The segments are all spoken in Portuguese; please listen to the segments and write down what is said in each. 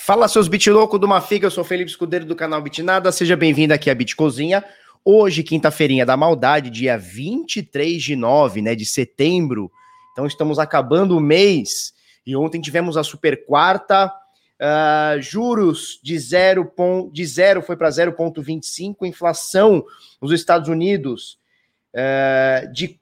Fala seus bitlouco do Mafiga, eu sou Felipe Escudeiro do canal Bitnada, seja bem-vindo aqui à Bitcozinha. Hoje, quinta-feirinha da maldade, dia 23 de 9, né, de setembro. Então estamos acabando o mês e ontem tivemos a super quarta, uh, juros de zero, de zero foi para 0,25, inflação nos Estados Unidos uh, de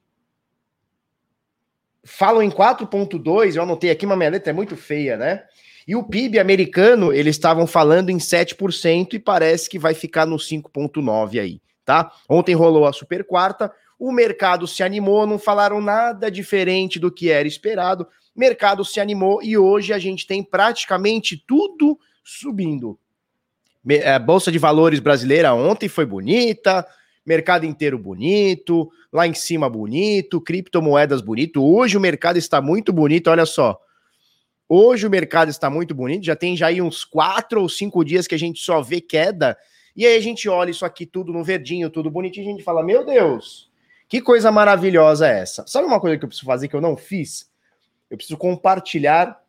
falam em 4,2, eu anotei aqui, mas minha letra é muito feia, né? E o PIB americano, eles estavam falando em 7% e parece que vai ficar no 5,9% aí, tá? Ontem rolou a super quarta, o mercado se animou, não falaram nada diferente do que era esperado, mercado se animou e hoje a gente tem praticamente tudo subindo. A é, Bolsa de Valores brasileira ontem foi bonita, mercado inteiro bonito, lá em cima bonito, criptomoedas bonito. Hoje o mercado está muito bonito, olha só. Hoje o mercado está muito bonito, já tem já aí uns quatro ou cinco dias que a gente só vê queda, e aí a gente olha isso aqui tudo no verdinho, tudo bonitinho, e a gente fala, meu Deus, que coisa maravilhosa é essa? Sabe uma coisa que eu preciso fazer que eu não fiz? Eu preciso compartilhar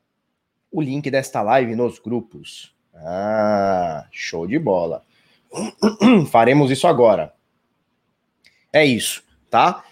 o link desta live nos grupos. Ah, show de bola. Faremos isso agora. É isso, tá?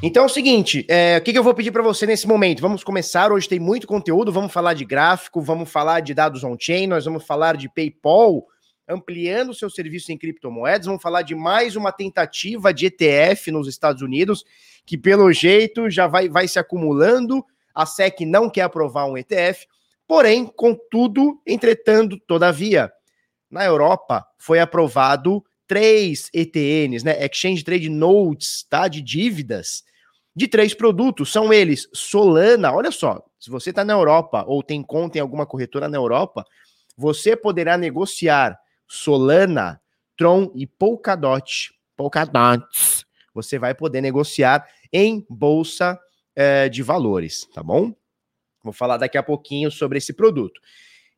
Então é o seguinte, é, o que, que eu vou pedir para você nesse momento? Vamos começar, hoje tem muito conteúdo, vamos falar de gráfico, vamos falar de dados on-chain, nós vamos falar de PayPal ampliando seu serviço em criptomoedas, vamos falar de mais uma tentativa de ETF nos Estados Unidos, que pelo jeito já vai, vai se acumulando, a SEC não quer aprovar um ETF, porém, contudo, entretanto, todavia, na Europa foi aprovado três ETNs, né? Exchange Trade Notes, tá? De dívidas, de três produtos. São eles Solana. Olha só, se você está na Europa ou tem conta em alguma corretora na Europa, você poderá negociar Solana, Tron e Polkadot. Polkadot. Você vai poder negociar em bolsa é, de valores, tá bom? Vou falar daqui a pouquinho sobre esse produto.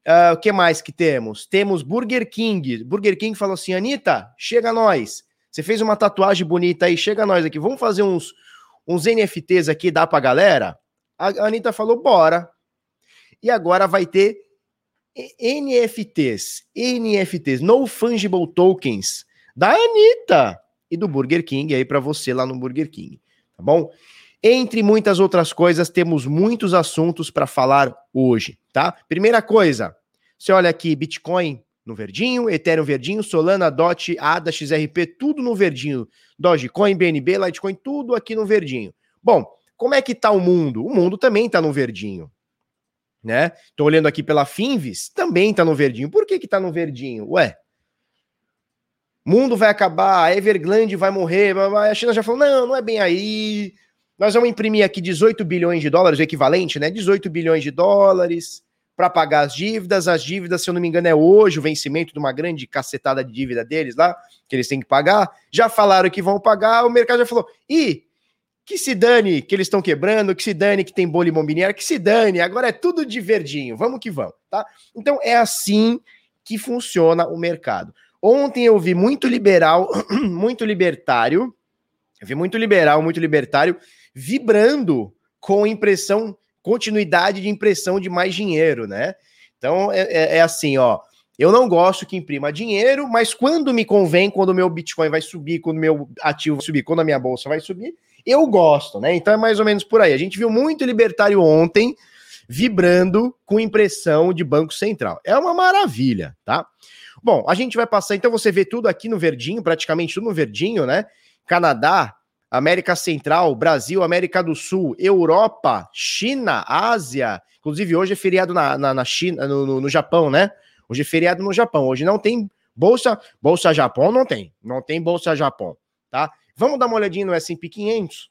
Uh, o que mais que temos? Temos Burger King. Burger King falou assim: Anitta, chega nós. Você fez uma tatuagem bonita aí, chega nós aqui. Vamos fazer uns, uns NFTs aqui, dá pra galera? A Anitta falou: bora. E agora vai ter NFTs, NFTs, No Fungible Tokens, da Anitta e do Burger King aí para você lá no Burger King, tá bom? Entre muitas outras coisas, temos muitos assuntos para falar hoje, tá? Primeira coisa, você olha aqui, Bitcoin no verdinho, Ethereum verdinho, Solana, DOT, ADA, XRP, tudo no verdinho. Dogecoin, BNB, Litecoin, tudo aqui no verdinho. Bom, como é que tá o mundo? O mundo também tá no verdinho, né? Tô olhando aqui pela Finvis, também tá no verdinho. Por que que tá no verdinho? Ué, mundo vai acabar, a vai morrer, a China já falou, não, não é bem aí, nós vamos imprimir aqui 18 bilhões de dólares, o equivalente, né? 18 bilhões de dólares para pagar as dívidas. As dívidas, se eu não me engano, é hoje o vencimento de uma grande cacetada de dívida deles lá, que eles têm que pagar. Já falaram que vão pagar, o mercado já falou. E que se dane que eles estão quebrando, que se dane que tem bolha imobiliária, que se dane, agora é tudo de verdinho, vamos que vamos, tá? Então é assim que funciona o mercado. Ontem eu vi muito liberal, muito libertário, eu vi muito liberal, muito libertário vibrando com impressão, continuidade de impressão de mais dinheiro, né? Então é, é, é assim, ó. Eu não gosto que imprima dinheiro, mas quando me convém, quando o meu Bitcoin vai subir, quando o meu ativo vai subir, quando a minha bolsa vai subir, eu gosto, né? Então é mais ou menos por aí. A gente viu muito libertário ontem vibrando com impressão de Banco Central. É uma maravilha, tá? Bom, a gente vai passar, então você vê tudo aqui no verdinho, praticamente tudo no verdinho, né? Canadá, América Central, Brasil, América do Sul, Europa, China, Ásia. Inclusive, hoje é feriado na, na, na China, no, no, no, Japão, né? Hoje é feriado no Japão. Hoje não tem bolsa. Bolsa Japão não tem. Não tem bolsa Japão, tá? Vamos dar uma olhadinha no SP 500.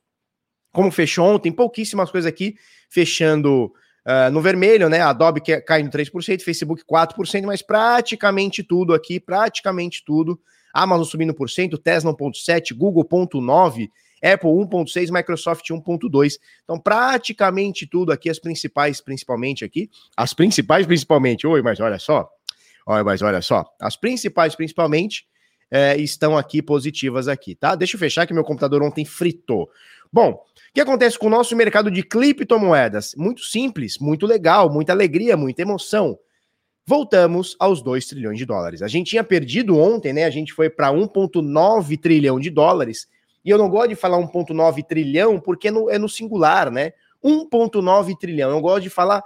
Como fechou ontem, pouquíssimas coisas aqui, fechando uh, no vermelho, né? Adobe caindo 3%, Facebook 4%, mas praticamente tudo aqui, praticamente tudo. Amazon subindo por cento, Tesla 1.7, Google 1.9, Apple 1.6, Microsoft 1.2. Então, praticamente tudo aqui, as principais, principalmente aqui, as principais, principalmente, oi, mas olha só, olha, mas olha só, as principais, principalmente, é, estão aqui positivas aqui, tá? Deixa eu fechar que meu computador ontem fritou. Bom, o que acontece com o nosso mercado de criptomoedas? Muito simples, muito legal, muita alegria, muita emoção. voltamos aos 2 trilhões de dólares. A gente tinha perdido ontem, né? A gente foi para 1,9 trilhão de dólares. E eu não gosto de falar 1,9 trilhão porque é no, é no singular, né? 1,9 trilhão. Eu gosto de falar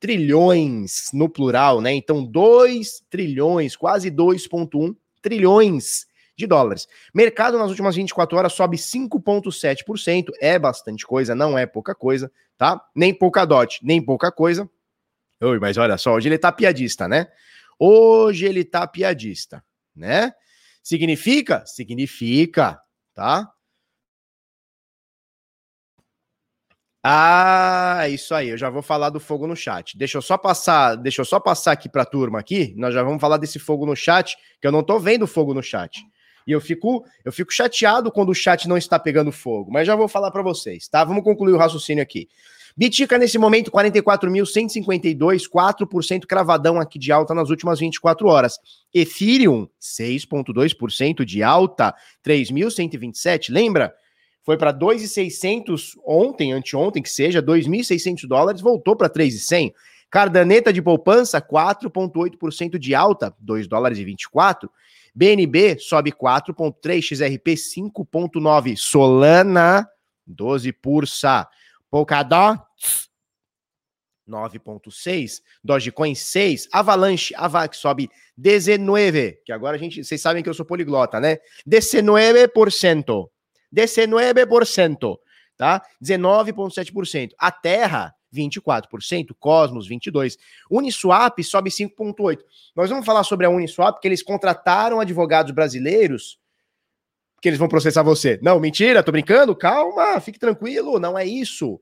trilhões no plural, né? Então, 2 trilhões, quase 2,1 trilhões de dólares. Mercado nas últimas 24 horas sobe 5,7%. É bastante coisa, não é pouca coisa, tá? Nem pouca dot, nem pouca coisa. Oi, mas olha só, hoje ele tá piadista, né? Hoje ele tá piadista, né? Significa? Significa, tá? Ah, isso aí, eu já vou falar do fogo no chat. Deixa eu só passar, deixa eu só passar aqui para a turma aqui, nós já vamos falar desse fogo no chat, que eu não tô vendo fogo no chat. E eu fico, eu fico chateado quando o chat não está pegando fogo, mas já vou falar para vocês, tá? Vamos concluir o raciocínio aqui. Bitica nesse momento 44.152, 4% cravadão aqui de alta nas últimas 24 horas. Ethereum 6.2% de alta, 3.127, lembra? Foi para 2.600 ontem, anteontem que seja, 2.600 dólares, voltou para 3.100. Cardaneta de poupança 4.8% de alta, 2 dólares e 24. BNB sobe 4.3, XRP 5.9, Solana 12 pursa. Polkadot 9.6, Dogecoin 6, Avalanche, Avax sobe 19, que agora a gente, vocês sabem que eu sou poliglota, né? 19%. 19%, tá? 19.7%. A Terra 24%, Cosmos 22%, Uniswap sobe 5,8%. Nós vamos falar sobre a Uniswap, porque eles contrataram advogados brasileiros que eles vão processar você. Não, mentira, tô brincando, calma, fique tranquilo, não é isso.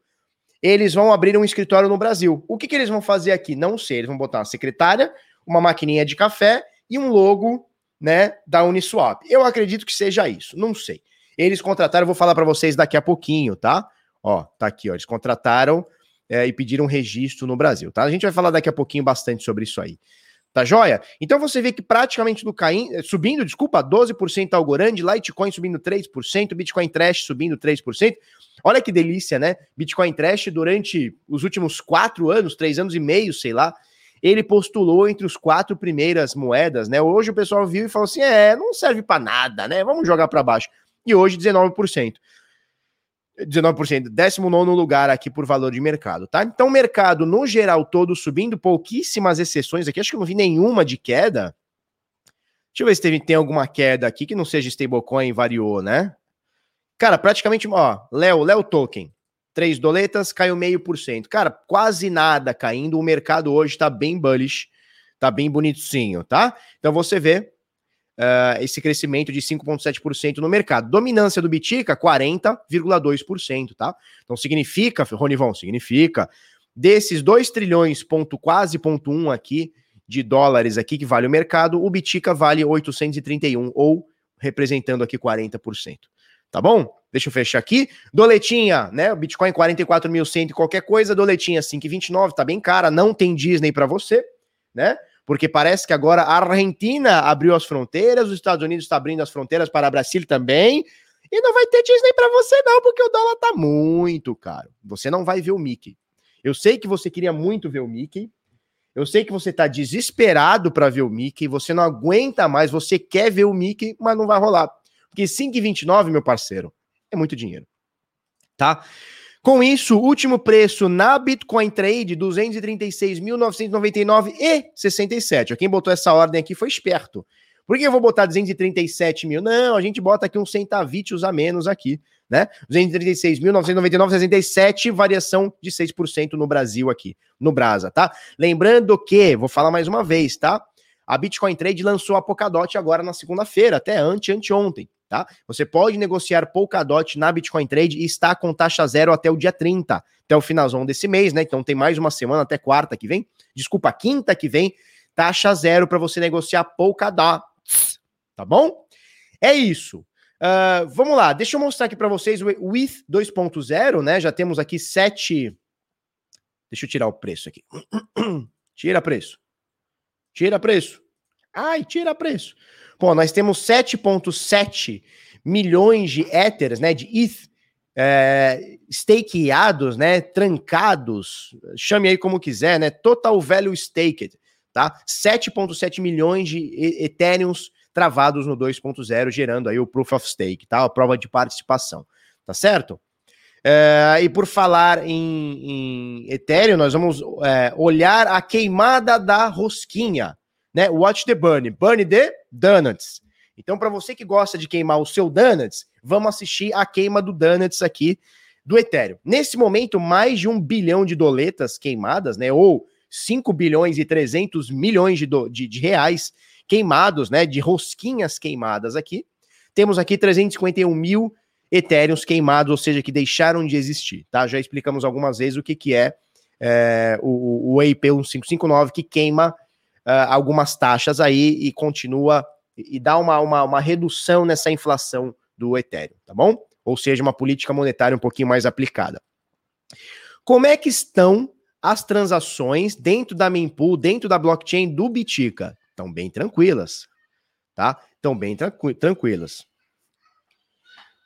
Eles vão abrir um escritório no Brasil. O que, que eles vão fazer aqui? Não sei, eles vão botar uma secretária, uma maquininha de café e um logo, né, da Uniswap. Eu acredito que seja isso, não sei. Eles contrataram, vou falar para vocês daqui a pouquinho, tá? Ó, tá aqui, ó, eles contrataram é, e pediram registro no Brasil, tá? A gente vai falar daqui a pouquinho bastante sobre isso aí. Tá joia? Então você vê que praticamente do caindo, subindo, desculpa, 12% Algorand, Litecoin subindo 3%, Bitcoin Trash subindo 3%. Olha que delícia, né? Bitcoin Trash durante os últimos quatro anos, três anos e meio, sei lá, ele postulou entre os quatro primeiras moedas, né? Hoje o pessoal viu e falou assim: é, não serve para nada, né? Vamos jogar para baixo. E hoje 19%. 19%, 19 lugar aqui por valor de mercado, tá? Então, o mercado, no geral, todo subindo, pouquíssimas exceções aqui, acho que eu não vi nenhuma de queda. Deixa eu ver se teve, tem alguma queda aqui que não seja stablecoin variou, né? Cara, praticamente, ó, Léo, Léo Token, três doletas, caiu meio por cento. Cara, quase nada caindo, o mercado hoje tá bem bullish, tá bem bonitinho, tá? Então, você vê, uh, esse crescimento de 5,7% no mercado. Dominância do Bitica, 40,2%, tá? Então significa, Ronivon, significa desses 2 trilhões, ponto, quase ponto 1 aqui, de dólares aqui que vale o mercado, o Bitica vale 831, ou representando aqui 40%. Tá bom? Deixa eu fechar aqui. Doletinha, né? O Bitcoin 44.100 qualquer coisa, doletinha 5,29, tá bem cara, não tem Disney para você, né? Porque parece que agora a Argentina abriu as fronteiras, os Estados Unidos está abrindo as fronteiras para o Brasil também, e não vai ter Disney para você não, porque o dólar tá muito caro. Você não vai ver o Mickey. Eu sei que você queria muito ver o Mickey. Eu sei que você tá desesperado para ver o Mickey, você não aguenta mais, você quer ver o Mickey, mas não vai rolar. Porque 5,29, meu parceiro, é muito dinheiro. Tá? Com isso, último preço na Bitcoin Trade, 236.999,67. Quem botou essa ordem aqui foi esperto. Por que eu vou botar 237 mil? Não, a gente bota aqui uns centavitos a menos aqui, né? 236.999,67, variação de 6% no Brasil aqui, no Brasa, tá? Lembrando que, vou falar mais uma vez, tá? A Bitcoin Trade lançou a Polkadot agora na segunda-feira, até ante anteontem tá? Você pode negociar Polkadot na Bitcoin Trade e está com taxa zero até o dia 30, até o finalzão desse mês, né? Então tem mais uma semana até quarta que vem. Desculpa, quinta que vem, taxa zero para você negociar Polkadot, tá bom? É isso. Uh, vamos lá, deixa eu mostrar aqui para vocês o With 2.0, né? Já temos aqui sete. Deixa eu tirar o preço aqui. tira preço. Tira preço. Ai, tira preço. Pô, nós temos 7,7 milhões de Ethers, né, de ETH, é, stakeados, né, trancados, chame aí como quiser, né, total value staked, tá? 7.7 milhões de Ethereums travados no 2.0, gerando aí o Proof of Stake, tá? A prova de participação, tá certo? É, e por falar em, em Ethereum, nós vamos é, olhar a queimada da rosquinha, né? Watch the burn, burn the donuts. Então, para você que gosta de queimar o seu donuts, vamos assistir a queima do donuts aqui do Ethereum. Nesse momento, mais de um bilhão de doletas queimadas, né? Ou 5 bilhões e 300 milhões de, do, de, de reais queimados, né? De rosquinhas queimadas aqui. Temos aqui 351 mil Ethereums queimados, ou seja, que deixaram de existir, tá? Já explicamos algumas vezes o que, que é, é o, o EIP 1559 que queima uh, algumas taxas aí e continua e dá uma, uma, uma redução nessa inflação do Ethereum, tá bom? Ou seja, uma política monetária um pouquinho mais aplicada. Como é que estão as transações dentro da mempool, dentro da blockchain do Bitica? Estão bem tranquilas, tá? Estão bem tranqu tranquilas.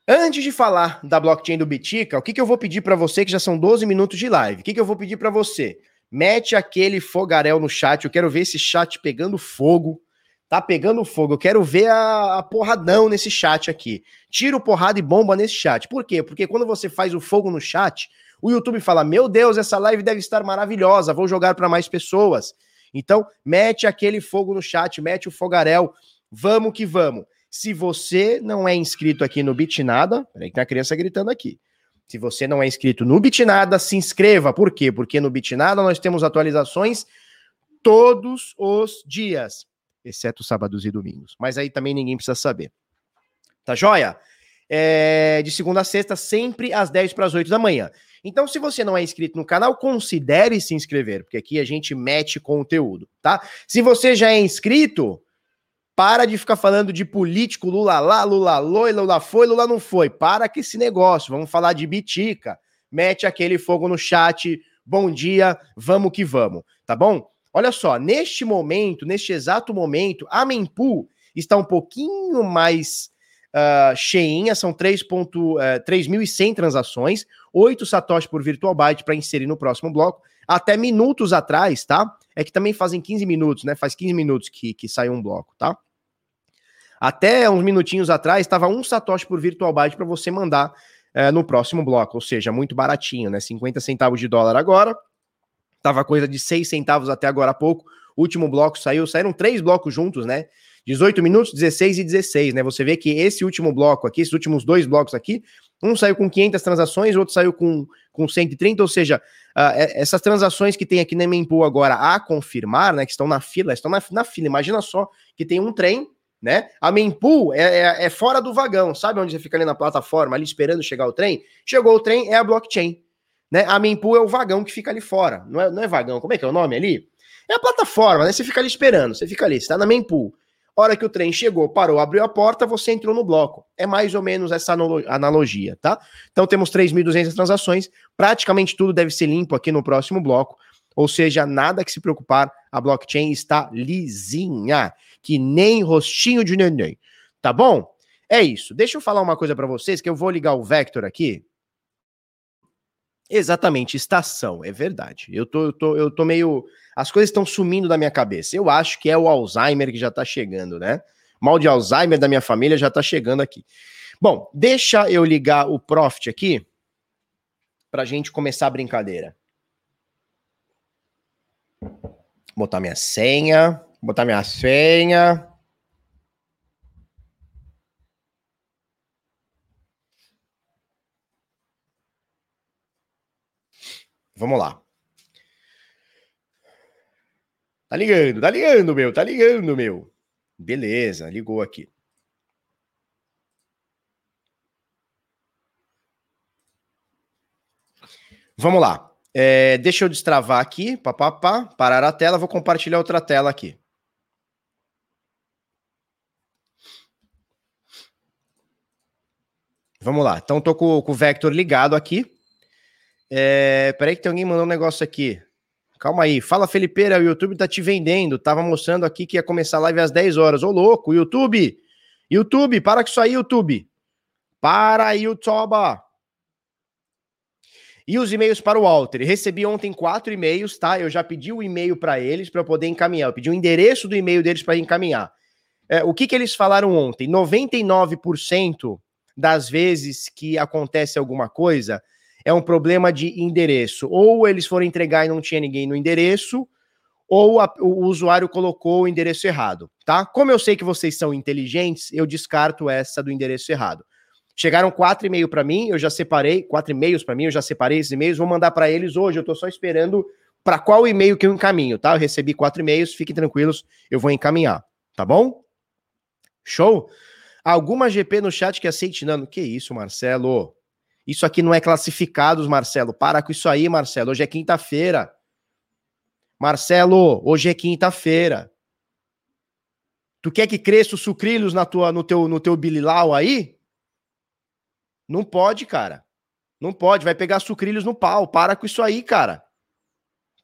Antes de falar da blockchain do Bitica, o que, que eu vou pedir para você, que já são 12 minutos de live? O que, que eu vou pedir para você? Mete aquele fogaréu no chat, eu quero ver esse chat pegando fogo, Tá pegando fogo. Eu quero ver a, a porradão nesse chat aqui. Tiro porrada e bomba nesse chat. Por quê? Porque quando você faz o fogo no chat, o YouTube fala: Meu Deus, essa live deve estar maravilhosa, vou jogar para mais pessoas. Então, mete aquele fogo no chat, mete o fogaréu. Vamos que vamos. Se você não é inscrito aqui no Bitnada, peraí que tem a criança gritando aqui. Se você não é inscrito no Bitnada, se inscreva. Por quê? Porque no Bitnada nós temos atualizações todos os dias exceto sábados e domingos. Mas aí também ninguém precisa saber. Tá joia? É, de segunda a sexta, sempre às 10 para as 8 da manhã. Então, se você não é inscrito no canal, considere se inscrever, porque aqui a gente mete conteúdo, tá? Se você já é inscrito, para de ficar falando de político, Lula lá, Lula loi, Lula foi, Lula não foi. Para com esse negócio. Vamos falar de bitica. Mete aquele fogo no chat. Bom dia, vamos que vamos, tá bom? Olha só, neste momento, neste exato momento, a mempool está um pouquinho mais uh, cheinha, são 3.100 uh, transações, 8 satoshi por virtual byte para inserir no próximo bloco. Até minutos atrás, tá? É que também fazem 15 minutos, né? Faz 15 minutos que, que sai um bloco, tá? Até uns minutinhos atrás estava um satoshi por virtual byte para você mandar uh, no próximo bloco, ou seja, muito baratinho, né? 50 centavos de dólar agora, Tava coisa de 6 centavos até agora há pouco. último bloco saiu, saíram três blocos juntos, né? 18 minutos, 16 e 16, né? Você vê que esse último bloco aqui, esses últimos dois blocos aqui, um saiu com 500 transações, o outro saiu com, com 130, ou seja, uh, essas transações que tem aqui na Mempool agora a confirmar, né, que estão na fila, estão na, na fila, imagina só que tem um trem, né, a Mempool é, é, é fora do vagão, sabe onde você fica ali na plataforma, ali esperando chegar o trem? Chegou o trem, é a blockchain, né? A mempool é o vagão que fica ali fora. Não é, não é vagão, como é que é o nome ali? É a plataforma, né? Você fica ali esperando, você fica ali, você tá na mempool. Hora que o trem chegou, parou, abriu a porta, você entrou no bloco. É mais ou menos essa analogia, tá? Então temos 3.200 transações, praticamente tudo deve ser limpo aqui no próximo bloco. Ou seja, nada que se preocupar, a blockchain está lisinha, que nem rostinho de neném. Tá bom? É isso. Deixa eu falar uma coisa para vocês, que eu vou ligar o Vector aqui. Exatamente, estação, é verdade. Eu tô, eu tô, eu tô meio. As coisas estão sumindo da minha cabeça. Eu acho que é o Alzheimer que já tá chegando, né? Mal de Alzheimer da minha família já tá chegando aqui. Bom, deixa eu ligar o Profit aqui pra gente começar a brincadeira. Botar minha senha, botar minha senha. Vamos lá. Tá ligando, tá ligando, meu, tá ligando, meu. Beleza, ligou aqui. Vamos lá. É, deixa eu destravar aqui, papapá, parar a tela, vou compartilhar outra tela aqui. Vamos lá. Então, tô com, com o Vector ligado aqui. É, peraí que tem alguém mandando um negócio aqui. Calma aí. Fala, Felipeira, o YouTube tá te vendendo. Tava mostrando aqui que ia começar a live às 10 horas. Ô, louco, YouTube! YouTube, para com isso aí, YouTube. Para, YouTube! E os e-mails para o Walter. Recebi ontem quatro e-mails, tá? Eu já pedi o e-mail para eles para poder encaminhar. Eu pedi o endereço do e-mail deles para encaminhar. É, o que, que eles falaram ontem? 99% das vezes que acontece alguma coisa é um problema de endereço. Ou eles foram entregar e não tinha ninguém no endereço, ou a, o usuário colocou o endereço errado, tá? Como eu sei que vocês são inteligentes, eu descarto essa do endereço errado. Chegaram quatro e-mails para mim, eu já separei, quatro e-mails para mim, eu já separei esses e-mails, vou mandar para eles hoje, eu tô só esperando para qual e-mail que eu encaminho, tá? Eu recebi quatro e-mails, fiquem tranquilos, eu vou encaminhar, tá bom? Show? Alguma GP no chat que aceite Nano? Que isso, Marcelo? Isso aqui não é classificados, Marcelo. Para com isso aí, Marcelo. Hoje é quinta-feira. Marcelo, hoje é quinta-feira. Tu quer que cresça os sucrilhos na tua, no teu, no teu bililau aí? Não pode, cara. Não pode, vai pegar sucrilhos no pau. Para com isso aí, cara.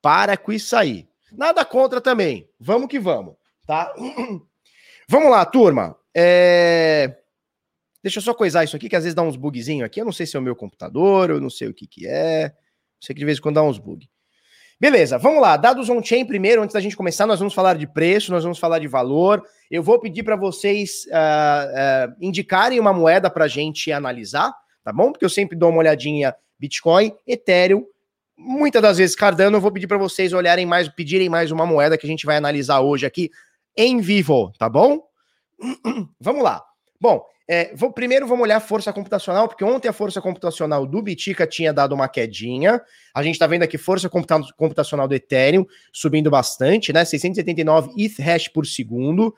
Para com isso aí. Nada contra também. Vamos que vamos, tá? vamos lá, turma. É... Deixa eu só coisar isso aqui, que às vezes dá uns bugzinhos aqui. Eu não sei se é o meu computador, eu não sei o que que é. Sei que de vez em quando dá uns bug. Beleza, vamos lá. Dados on-chain primeiro, antes da gente começar, nós vamos falar de preço, nós vamos falar de valor. Eu vou pedir para vocês uh, uh, indicarem uma moeda para a gente analisar, tá bom? Porque eu sempre dou uma olhadinha Bitcoin, Ethereum, muitas das vezes Cardano. Eu vou pedir para vocês olharem mais, pedirem mais uma moeda que a gente vai analisar hoje aqui em vivo, tá bom? Vamos lá. Bom, é, vou, primeiro vamos olhar a força computacional, porque ontem a força computacional do Bitica tinha dado uma quedinha. A gente está vendo aqui força computa computacional do Ethereum subindo bastante, né? 679 ETH hash por segundo.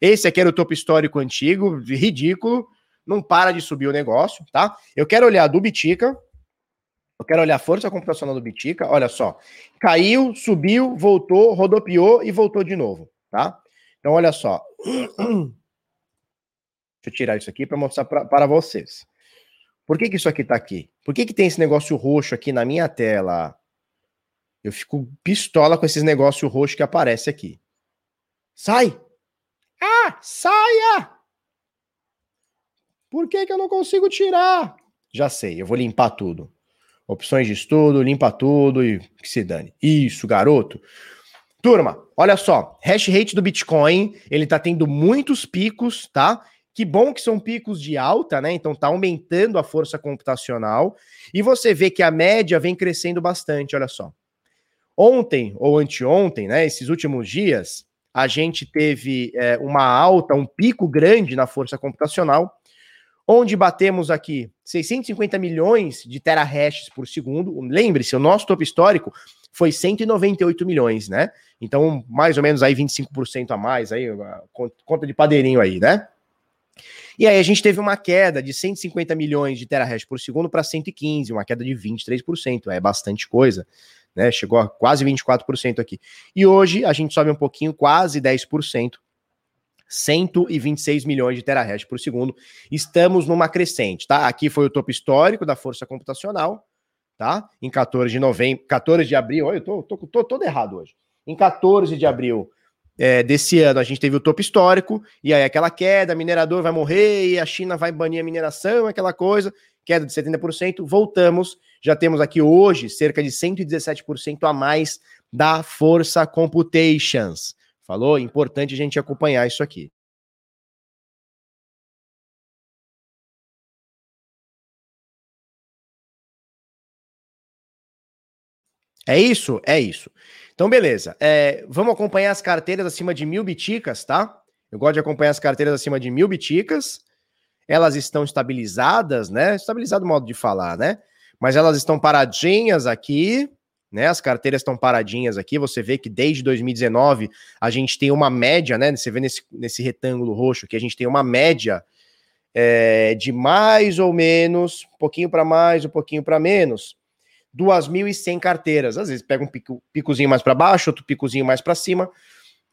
Esse aqui era o topo histórico antigo, ridículo. Não para de subir o negócio, tá? Eu quero olhar do Bitica. Eu quero olhar a força computacional do Bitica. Olha só. Caiu, subiu, voltou, rodopiou e voltou de novo, tá? Então, olha só. Deixa eu tirar isso aqui para mostrar para vocês. Por que, que isso aqui está aqui? Por que, que tem esse negócio roxo aqui na minha tela? Eu fico pistola com esses negócios roxos que aparece aqui. Sai! Ah, saia! Por que, que eu não consigo tirar? Já sei, eu vou limpar tudo. Opções de estudo, limpa tudo e que se dane. Isso, garoto. Turma, olha só, hash rate do Bitcoin, ele tá tendo muitos picos, tá? Que bom que são picos de alta, né? Então tá aumentando a força computacional e você vê que a média vem crescendo bastante, olha só. Ontem ou anteontem, né? Esses últimos dias, a gente teve é, uma alta, um pico grande na força computacional, onde batemos aqui 650 milhões de terahashes por segundo. Lembre-se, o nosso topo histórico foi 198 milhões, né? Então, mais ou menos aí 25% a mais, aí, conta de padeirinho aí, né? E aí a gente teve uma queda de 150 milhões de terahash por segundo para 115, uma queda de 23%, é bastante coisa, né? Chegou a quase 24% aqui. E hoje a gente sobe um pouquinho, quase 10%. 126 milhões de terahash por segundo. Estamos numa crescente, tá? Aqui foi o topo histórico da força computacional, tá? Em 14 de novembro, 14 de abril, olha, eu tô, tô, tô todo errado hoje. Em 14 de abril é, desse ano a gente teve o topo histórico, e aí aquela queda, minerador vai morrer, e a China vai banir a mineração, aquela coisa, queda de 70%, voltamos, já temos aqui hoje cerca de 117% a mais da Força Computations. Falou? Importante a gente acompanhar isso aqui. É isso? É isso. Então, beleza. É, vamos acompanhar as carteiras acima de mil biticas, tá? Eu gosto de acompanhar as carteiras acima de mil biticas. Elas estão estabilizadas, né? Estabilizado o modo de falar, né? Mas elas estão paradinhas aqui, né? As carteiras estão paradinhas aqui. Você vê que desde 2019 a gente tem uma média, né? Você vê nesse, nesse retângulo roxo que a gente tem uma média é, de mais ou menos, um pouquinho para mais, um pouquinho para menos, 2.100 carteiras. Às vezes pega um pico, picozinho mais para baixo, outro picozinho mais para cima.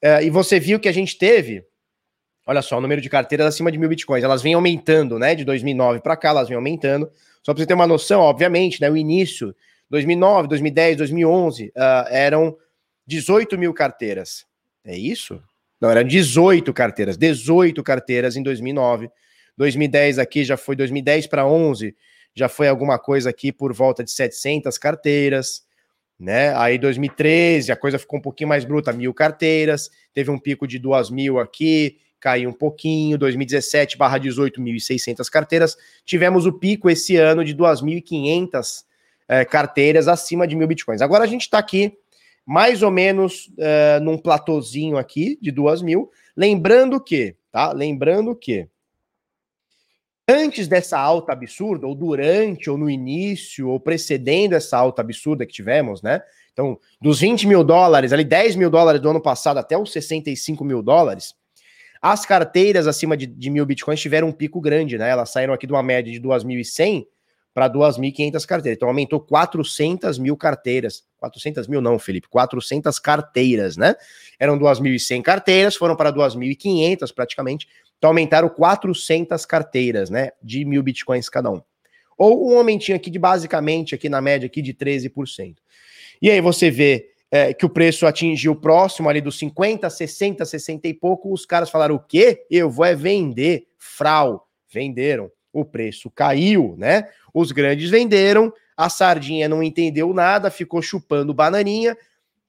É, e você viu que a gente teve, olha só, o número de carteiras acima de mil bitcoins. Elas vêm aumentando, né? De 2009 para cá, elas vêm aumentando. Só para você ter uma noção, obviamente, né? O início, 2009, 2010, 2011, uh, eram 18 mil carteiras. É isso? Não, eram 18 carteiras. 18 carteiras em 2009. 2010 aqui já foi 2010 para 11 já foi alguma coisa aqui por volta de 700 carteiras, né? Aí 2013 a coisa ficou um pouquinho mais bruta, mil carteiras, teve um pico de duas mil aqui, caiu um pouquinho, 2017 barra 18, 1.600 carteiras, tivemos o pico esse ano de 2.500 é, carteiras acima de mil bitcoins. Agora a gente está aqui mais ou menos é, num platôzinho aqui de duas mil, lembrando que, tá? Lembrando que antes dessa alta absurda, ou durante, ou no início, ou precedendo essa alta absurda que tivemos, né? Então, dos 20 mil dólares, ali 10 mil dólares do ano passado até os 65 mil dólares, as carteiras acima de, de mil bitcoins tiveram um pico grande, né? Elas saíram aqui de uma média de 2.100 para 2.500 carteiras. Então, aumentou 400 mil carteiras. 400 mil não, Felipe, 400 carteiras, né? Eram 2.100 carteiras, foram para 2.500 praticamente. Então aumentaram 400 carteiras, né, de mil bitcoins cada um. Ou um aumentinho aqui de basicamente, aqui na média, aqui de 13%. E aí você vê é, que o preço atingiu próximo ali dos 50, 60, 60 e pouco, os caras falaram o quê? Eu vou é vender, frau, venderam. O preço caiu, né? Os grandes venderam, a sardinha não entendeu nada, ficou chupando bananinha,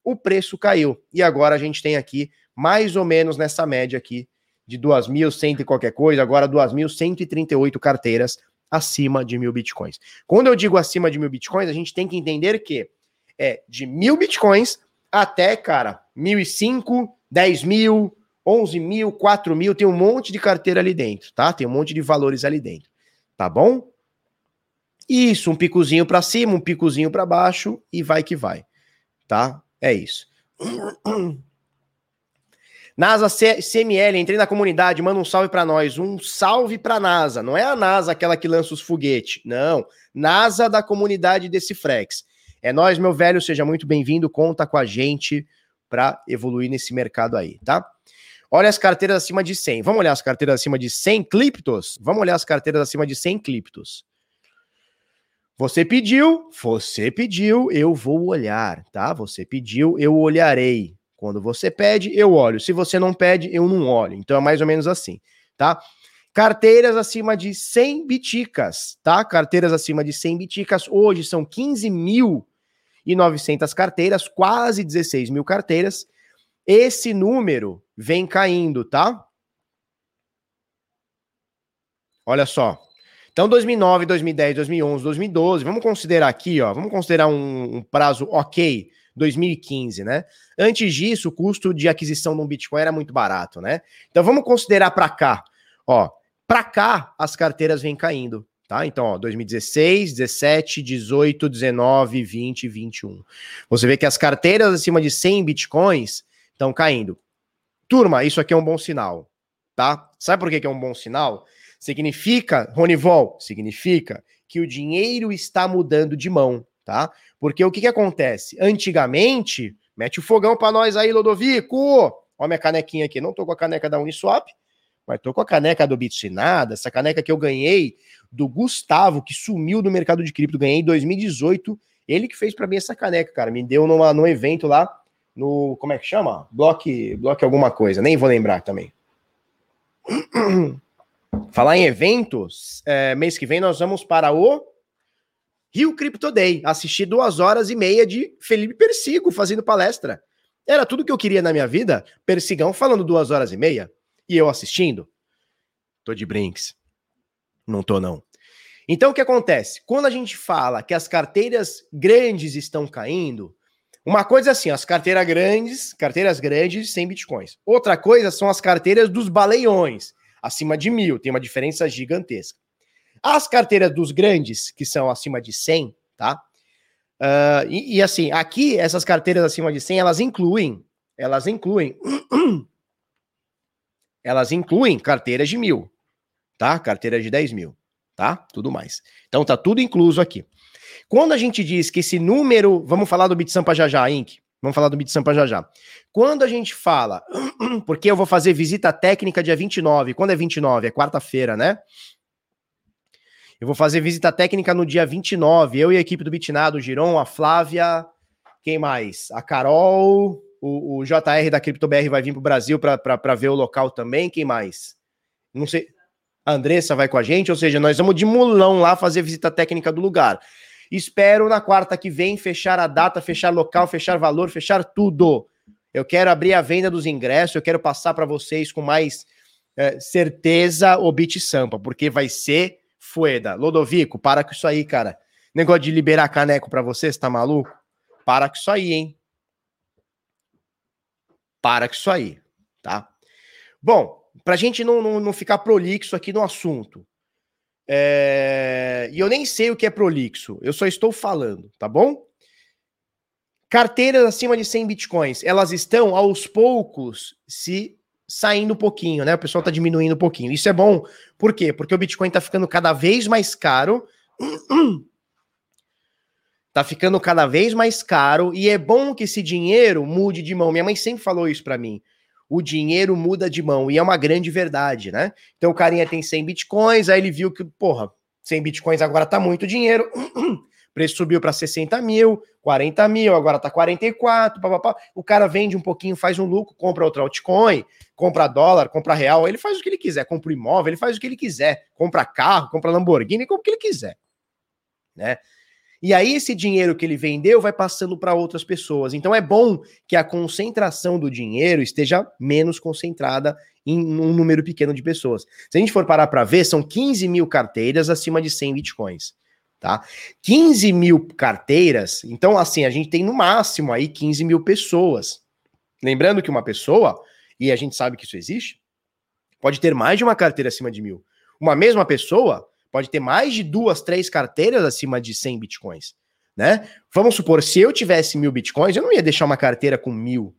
o preço caiu. E agora a gente tem aqui mais ou menos nessa média aqui de 2.100 e qualquer coisa, agora 2.138 carteiras acima de mil bitcoins. Quando eu digo acima de mil bitcoins, a gente tem que entender que é de mil bitcoins até, cara, 1.005, 10 mil, 11 mil, 4 mil, tem um monte de carteira ali dentro, tá? Tem um monte de valores ali dentro, tá bom? Isso, um picozinho para cima, um picozinho para baixo e vai que vai, tá? É isso. NASA CML, entrei na comunidade, manda um salve para nós. Um salve para NASA. Não é a NASA aquela que lança os foguetes. Não. NASA da comunidade desse Frex. É nós, meu velho, seja muito bem-vindo. Conta com a gente para evoluir nesse mercado aí, tá? Olha as carteiras acima de 100. Vamos olhar as carteiras acima de 100 cliptos? Vamos olhar as carteiras acima de 100 cliptos. Você pediu, você pediu, eu vou olhar, tá? Você pediu, eu olharei. Quando você pede, eu olho. Se você não pede, eu não olho. Então é mais ou menos assim, tá? Carteiras acima de 100 biticas, tá? Carteiras acima de 100 biticas hoje são 15.900 carteiras, quase 16 mil carteiras. Esse número vem caindo, tá? Olha só. Então, 2009, 2010, 2011, 2012, vamos considerar aqui, ó, vamos considerar um, um prazo ok 2015, né? Antes disso, o custo de aquisição de um Bitcoin era muito barato, né? Então vamos considerar para cá, ó, para cá as carteiras vêm caindo, tá? Então, ó, 2016, 17, 18, 19, 20, 21. Você vê que as carteiras acima de 100 Bitcoins estão caindo. Turma, isso aqui é um bom sinal, tá? Sabe por que, que é um bom sinal? Significa, Ronivol, significa que o dinheiro está mudando de mão, tá? Porque o que, que acontece? Antigamente, mete o fogão para nós aí, Lodovico. Olha minha canequinha aqui. Não tô com a caneca da Uniswap, mas tô com a caneca do Bitsinada, essa caneca que eu ganhei do Gustavo, que sumiu do mercado de cripto, ganhei em 2018. Ele que fez para mim essa caneca, cara. Me deu numa, num evento lá, no. Como é que chama? Block, block alguma coisa, nem vou lembrar também. Falar em eventos, é, mês que vem nós vamos para o Rio Crypto Day, assisti duas horas e meia de Felipe Persigo fazendo palestra. Era tudo que eu queria na minha vida, Persigão falando duas horas e meia, e eu assistindo. Tô de brinks. Não tô, não. Então, o que acontece? Quando a gente fala que as carteiras grandes estão caindo, uma coisa é assim, as carteiras grandes, carteiras grandes sem bitcoins. Outra coisa são as carteiras dos baleiões, acima de mil, tem uma diferença gigantesca. As carteiras dos grandes, que são acima de 100, tá? Uh, e, e, assim, aqui, essas carteiras acima de 100, elas incluem, elas incluem, elas incluem carteiras de mil, tá? Carteiras de 10 mil, tá? Tudo mais. Então tá tudo incluso aqui. Quando a gente diz que esse número, vamos falar do BitSampa já já, Inc. Vamos falar do BitSampa já já. Quando a gente fala, porque eu vou fazer visita técnica dia 29, quando é 29? É quarta-feira, né? Eu vou fazer visita técnica no dia 29. Eu e a equipe do Bitnado, o Giron, a Flávia, quem mais? A Carol, o, o JR da CryptoBR vai vir para o Brasil para ver o local também. Quem mais? Não sei. A Andressa vai com a gente, ou seja, nós vamos de mulão lá fazer visita técnica do lugar. Espero na quarta que vem fechar a data, fechar local, fechar valor, fechar tudo. Eu quero abrir a venda dos ingressos, eu quero passar para vocês com mais é, certeza o Beat Sampa, porque vai ser fueda. Lodovico, para com isso aí, cara. Negócio de liberar caneco para você, você tá maluco? Para com isso aí, hein? Para com isso aí, tá? Bom, pra gente não, não, não ficar prolixo aqui no assunto, é... E eu nem sei o que é prolixo, eu só estou falando, tá bom? Carteiras acima de 100 bitcoins, elas estão aos poucos se saindo um pouquinho, né? O pessoal tá diminuindo um pouquinho. Isso é bom, por quê? Porque o Bitcoin tá ficando cada vez mais caro. tá ficando cada vez mais caro e é bom que esse dinheiro mude de mão. Minha mãe sempre falou isso para mim o dinheiro muda de mão. E é uma grande verdade, né? Então o carinha tem 100 bitcoins, aí ele viu que, porra, 100 bitcoins agora tá muito dinheiro. preço subiu para 60 mil, 40 mil, agora tá 44, papapá. O cara vende um pouquinho, faz um lucro, compra outra altcoin, compra dólar, compra real, ele faz o que ele quiser, compra imóvel, ele faz o que ele quiser, compra carro, compra Lamborghini, compra o que ele quiser, né? E aí esse dinheiro que ele vendeu vai passando para outras pessoas. Então é bom que a concentração do dinheiro esteja menos concentrada em um número pequeno de pessoas. Se a gente for parar para ver, são 15 mil carteiras acima de 100 bitcoins. Tá? 15 mil carteiras, então assim, a gente tem no máximo aí 15 mil pessoas. Lembrando que uma pessoa, e a gente sabe que isso existe, pode ter mais de uma carteira acima de mil. Uma mesma pessoa pode ter mais de duas, três carteiras acima de 100 bitcoins, né? Vamos supor, se eu tivesse mil bitcoins, eu não ia deixar uma carteira com mil.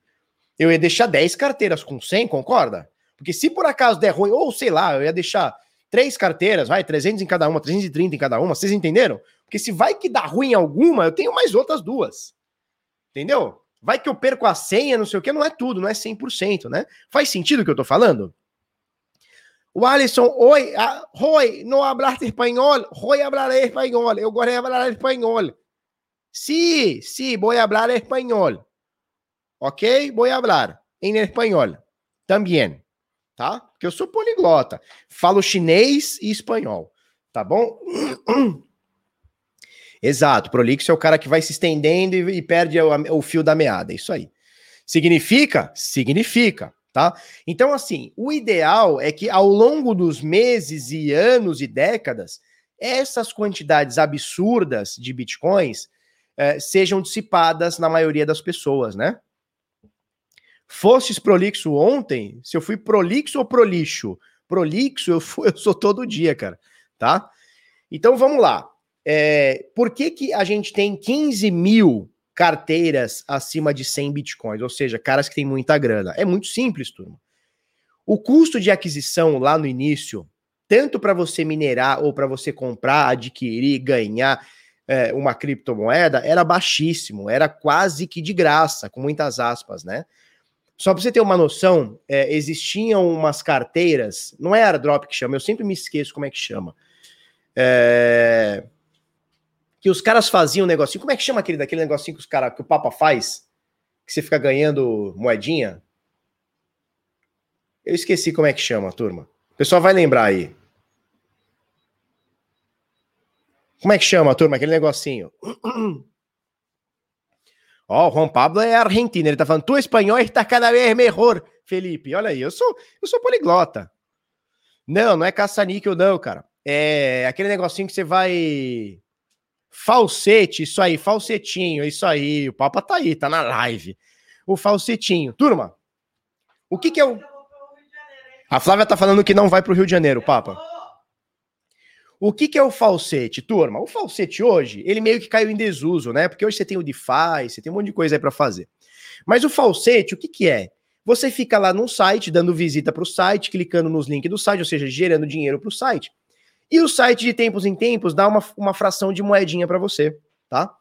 Eu ia deixar 10 carteiras com 100, concorda? Porque se por acaso der ruim, ou sei lá, eu ia deixar três carteiras, vai, 300 em cada uma, 330 em cada uma, vocês entenderam? Porque se vai que dá ruim alguma, eu tenho mais outras duas. Entendeu? Vai que eu perco a senha, não sei o que, não é tudo, não é 100%, né? Faz sentido o que eu tô falando? O Alisson, oi, ah, oi, não hablaste espanhol, oi, hablaré espanhol, eu gosto de falar espanhol. Sí, sí, voy a hablar espanhol. Ok? Vou falar em espanhol também, tá? Porque eu sou poliglota. Falo chinês e espanhol, tá bom? Exato, prolixo é o cara que vai se estendendo e, e perde o, o fio da meada, isso aí. Significa? Significa tá? Então, assim, o ideal é que ao longo dos meses e anos e décadas, essas quantidades absurdas de bitcoins eh, sejam dissipadas na maioria das pessoas, né? Fostes prolixo ontem? Se eu fui prolixo ou prolixo? Prolixo eu, fui, eu sou todo dia, cara, tá? Então vamos lá. É, por que, que a gente tem 15 mil carteiras acima de 100 bitcoins, ou seja, caras que têm muita grana. É muito simples, turma. O custo de aquisição lá no início, tanto para você minerar ou para você comprar, adquirir, ganhar é, uma criptomoeda, era baixíssimo, era quase que de graça, com muitas aspas, né? Só para você ter uma noção, é, existiam umas carteiras, não é airdrop que chama, eu sempre me esqueço como é que chama. É, que os caras faziam um negocinho. Como é que chama aquele daquele negocinho que os cara, que o Papa faz? Que você fica ganhando moedinha? Eu esqueci como é que chama, turma. O pessoal vai lembrar aí. Como é que chama, turma? Aquele negocinho. Ó, oh, o Juan Pablo é argentino. Ele tá falando, tu espanhol está cada vez melhor, Felipe. Olha aí, eu sou, eu sou poliglota. Não, não é caça-níquel, não, cara. É aquele negocinho que você vai Falsete, isso aí, falsetinho, isso aí. O Papa tá aí, tá na live. O falsetinho. Turma, o que que é o. A Flávia tá falando que não vai pro Rio de Janeiro, Papa. O que, que é o falsete, turma? O falsete hoje, ele meio que caiu em desuso, né? Porque hoje você tem o DeFi, você tem um monte de coisa aí para fazer. Mas o falsete, o que, que é? Você fica lá num site, dando visita para o site, clicando nos links do site, ou seja, gerando dinheiro para o site. E o site de tempos em tempos dá uma, uma fração de moedinha para você, tá?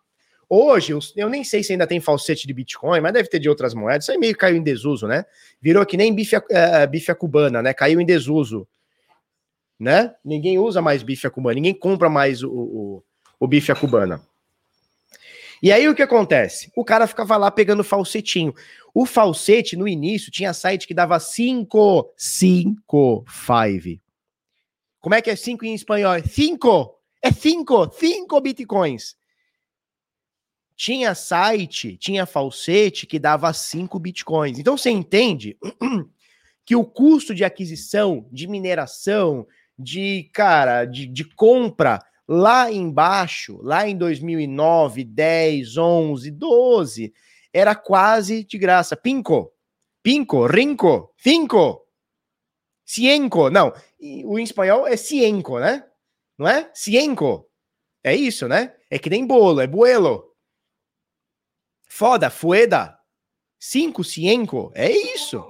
Hoje, eu, nem sei se ainda tem falsete de Bitcoin, mas deve ter de outras moedas. Isso aí meio caiu em desuso, né? Virou que nem bife, uh, bife cubana, né? Caiu em desuso, né? Ninguém usa mais bife cubana, ninguém compra mais o, o, o bife cubana. E aí o que acontece? O cara ficava lá pegando falsetinho. O falsete, no início, tinha site que dava 5, 5, 5 Como é que é 5 em espanhol? 5. É 5. 5 bitcoins. Tinha site, tinha falsete que dava 5 bitcoins. Então você entende que o custo de aquisição, de mineração, de, cara, de, de compra lá embaixo, lá em 2009, 10, 11, 12, era quase de graça. Pinco, pinco, rinco, cinco, cienco. Não, o em espanhol é cienco, né? Não é? Cienco. É isso, né? É que nem bolo, é buelo. Foda, fueda. Cinco, cienco. É isso.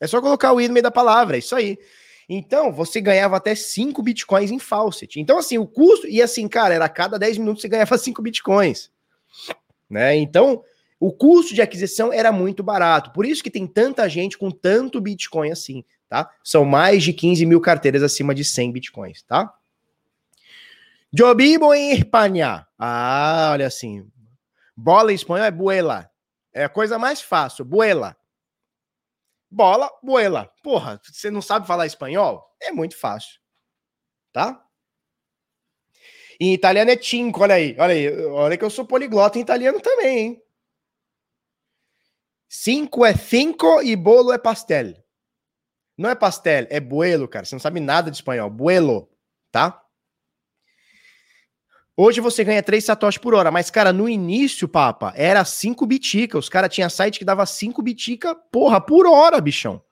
É só colocar o i no meio da palavra, é isso aí. Então, você ganhava até 5 bitcoins em Faucet. Então, assim, o custo. E assim, cara, era a cada 10 minutos você ganhava 5 bitcoins. Né? Então, o custo de aquisição era muito barato. Por isso que tem tanta gente com tanto bitcoin assim, tá? São mais de 15 mil carteiras acima de 100 bitcoins, tá? Vivo em Espanha. Ah, olha assim. Bola em espanhol é buela. É a coisa mais fácil, buela. Bola, buela. Porra, você não sabe falar espanhol? É muito fácil. Tá? Em italiano é cinco, olha aí. Olha aí. Olha que eu sou poliglota em italiano também, hein? Cinco é cinco e bolo é pastel. Não é pastel, é buelo, cara. Você não sabe nada de espanhol. Buelo, tá? Hoje você ganha 3 satoshis por hora, mas, cara, no início, papa, era 5 bitica. Os caras tinham site que dava 5 bitica, porra, por hora, bichão.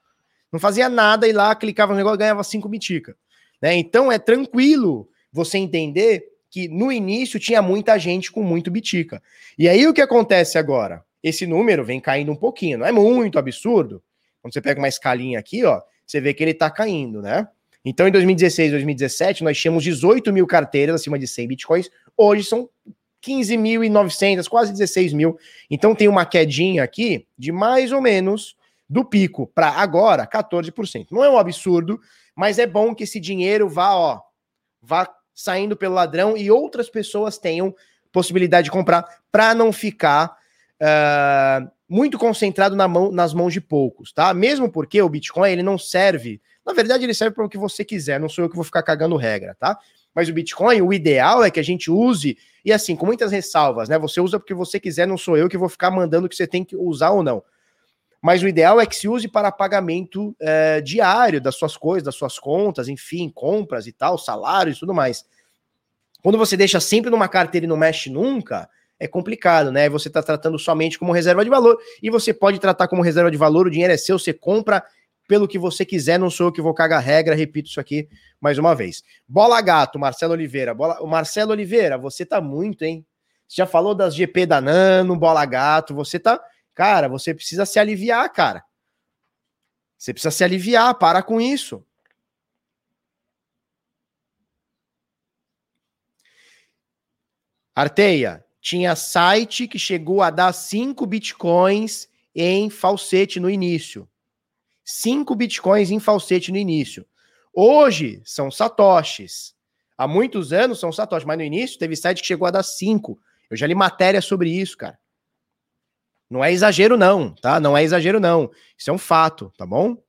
Não fazia nada e lá clicava no negócio ganhava 5 bitica. Né? Então é tranquilo você entender que no início tinha muita gente com muito bitica. E aí o que acontece agora? Esse número vem caindo um pouquinho, não é muito absurdo. Quando você pega uma escalinha aqui, ó, você vê que ele tá caindo, né? Então, em 2016 2017, nós tínhamos 18 mil carteiras acima de 100 bitcoins. Hoje são 15.900, quase 16 mil. Então, tem uma quedinha aqui de mais ou menos do pico para agora, 14%. Não é um absurdo, mas é bom que esse dinheiro vá, ó, vá saindo pelo ladrão e outras pessoas tenham possibilidade de comprar para não ficar uh, muito concentrado na mão, nas mãos de poucos, tá? Mesmo porque o Bitcoin ele não serve na verdade, ele serve para o que você quiser, não sou eu que vou ficar cagando regra, tá? Mas o Bitcoin, o ideal é que a gente use, e assim, com muitas ressalvas, né? Você usa porque você quiser, não sou eu que vou ficar mandando que você tem que usar ou não. Mas o ideal é que se use para pagamento é, diário das suas coisas, das suas contas, enfim, compras e tal, salários e tudo mais. Quando você deixa sempre numa carteira e não mexe nunca, é complicado, né? Você está tratando somente como reserva de valor e você pode tratar como reserva de valor, o dinheiro é seu, você compra pelo que você quiser, não sou eu que vou cagar regra, repito isso aqui mais uma vez. Bola gato, Marcelo Oliveira. Bola... Marcelo Oliveira, você tá muito, hein? Você já falou das GP da Nano, bola gato, você tá. Cara, você precisa se aliviar, cara. Você precisa se aliviar, para com isso. Arteia, tinha site que chegou a dar 5 bitcoins em falsete no início. 5 bitcoins em falsete no início. Hoje são satoshis. Há muitos anos são satoshis, mas no início teve site que chegou a dar 5. Eu já li matéria sobre isso, cara. Não é exagero não, tá? Não é exagero não. Isso é um fato, tá bom?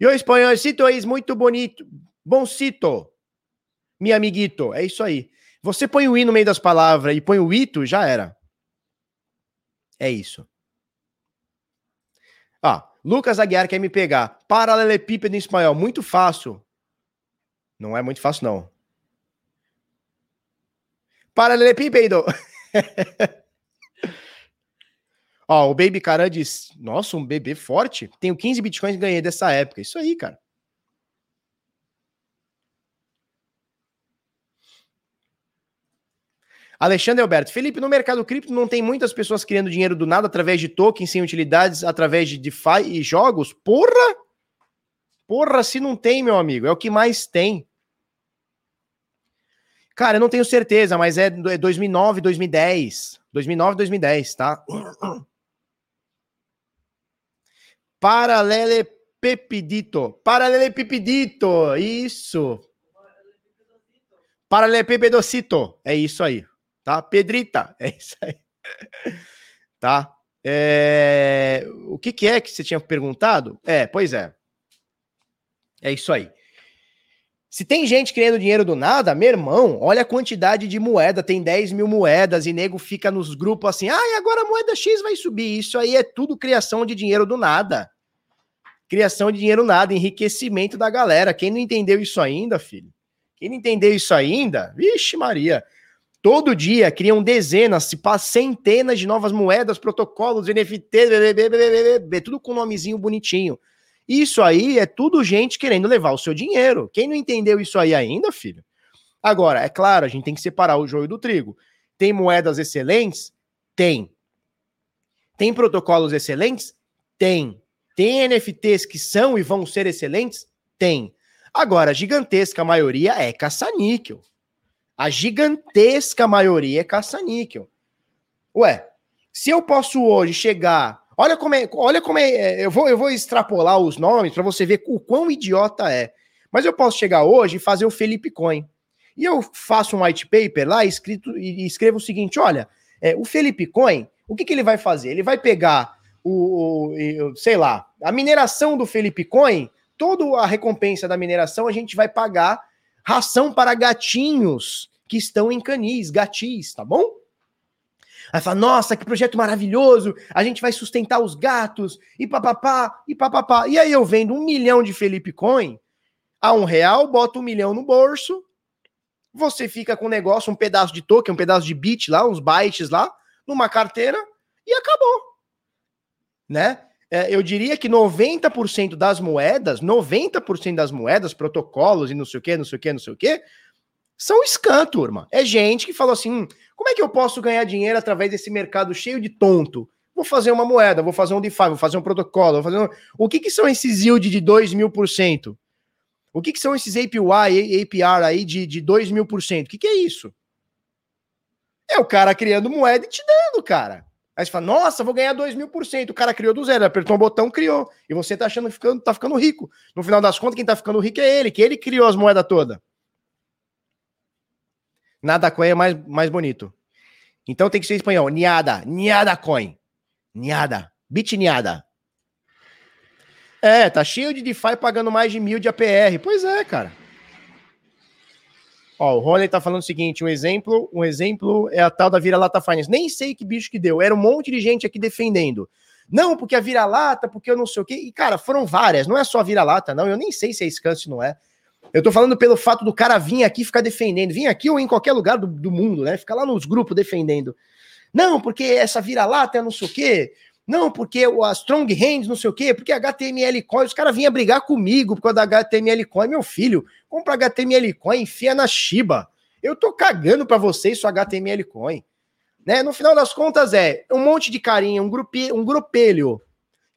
E o espanholcito é muito bonito. Boncito. Mi amiguito. É isso aí. Você põe o i no meio das palavras e põe o ito, já era. É isso. Lucas Aguiar quer me pegar. Paralelepípedo espanhol. Muito fácil. Não é muito fácil, não. Paralelepípedo. Ó, o Baby Caran diz: Nossa, um bebê forte. Tenho 15 bitcoins e ganhei dessa época. Isso aí, cara. Alexandre Alberto, Felipe, no mercado cripto não tem muitas pessoas criando dinheiro do nada através de tokens sem utilidades, através de DeFi e jogos? Porra! Porra, se não tem, meu amigo, é o que mais tem. Cara, eu não tenho certeza, mas é 2009, 2010. 2009, 2010, tá? Paralelepipedito. Paralelepipedito. Isso. Paralelepipedocito. É isso aí tá? Pedrita, é isso aí. tá? É... O que, que é que você tinha perguntado? É, pois é. É isso aí. Se tem gente querendo dinheiro do nada, meu irmão, olha a quantidade de moeda, tem 10 mil moedas e nego fica nos grupos assim, ah, agora a moeda X vai subir. Isso aí é tudo criação de dinheiro do nada. Criação de dinheiro nada, enriquecimento da galera. Quem não entendeu isso ainda, filho? Quem não entendeu isso ainda? Vixe, Maria. Todo dia criam dezenas, se passa centenas de novas moedas, protocolos, NFT, tudo com nomezinho bonitinho. Isso aí é tudo gente querendo levar o seu dinheiro. Quem não entendeu isso aí ainda, filho? Agora, é claro, a gente tem que separar o joio do trigo. Tem moedas excelentes? Tem. Tem protocolos excelentes? Tem. Tem NFTs que são e vão ser excelentes? Tem. Agora, a gigantesca maioria é caça-níquel. A gigantesca maioria é caça-níquel. Ué, se eu posso hoje chegar Olha como é, olha como é, é, eu vou, eu vou extrapolar os nomes para você ver o quão idiota é. Mas eu posso chegar hoje e fazer o Felipe Coin. E eu faço um white paper lá escrito e escrevo o seguinte: olha, é, o Felipe Coin, o que, que ele vai fazer? Ele vai pegar o, o, sei lá, a mineração do Felipe Coin, toda a recompensa da mineração a gente vai pagar ração para gatinhos que estão em canis, gatis, tá bom? Aí fala, nossa, que projeto maravilhoso, a gente vai sustentar os gatos, e papapá, e papapá. E aí eu vendo um milhão de Felipe Coin a um real, boto um milhão no bolso, você fica com um negócio, um pedaço de token, um pedaço de bit lá, uns bytes lá, numa carteira, e acabou. Né? É, eu diria que 90% das moedas, 90% das moedas, protocolos e não sei o que, não sei o que, não sei o que, são scam, turma. É gente que falou assim: hum, como é que eu posso ganhar dinheiro através desse mercado cheio de tonto? Vou fazer uma moeda, vou fazer um DeFi, vou fazer um protocolo, vou fazer um... O que, que são esses yield de 2 mil por cento? O que, que são esses APY, APR aí de, de 2 mil por cento? O que, que é isso? É o cara criando moeda e te dando, cara. Aí você fala, nossa, vou ganhar 2 mil por cento. O cara criou do zero, apertou um botão, criou. E você tá achando que ficando, tá ficando rico. No final das contas, quem tá ficando rico é ele, que ele criou as moedas todas. Nada coin é mais, mais bonito. Então tem que ser espanhol. Niada. Niada coin. Niada. Bitniada. É, tá cheio de DeFi pagando mais de mil de APR. Pois é, cara. Ó, o Rony tá falando o seguinte: um exemplo, um exemplo é a tal da vira-lata finance. Nem sei que bicho que deu. Era um monte de gente aqui defendendo. Não, porque a vira-lata, porque eu não sei o quê. E, cara, foram várias. Não é só vira-lata, não. Eu nem sei se é scan, se não é. Eu tô falando pelo fato do cara vir aqui ficar defendendo, vir aqui ou em qualquer lugar do, do mundo, né? Ficar lá nos grupos defendendo. Não, porque essa vira-lata não sei o quê. Não, porque a Strong Hands, não sei o quê, porque HTML Coin, os caras vinham brigar comigo por causa da HTML Coin. Meu filho, compra HTML Coin, enfia na Shiba. Eu tô cagando para vocês sua HTML Coin. Né? No final das contas é um monte de carinha, um, grupi, um grupelho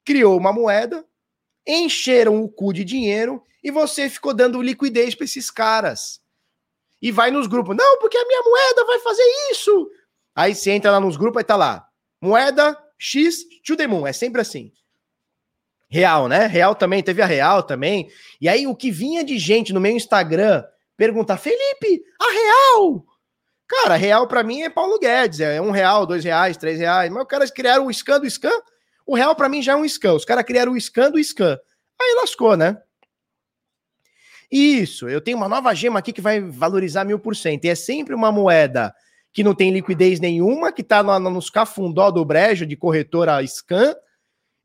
criou uma moeda, encheram o cu de dinheiro e você ficou dando liquidez para esses caras. E vai nos grupos, não, porque a minha moeda vai fazer isso. Aí você entra lá nos grupos e tá lá, moeda X to the moon, é sempre assim. Real, né? Real também, teve a Real também. E aí o que vinha de gente no meu Instagram perguntar, Felipe, a Real! Cara, Real para mim é Paulo Guedes, é um real, dois reais, três reais. Mas os caras criaram o scan do scan, o real para mim já é um scan. Os caras criaram o scan do scan. Aí lascou, né? Isso, eu tenho uma nova gema aqui que vai valorizar mil por cento. E é sempre uma moeda que não tem liquidez nenhuma, que está no, nos cafundó do brejo de corretora scan,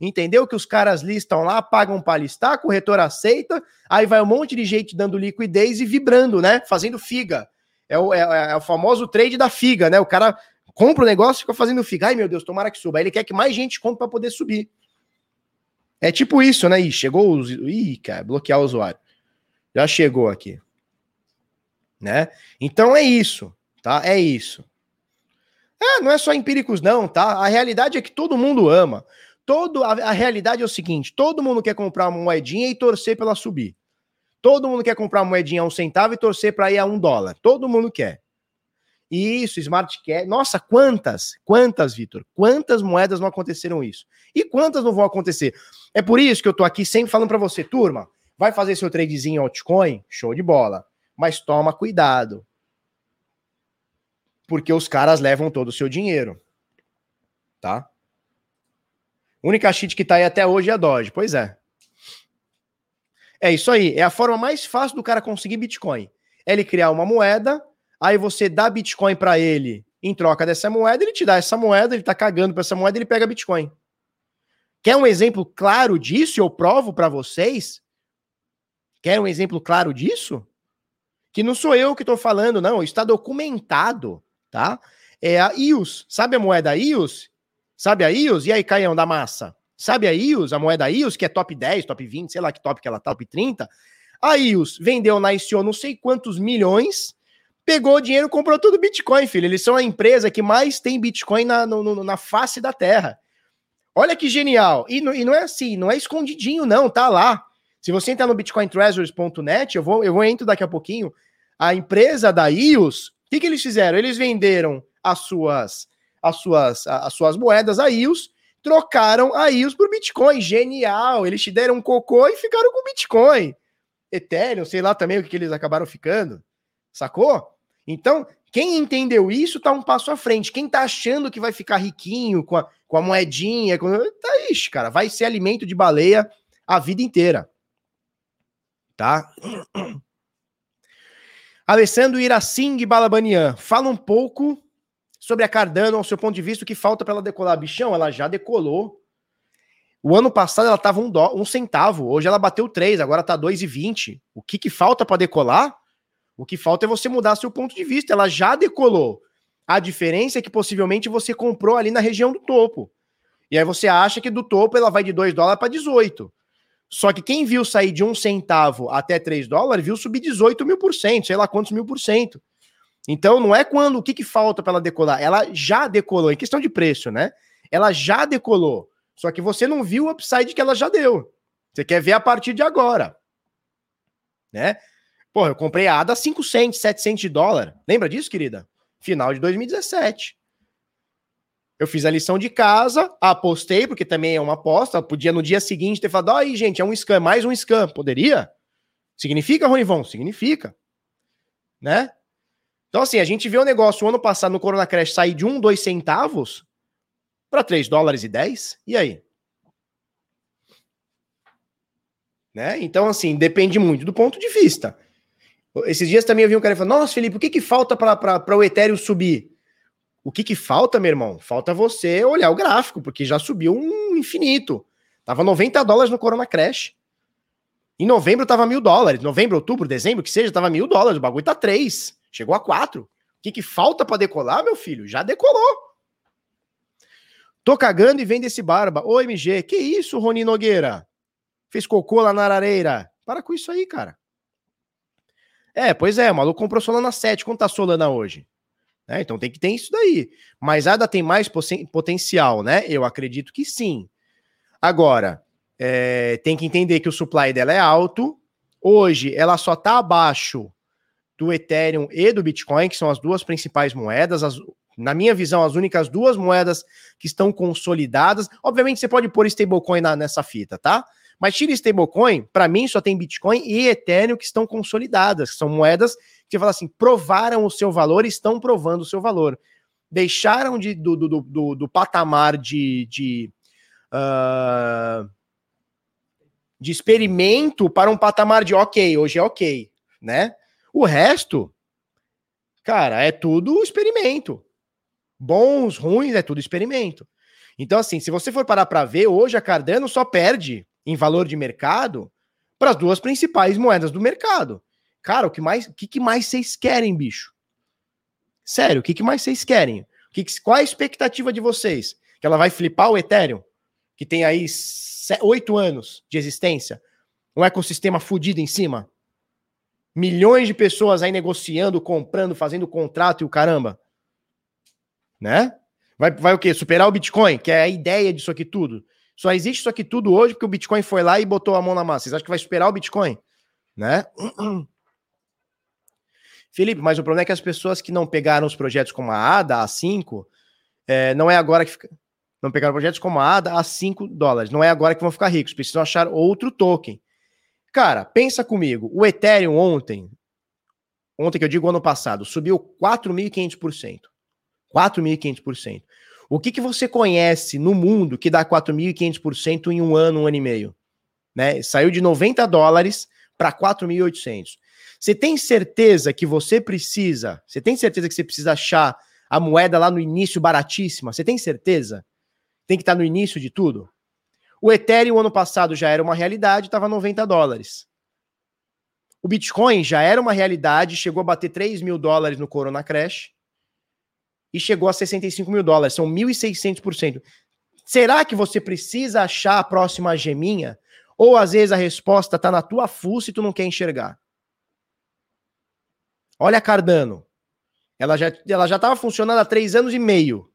entendeu? Que os caras listam lá, pagam para listar, corretora aceita, aí vai um monte de gente dando liquidez e vibrando, né? Fazendo figa. É o, é, é o famoso trade da figa, né? O cara compra o negócio e fica fazendo figa. Ai, meu Deus, tomara que suba. Aí ele quer que mais gente compre para poder subir. É tipo isso, né? Ih, chegou os. Ih, cara, bloquear o usuário. Já chegou aqui. Né? Então é isso, tá? É isso. É, não é só empíricos não, tá? A realidade é que todo mundo ama. Todo a, a realidade é o seguinte, todo mundo quer comprar uma moedinha e torcer pela subir. Todo mundo quer comprar uma moedinha a um centavo e torcer para ir a um dólar. Todo mundo quer. Isso, Smart Cash. Nossa, quantas, quantas, Vitor? Quantas moedas não aconteceram isso? E quantas não vão acontecer? É por isso que eu tô aqui sempre falando para você, turma. Vai fazer seu tradezinho altcoin? Show de bola. Mas toma cuidado. Porque os caras levam todo o seu dinheiro. Tá? A única cheat que tá aí até hoje é a Doge. Pois é. É isso aí. É a forma mais fácil do cara conseguir Bitcoin. É ele criar uma moeda, aí você dá Bitcoin para ele em troca dessa moeda, ele te dá essa moeda, ele tá cagando para essa moeda, ele pega Bitcoin. Quer um exemplo claro disso? Eu provo para vocês. Quer um exemplo claro disso? Que não sou eu que estou falando, não. Está documentado, tá? É a IOS. Sabe a moeda IOS? Sabe a IOS? E aí, Caião da Massa? Sabe a IOS, a moeda IOS, que é top 10, top 20, sei lá que top que ela tá, top 30? A IOS vendeu na ICO não sei quantos milhões, pegou o dinheiro comprou tudo Bitcoin, filho. Eles são a empresa que mais tem Bitcoin na, no, na face da Terra. Olha que genial. E, e, não é assim, não é escondidinho, não, tá lá. Se você entrar no bitcointreasures.net, eu vou, eu vou entro daqui a pouquinho. A empresa da IOS, o que, que eles fizeram? Eles venderam as suas, as suas, as suas moedas a IOS, trocaram a IOS por Bitcoin. Genial! Eles te deram um cocô e ficaram com Bitcoin. Ethereum, sei lá também o que, que eles acabaram ficando. Sacou? Então, quem entendeu isso tá um passo à frente. Quem tá achando que vai ficar riquinho com a, com a moedinha, com... tá ixi, cara, vai ser alimento de baleia a vida inteira. Tá? Alessandro Iracing Balabanian, fala um pouco sobre a Cardano, ao seu ponto de vista, o que falta para ela decolar. Bichão, ela já decolou. O ano passado ela estava um, um centavo, hoje ela bateu três, agora está 2,20. O que, que falta para decolar? O que falta é você mudar seu ponto de vista. Ela já decolou. A diferença é que possivelmente você comprou ali na região do topo. E aí você acha que do topo ela vai de 2 dólares para 18. Só que quem viu sair de um centavo até 3 dólares, viu subir 18 mil por cento, sei lá quantos mil por cento. Então não é quando, o que, que falta para ela decolar? Ela já decolou, em questão de preço, né? Ela já decolou. Só que você não viu o upside que ela já deu. Você quer ver a partir de agora. Né? Pô, eu comprei a ADA a 5 cents, 7 cents de dólar. Lembra disso, querida? Final de 2017. Eu fiz a lição de casa, apostei, porque também é uma aposta. Podia no dia seguinte ter falado: aí, gente, é um scam, mais um scam. Poderia? Significa, Ronivon? Significa. Né? Então, assim, a gente vê o negócio o ano passado no Corona Crash sair de 1, 2 centavos para 3 dólares e 10. E aí? Né? Então, assim, depende muito do ponto de vista. Esses dias também eu vi um cara falando: Nossa, Felipe, o que, que falta para o Ethereum subir? O que que falta, meu irmão? Falta você olhar o gráfico, porque já subiu um infinito. Tava 90 dólares no Corona Crash. Em novembro tava mil dólares. Novembro, outubro, dezembro, que seja, tava mil dólares. O bagulho tá três. Chegou a quatro. O que que falta para decolar, meu filho? Já decolou. Tô cagando e vem desse barba. Ô, MG, que isso, Rony Nogueira? Fez cocô lá na areira. Para com isso aí, cara. É, pois é, o maluco comprou Solana 7. Quanto tá Solana hoje? Né? Então tem que ter isso daí. Mas ADA tem mais potencial, né? Eu acredito que sim. Agora, é, tem que entender que o supply dela é alto. Hoje, ela só está abaixo do Ethereum e do Bitcoin, que são as duas principais moedas. As, na minha visão, as únicas duas moedas que estão consolidadas. Obviamente, você pode pôr stablecoin na, nessa fita, tá? Mas tira stablecoin, para mim só tem Bitcoin e Ethereum que estão consolidadas, que são moedas que fala assim, provaram o seu valor estão provando o seu valor. Deixaram de, do, do, do, do patamar de, de, uh, de experimento para um patamar de ok, hoje é ok, né? O resto, cara, é tudo experimento. Bons, ruins, é tudo experimento. Então, assim, se você for parar para ver, hoje a Cardano só perde em valor de mercado para as duas principais moedas do mercado, Cara, o que mais, o que, que mais vocês querem, bicho? Sério, o que, que mais vocês querem? O que, qual a expectativa de vocês? Que ela vai flipar o Ethereum, que tem aí oito anos de existência, um ecossistema fudido em cima, milhões de pessoas aí negociando, comprando, fazendo contrato e o caramba, né? Vai, vai o quê? Superar o Bitcoin, que é a ideia disso aqui tudo. Só existe isso aqui tudo hoje porque o Bitcoin foi lá e botou a mão na massa. Vocês acham que vai superar o Bitcoin? Né? Felipe, mas o problema é que as pessoas que não pegaram os projetos como a ADA, a 5, é, não é agora que fica, não pegaram projetos como a ADA a 5 dólares. Não é agora que vão ficar ricos, precisam achar outro token. Cara, pensa comigo, o Ethereum ontem, ontem que eu digo ano passado, subiu 4.500%. 4.500%. O que, que você conhece no mundo que dá 4.500% em um ano, um ano e meio? né? Saiu de 90 dólares para 4.800. Você tem certeza que você precisa? Você tem certeza que você precisa achar a moeda lá no início baratíssima? Você tem certeza? Tem que estar no início de tudo? O Ethereum ano passado já era uma realidade, estava 90 dólares. O Bitcoin já era uma realidade, chegou a bater 3 mil dólares no Corona Crash e chegou a 65 mil dólares, são 1.600%. Será que você precisa achar a próxima geminha? Ou às vezes a resposta está na tua fuça e tu não quer enxergar? Olha Cardano. Ela já ela já estava funcionando há três anos e meio.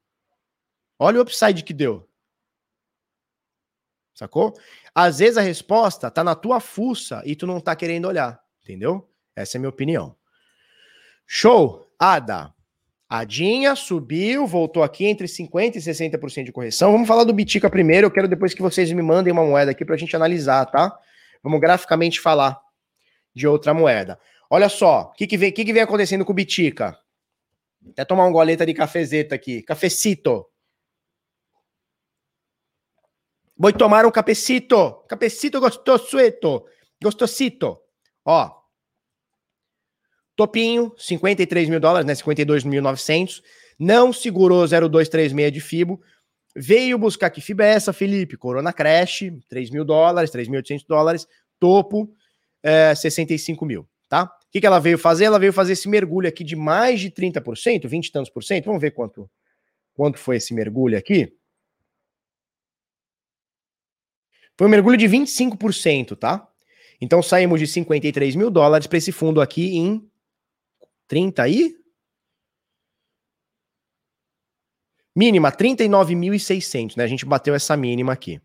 Olha o upside que deu. Sacou? Às vezes a resposta tá na tua fuça e tu não tá querendo olhar, entendeu? Essa é a minha opinião. Show! Ada. Adinha subiu, voltou aqui entre 50% e 60% de correção. Vamos falar do Bitica primeiro. Eu quero depois que vocês me mandem uma moeda aqui pra gente analisar, tá? Vamos graficamente falar de outra moeda. Olha só, o que, que, vem, que, que vem acontecendo com o Bitica? Até tomar um goleta de cafezeta aqui. Cafecito. Vou tomar um cafecito. Cafecito gostosueto. Gostosito. Ó. Topinho, 53 mil dólares, né? 52.900. Não segurou 0,236 de FIBO. Veio buscar que FIBA é essa, Felipe? Corona Crash, 3 mil dólares, 3.800 dólares. Topo, é, 65 mil tá? O que, que ela veio fazer? Ela veio fazer esse mergulho aqui de mais de 30%, 20 e tantos por cento. Vamos ver quanto, quanto foi esse mergulho aqui. Foi um mergulho de 25%, tá? Então saímos de 53 mil dólares para esse fundo aqui em 30 aí? Mínima 39.600, né? A gente bateu essa mínima aqui.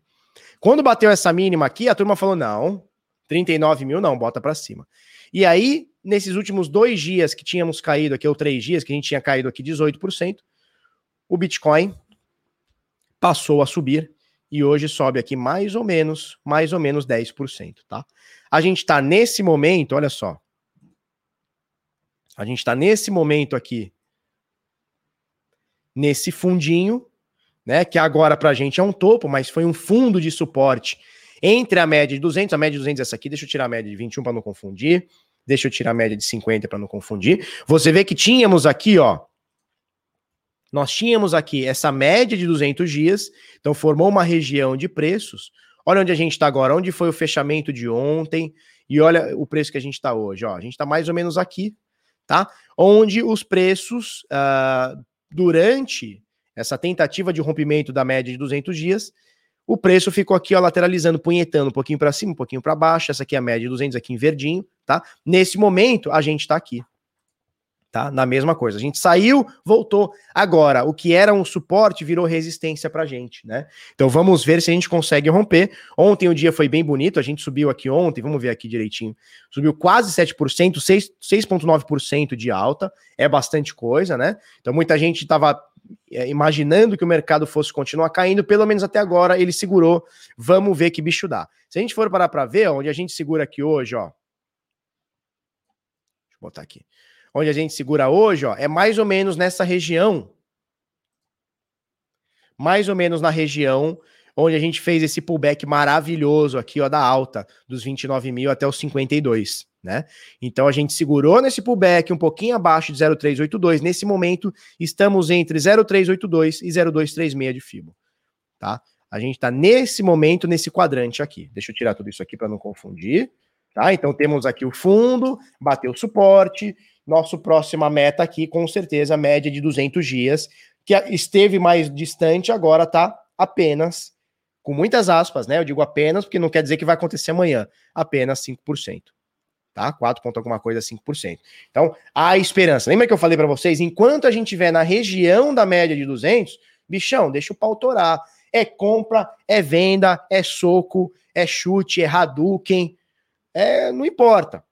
Quando bateu essa mínima aqui, a turma falou: não, 39 mil não, bota para cima. E aí, nesses últimos dois dias que tínhamos caído aqui, ou três dias, que a gente tinha caído aqui 18%, o Bitcoin passou a subir e hoje sobe aqui mais ou menos, mais ou menos 10%, tá? A gente está nesse momento, olha só. A gente está nesse momento aqui, nesse fundinho, né? Que agora para a gente é um topo, mas foi um fundo de suporte entre a média de 200, a média de 200 é essa aqui, deixa eu tirar a média de 21 para não confundir. Deixa eu tirar a média de 50 para não confundir. Você vê que tínhamos aqui, ó, nós tínhamos aqui essa média de 200 dias, então formou uma região de preços. Olha onde a gente está agora, onde foi o fechamento de ontem e olha o preço que a gente está hoje. Ó, a gente está mais ou menos aqui, tá? Onde os preços uh, durante essa tentativa de rompimento da média de 200 dias o preço ficou aqui, ó, lateralizando, punhetando um pouquinho para cima, um pouquinho para baixo. Essa aqui é a média de 200 aqui em verdinho, tá? Nesse momento, a gente está aqui, tá? Na mesma coisa. A gente saiu, voltou. Agora, o que era um suporte virou resistência pra gente, né? Então vamos ver se a gente consegue romper. Ontem o dia foi bem bonito, a gente subiu aqui ontem, vamos ver aqui direitinho. Subiu quase 7%, 6,9% de alta, é bastante coisa, né? Então muita gente tava é, imaginando que o mercado fosse continuar caindo, pelo menos até agora ele segurou. Vamos ver que bicho dá. Se a gente for parar para ver, onde a gente segura aqui hoje, ó. Deixa eu botar aqui. Onde a gente segura hoje, ó, é mais ou menos nessa região. Mais ou menos na região onde a gente fez esse pullback maravilhoso aqui, ó, da alta, dos 29 mil até os 52 né? Então a gente segurou nesse pullback um pouquinho abaixo de 0,382. Nesse momento, estamos entre 0,382 e 0,236 de FIBO, tá? A gente está nesse momento, nesse quadrante aqui. Deixa eu tirar tudo isso aqui para não confundir, tá? Então temos aqui o fundo, bateu o suporte, nosso próxima meta aqui, com certeza, média de 200 dias, que esteve mais distante, agora tá apenas, com muitas aspas, né? Eu digo apenas, porque não quer dizer que vai acontecer amanhã, apenas 5% tá? 4 ponto alguma coisa, 5%. Então, há esperança. Lembra que eu falei para vocês? Enquanto a gente estiver na região da média de 200, bichão, deixa o pau torar. É compra, é venda, é soco, é chute, é Hadouken, é, não importa.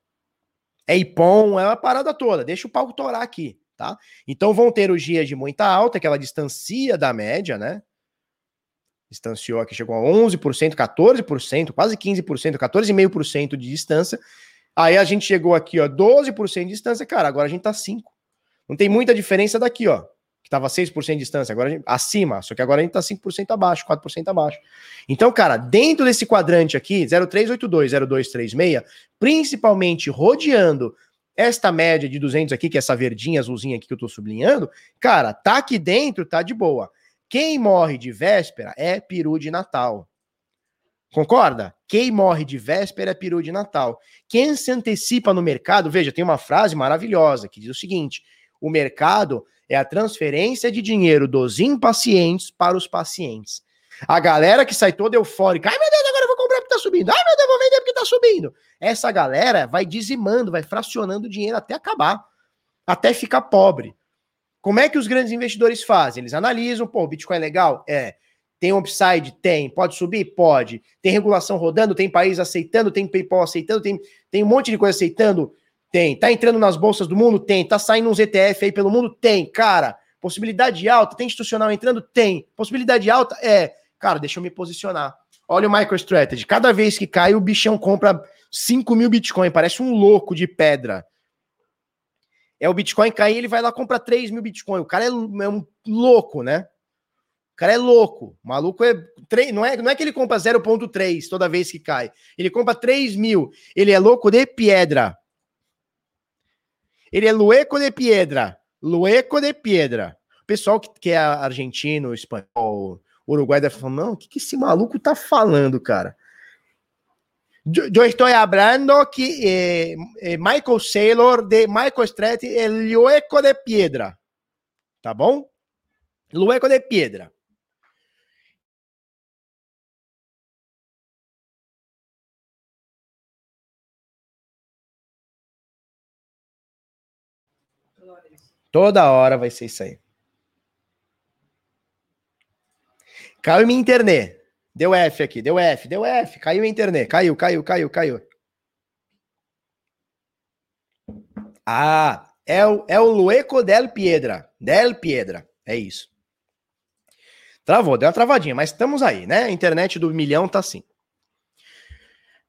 É Ipom, é uma parada toda. Deixa o pau torar aqui, tá? Então vão ter os dias de muita alta, que ela distancia da média, né? Distanciou aqui, chegou a 11%, 14%, quase 15%, 14,5% de distância. Aí a gente chegou aqui, ó, 12% de distância, cara, agora a gente tá 5. Não tem muita diferença daqui, ó, estava 6% de distância, agora gente, acima, só que agora a gente está 5% abaixo, 4% abaixo. Então, cara, dentro desse quadrante aqui, 0382, 0236, principalmente rodeando esta média de 200 aqui, que é essa verdinha azulzinha aqui que eu estou sublinhando, cara, tá aqui dentro, tá de boa. Quem morre de véspera é peru de Natal. Concorda? Quem morre de véspera é peru de Natal. Quem se antecipa no mercado, veja, tem uma frase maravilhosa que diz o seguinte: o mercado é a transferência de dinheiro dos impacientes para os pacientes. A galera que sai toda eufórica, ai meu Deus, agora eu vou comprar porque tá subindo, ai meu Deus, vou vender porque tá subindo. Essa galera vai dizimando, vai fracionando o dinheiro até acabar, até ficar pobre. Como é que os grandes investidores fazem? Eles analisam, pô, o Bitcoin é legal? É. Tem upside? Tem. Pode subir? Pode. Tem regulação rodando? Tem país aceitando? Tem PayPal aceitando? Tem, tem um monte de coisa aceitando? Tem. Tá entrando nas bolsas do mundo? Tem. Tá saindo uns ETF aí pelo mundo? Tem. Cara, possibilidade alta? Tem institucional entrando? Tem. Possibilidade alta? É. Cara, deixa eu me posicionar. Olha o MicroStrategy. Cada vez que cai, o bichão compra 5 mil Bitcoin. Parece um louco de pedra. É o Bitcoin cair, ele vai lá compra 3 mil Bitcoin. O cara é, é um louco, né? O cara é louco. O maluco é. Não é, não é que ele compra 0,3 toda vez que cai. Ele compra 3 mil. Ele é louco de pedra. Ele é lueco de piedra. Lueco de piedra. O pessoal que, que é argentino, espanhol, uruguai deve falar: não, o que, que esse maluco tá falando, cara? Eu estou falando que eh, eh, Michael Saylor de Michael Strat é lueco de piedra. Tá bom? Lueco de piedra. Toda hora vai ser isso aí. Caiu minha internet. Deu F aqui, deu F, deu F. Caiu a internet. Caiu, caiu, caiu, caiu. Ah, é o, é o Lueco del Piedra. Del Piedra. É isso. Travou, deu uma travadinha, mas estamos aí, né? A internet do milhão tá assim. O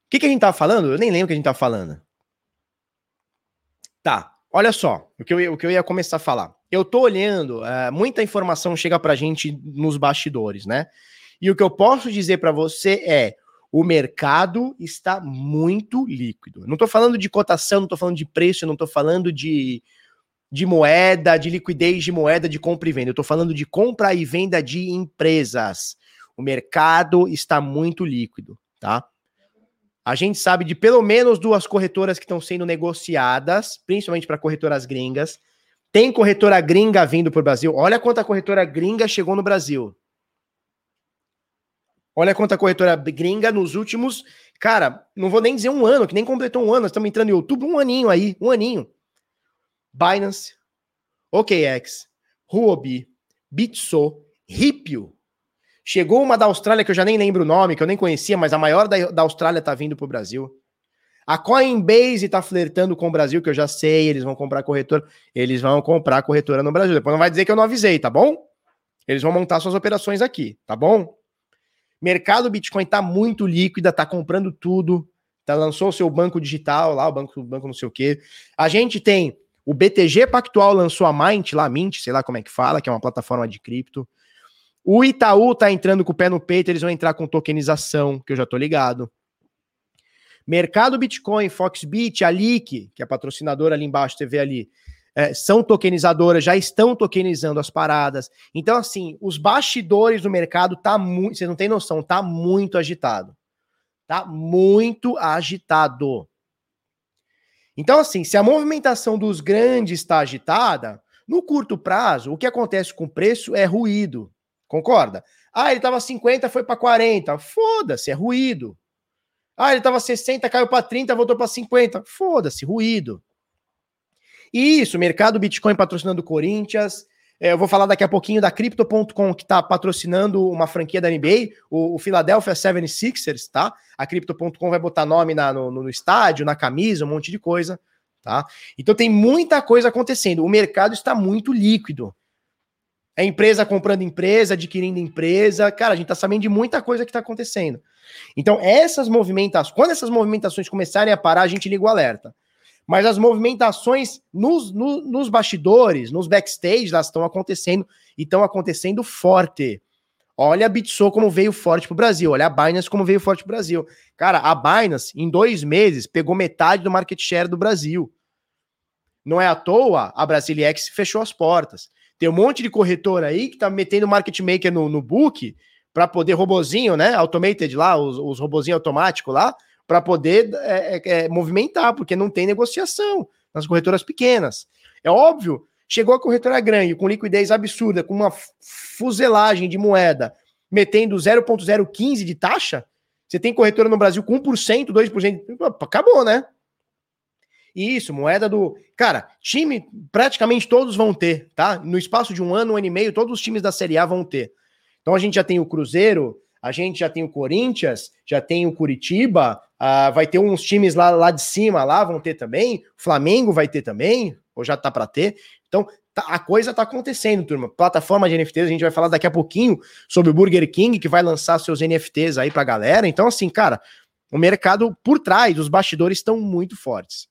que, que a gente tá falando? Eu nem lembro o que a gente tá falando. Tá. Olha só, o que eu, o que eu ia começar a falar. Eu tô olhando, uh, muita informação chega pra gente nos bastidores, né? E o que eu posso dizer para você é: o mercado está muito líquido. Não tô falando de cotação, não tô falando de preço, não tô falando de, de moeda, de liquidez de moeda, de compra e venda. Eu tô falando de compra e venda de empresas. O mercado está muito líquido, tá? A gente sabe de pelo menos duas corretoras que estão sendo negociadas, principalmente para corretoras gringas. Tem corretora gringa vindo para o Brasil. Olha quanta corretora gringa chegou no Brasil. Olha quanta corretora gringa nos últimos. Cara, não vou nem dizer um ano, que nem completou um ano. Estamos entrando no YouTube um aninho aí, um aninho. Binance, OKX, Huobi, Bitso, Ripio, Chegou uma da Austrália que eu já nem lembro o nome, que eu nem conhecia, mas a maior da, da Austrália tá vindo pro Brasil. A Coinbase tá flertando com o Brasil, que eu já sei, eles vão comprar corretora. Eles vão comprar corretora no Brasil. Depois não vai dizer que eu não avisei, tá bom? Eles vão montar suas operações aqui, tá bom? Mercado Bitcoin tá muito líquida, tá comprando tudo. Tá, lançou o seu banco digital lá, o banco, banco não sei o quê. A gente tem o BTG Pactual lançou a Mint, lá, Mint, sei lá como é que fala, que é uma plataforma de cripto. O Itaú tá entrando com o pé no peito, eles vão entrar com tokenização, que eu já tô ligado. Mercado Bitcoin, Foxbit, a Leak, que é a patrocinadora ali embaixo, você vê ali, é, são tokenizadoras, já estão tokenizando as paradas. Então, assim, os bastidores do mercado tá muito, vocês não têm noção, tá muito agitado. Tá muito agitado. Então, assim, se a movimentação dos grandes está agitada, no curto prazo, o que acontece com o preço é ruído. Concorda? Ah, ele estava 50, foi para 40. Foda-se, é ruído. Ah, ele estava 60, caiu para 30, voltou para 50. Foda-se, ruído. E isso, mercado Bitcoin patrocinando Corinthians. É, eu vou falar daqui a pouquinho da Crypto.com, que está patrocinando uma franquia da NBA, o, o Philadelphia 76ers, tá? A Crypto.com vai botar nome na, no, no estádio, na camisa, um monte de coisa, tá? Então tem muita coisa acontecendo. O mercado está muito líquido. É empresa comprando empresa, adquirindo empresa. Cara, a gente tá sabendo de muita coisa que tá acontecendo. Então, essas movimentações, quando essas movimentações começarem a parar, a gente liga o alerta. Mas as movimentações nos, no, nos bastidores, nos backstage, elas estão acontecendo e estão acontecendo forte. Olha a Bitso como veio forte pro Brasil. Olha a Binance como veio forte pro Brasil. Cara, a Binance, em dois meses, pegou metade do market share do Brasil. Não é à toa, a Brasiliex fechou as portas. Tem um monte de corretor aí que tá metendo market maker no, no book para poder robozinho, né? Automated lá, os, os automáticos lá, para poder é, é, é, movimentar, porque não tem negociação nas corretoras pequenas. É óbvio, chegou a corretora grande, com liquidez absurda, com uma fuselagem de moeda, metendo 0,015 de taxa. Você tem corretora no Brasil com 1%, 2%, acabou, né? Isso, moeda do. Cara, time, praticamente todos vão ter, tá? No espaço de um ano, um ano e meio, todos os times da Série A vão ter. Então a gente já tem o Cruzeiro, a gente já tem o Corinthians, já tem o Curitiba, uh, vai ter uns times lá, lá de cima, lá vão ter também, Flamengo vai ter também, ou já tá para ter. Então tá, a coisa tá acontecendo, turma. Plataforma de NFTs, a gente vai falar daqui a pouquinho sobre o Burger King, que vai lançar seus NFTs aí pra galera. Então, assim, cara, o mercado por trás, os bastidores estão muito fortes.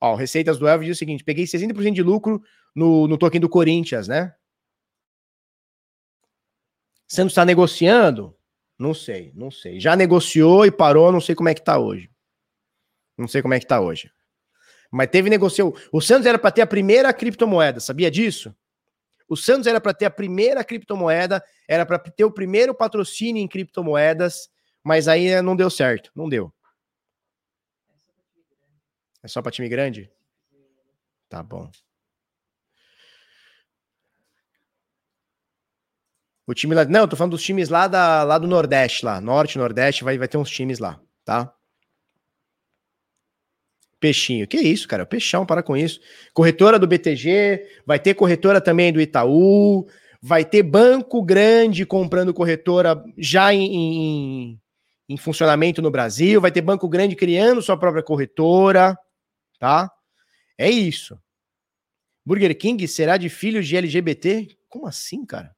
Ó, Receitas do Elvis diz o seguinte: peguei 60% de lucro no, no token do Corinthians, né? Santos está negociando? Não sei, não sei. Já negociou e parou, não sei como é que tá hoje. Não sei como é que tá hoje. Mas teve negociou. O Santos era para ter a primeira criptomoeda, sabia disso? O Santos era para ter a primeira criptomoeda, era para ter o primeiro patrocínio em criptomoedas, mas aí não deu certo, não deu. É só para time grande? Tá bom. O time lá. Não, tô falando dos times lá, da, lá do Nordeste, lá. Norte, Nordeste, vai, vai ter uns times lá, tá? Peixinho. Que isso, cara? Peixão, para com isso. Corretora do BTG, vai ter corretora também do Itaú, vai ter banco grande comprando corretora já em, em, em funcionamento no Brasil, vai ter banco grande criando sua própria corretora tá? É isso. Burger King será de filhos de LGBT? Como assim, cara?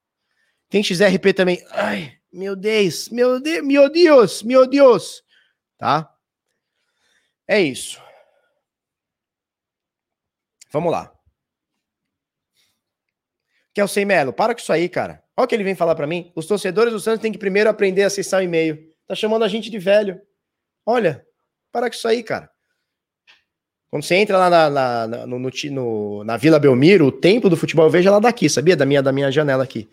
Tem XRP também. Ai, meu Deus, meu Deus, meu Deus, meu Deus. Tá? É isso. Vamos lá. Que é o Sem para com isso aí, cara. Olha o que ele vem falar para mim. Os torcedores do Santos têm que primeiro aprender a acessar o e-mail. Tá chamando a gente de velho. Olha, para com isso aí, cara. Quando você entra lá na, na, na, no, no, na Vila Belmiro, o templo do futebol, eu vejo ela daqui, sabia? Da minha, da minha janela aqui.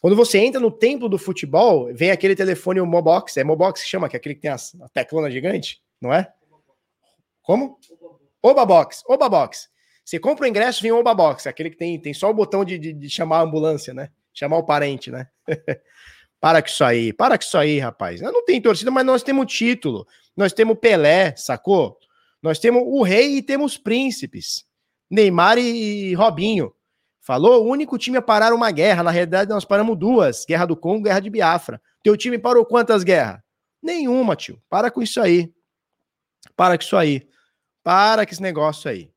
Quando você entra no templo do futebol, vem aquele telefone, o Mobox, é Mobox que chama, que é aquele que tem a, a teclona gigante, não é? Como? Obabox, Obabox. Você compra o ingresso, vem o Obabox, aquele que tem, tem só o botão de, de, de chamar a ambulância, né? Chamar o parente, né? para com isso aí, para com isso aí, rapaz. Não tem torcida, mas nós temos título. Nós temos Pelé, sacou? Nós temos o rei e temos príncipes. Neymar e Robinho. Falou, o único time a parar uma guerra. Na realidade, nós paramos duas: Guerra do Congo, Guerra de Biafra. Teu time parou quantas guerras? Nenhuma, tio. Para com isso aí. Para com isso aí. Para com esse negócio aí.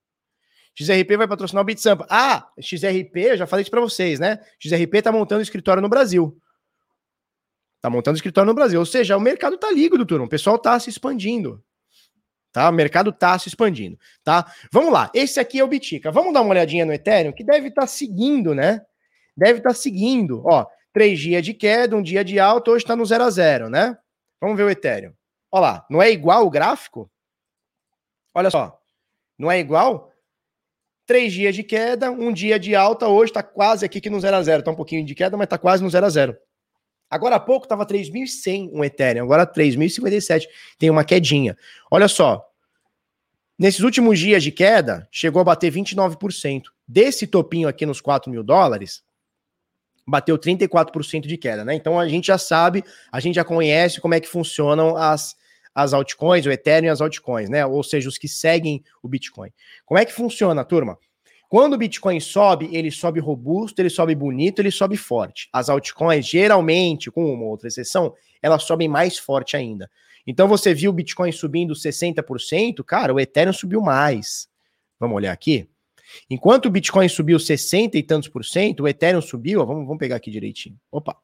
XRP vai patrocinar o Beat Sampa. Ah, XRP, eu já falei isso para vocês, né? XRP tá montando escritório no Brasil. Tá montando escritório no Brasil. Ou seja, o mercado tá líquido, turma. O pessoal tá se expandindo tá? O mercado tá se expandindo, tá? Vamos lá, esse aqui é o Bitica. Vamos dar uma olhadinha no Ethereum, que deve estar tá seguindo, né? Deve estar tá seguindo, ó, três dias de queda, um dia de alta, hoje está no 0 a 0, né? Vamos ver o Ethereum. Olha lá, não é igual o gráfico? Olha só, não é igual? Três dias de queda, um dia de alta, hoje está quase aqui que no 0 a 0, tá um pouquinho de queda, mas tá quase no 0 a 0. Agora há pouco estava 3.100 um Ethereum, agora 3.057. Tem uma quedinha. Olha só. Nesses últimos dias de queda, chegou a bater 29%. Desse topinho aqui nos 4 mil dólares, bateu 34% de queda, né? Então a gente já sabe, a gente já conhece como é que funcionam as, as altcoins, o Ethereum e as altcoins, né? Ou seja, os que seguem o Bitcoin. Como é que funciona, turma? Quando o Bitcoin sobe, ele sobe robusto, ele sobe bonito, ele sobe forte. As altcoins, geralmente, com uma outra exceção, elas sobem mais forte ainda. Então você viu o Bitcoin subindo 60%, cara, o Ethereum subiu mais. Vamos olhar aqui. Enquanto o Bitcoin subiu 60 e tantos por cento, o Ethereum subiu, ó, vamos, vamos pegar aqui direitinho. Opa.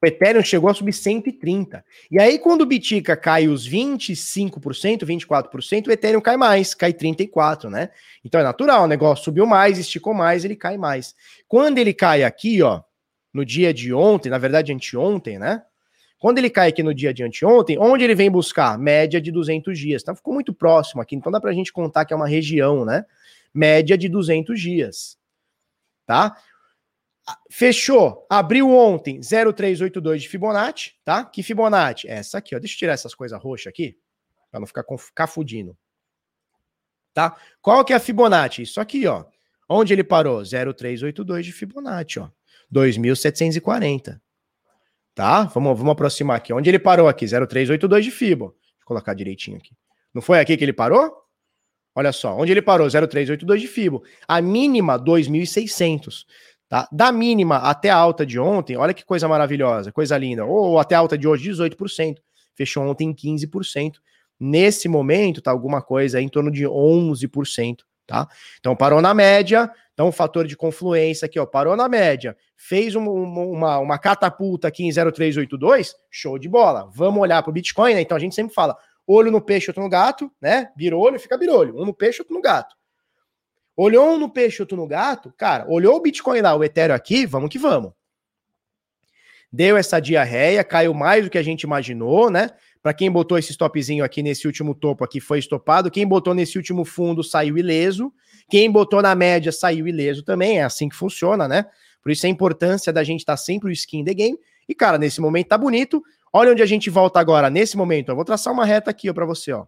O Ethereum chegou a subir 130. E aí, quando o Bitica cai os 25%, 24%, o Ethereum cai mais, cai 34%, né? Então é natural, o negócio subiu mais, esticou mais, ele cai mais. Quando ele cai aqui, ó, no dia de ontem, na verdade anteontem, né? Quando ele cai aqui no dia de anteontem, onde ele vem buscar? Média de 200 dias. Então ficou muito próximo aqui, então dá pra gente contar que é uma região, né? Média de 200 dias. Tá? Fechou. Abriu ontem 0382 de Fibonacci, tá? Que Fibonacci? Essa aqui, ó. Deixa eu tirar essas coisas roxas aqui, para não ficar cafudindo. Tá? Qual que é a Fibonacci? Isso aqui, ó. Onde ele parou? 0382 de Fibonacci, ó. 2740. Tá? Vamos, vamos aproximar aqui. Onde ele parou aqui? 0382 de Fibo. Deixa eu colocar direitinho aqui. Não foi aqui que ele parou? Olha só, onde ele parou? 0382 de Fibo. A mínima 2600. Tá? Da mínima até a alta de ontem, olha que coisa maravilhosa, coisa linda. Ou até a alta de hoje, 18%. Fechou ontem 15%. Nesse momento, tá alguma coisa em torno de 11%. Tá? Então parou na média. Então, fator de confluência aqui, ó, parou na média, fez um, uma, uma catapulta aqui em 0,382, show de bola. Vamos olhar para o Bitcoin, né? Então a gente sempre fala: olho no peixe, outro no gato, né? Birolho, fica birolho. Um no peixe, outro no gato. Olhou um no peixe, outro no gato, cara, olhou o Bitcoin lá, o Ethereum aqui, vamos que vamos. Deu essa diarreia, caiu mais do que a gente imaginou, né? Para quem botou esse stopzinho aqui nesse último topo aqui foi estopado, quem botou nesse último fundo saiu ileso, quem botou na média saiu ileso também, é assim que funciona, né? Por isso a importância da gente estar tá sempre o skin the game. E cara, nesse momento tá bonito. Olha onde a gente volta agora, nesse momento. Eu vou traçar uma reta aqui para você, ó.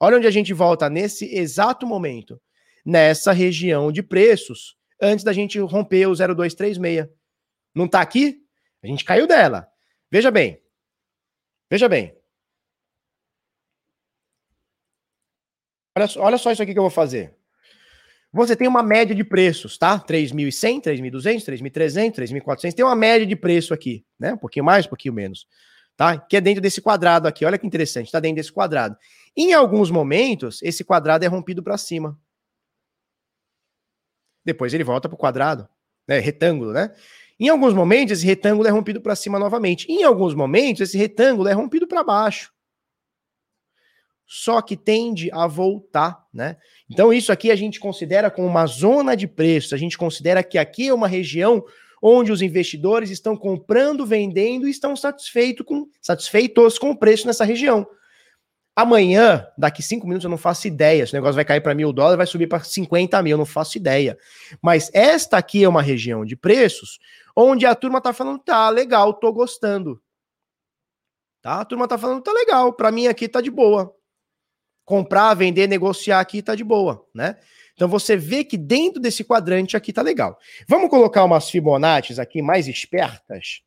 Olha onde a gente volta nesse exato momento nessa região de preços antes da gente romper o 0236. Não está aqui? A gente caiu dela. Veja bem. Veja bem. Olha, olha só isso aqui que eu vou fazer. Você tem uma média de preços, tá? 3.100, 3.200, 3.300, 3.400. Tem uma média de preço aqui, né? Um pouquinho mais, um pouquinho menos. Tá? Que é dentro desse quadrado aqui. Olha que interessante, está dentro desse quadrado. Em alguns momentos, esse quadrado é rompido para cima. Depois ele volta para o quadrado, né? Retângulo, né? Em alguns momentos, esse retângulo é rompido para cima novamente. Em alguns momentos, esse retângulo é rompido para baixo. Só que tende a voltar, né? Então, isso aqui a gente considera como uma zona de preços. A gente considera que aqui é uma região onde os investidores estão comprando, vendendo e estão satisfeitos com, satisfeitos com o preço nessa região. Amanhã, daqui cinco minutos, eu não faço ideia. Se o negócio vai cair para mil dólares, vai subir para 50 mil, eu não faço ideia. Mas esta aqui é uma região de preços onde a turma tá falando, tá legal, tô gostando. Tá? A turma tá falando, tá legal, para mim aqui tá de boa. Comprar, vender, negociar aqui tá de boa, né? Então você vê que dentro desse quadrante aqui tá legal. Vamos colocar umas Fibonacci aqui mais espertas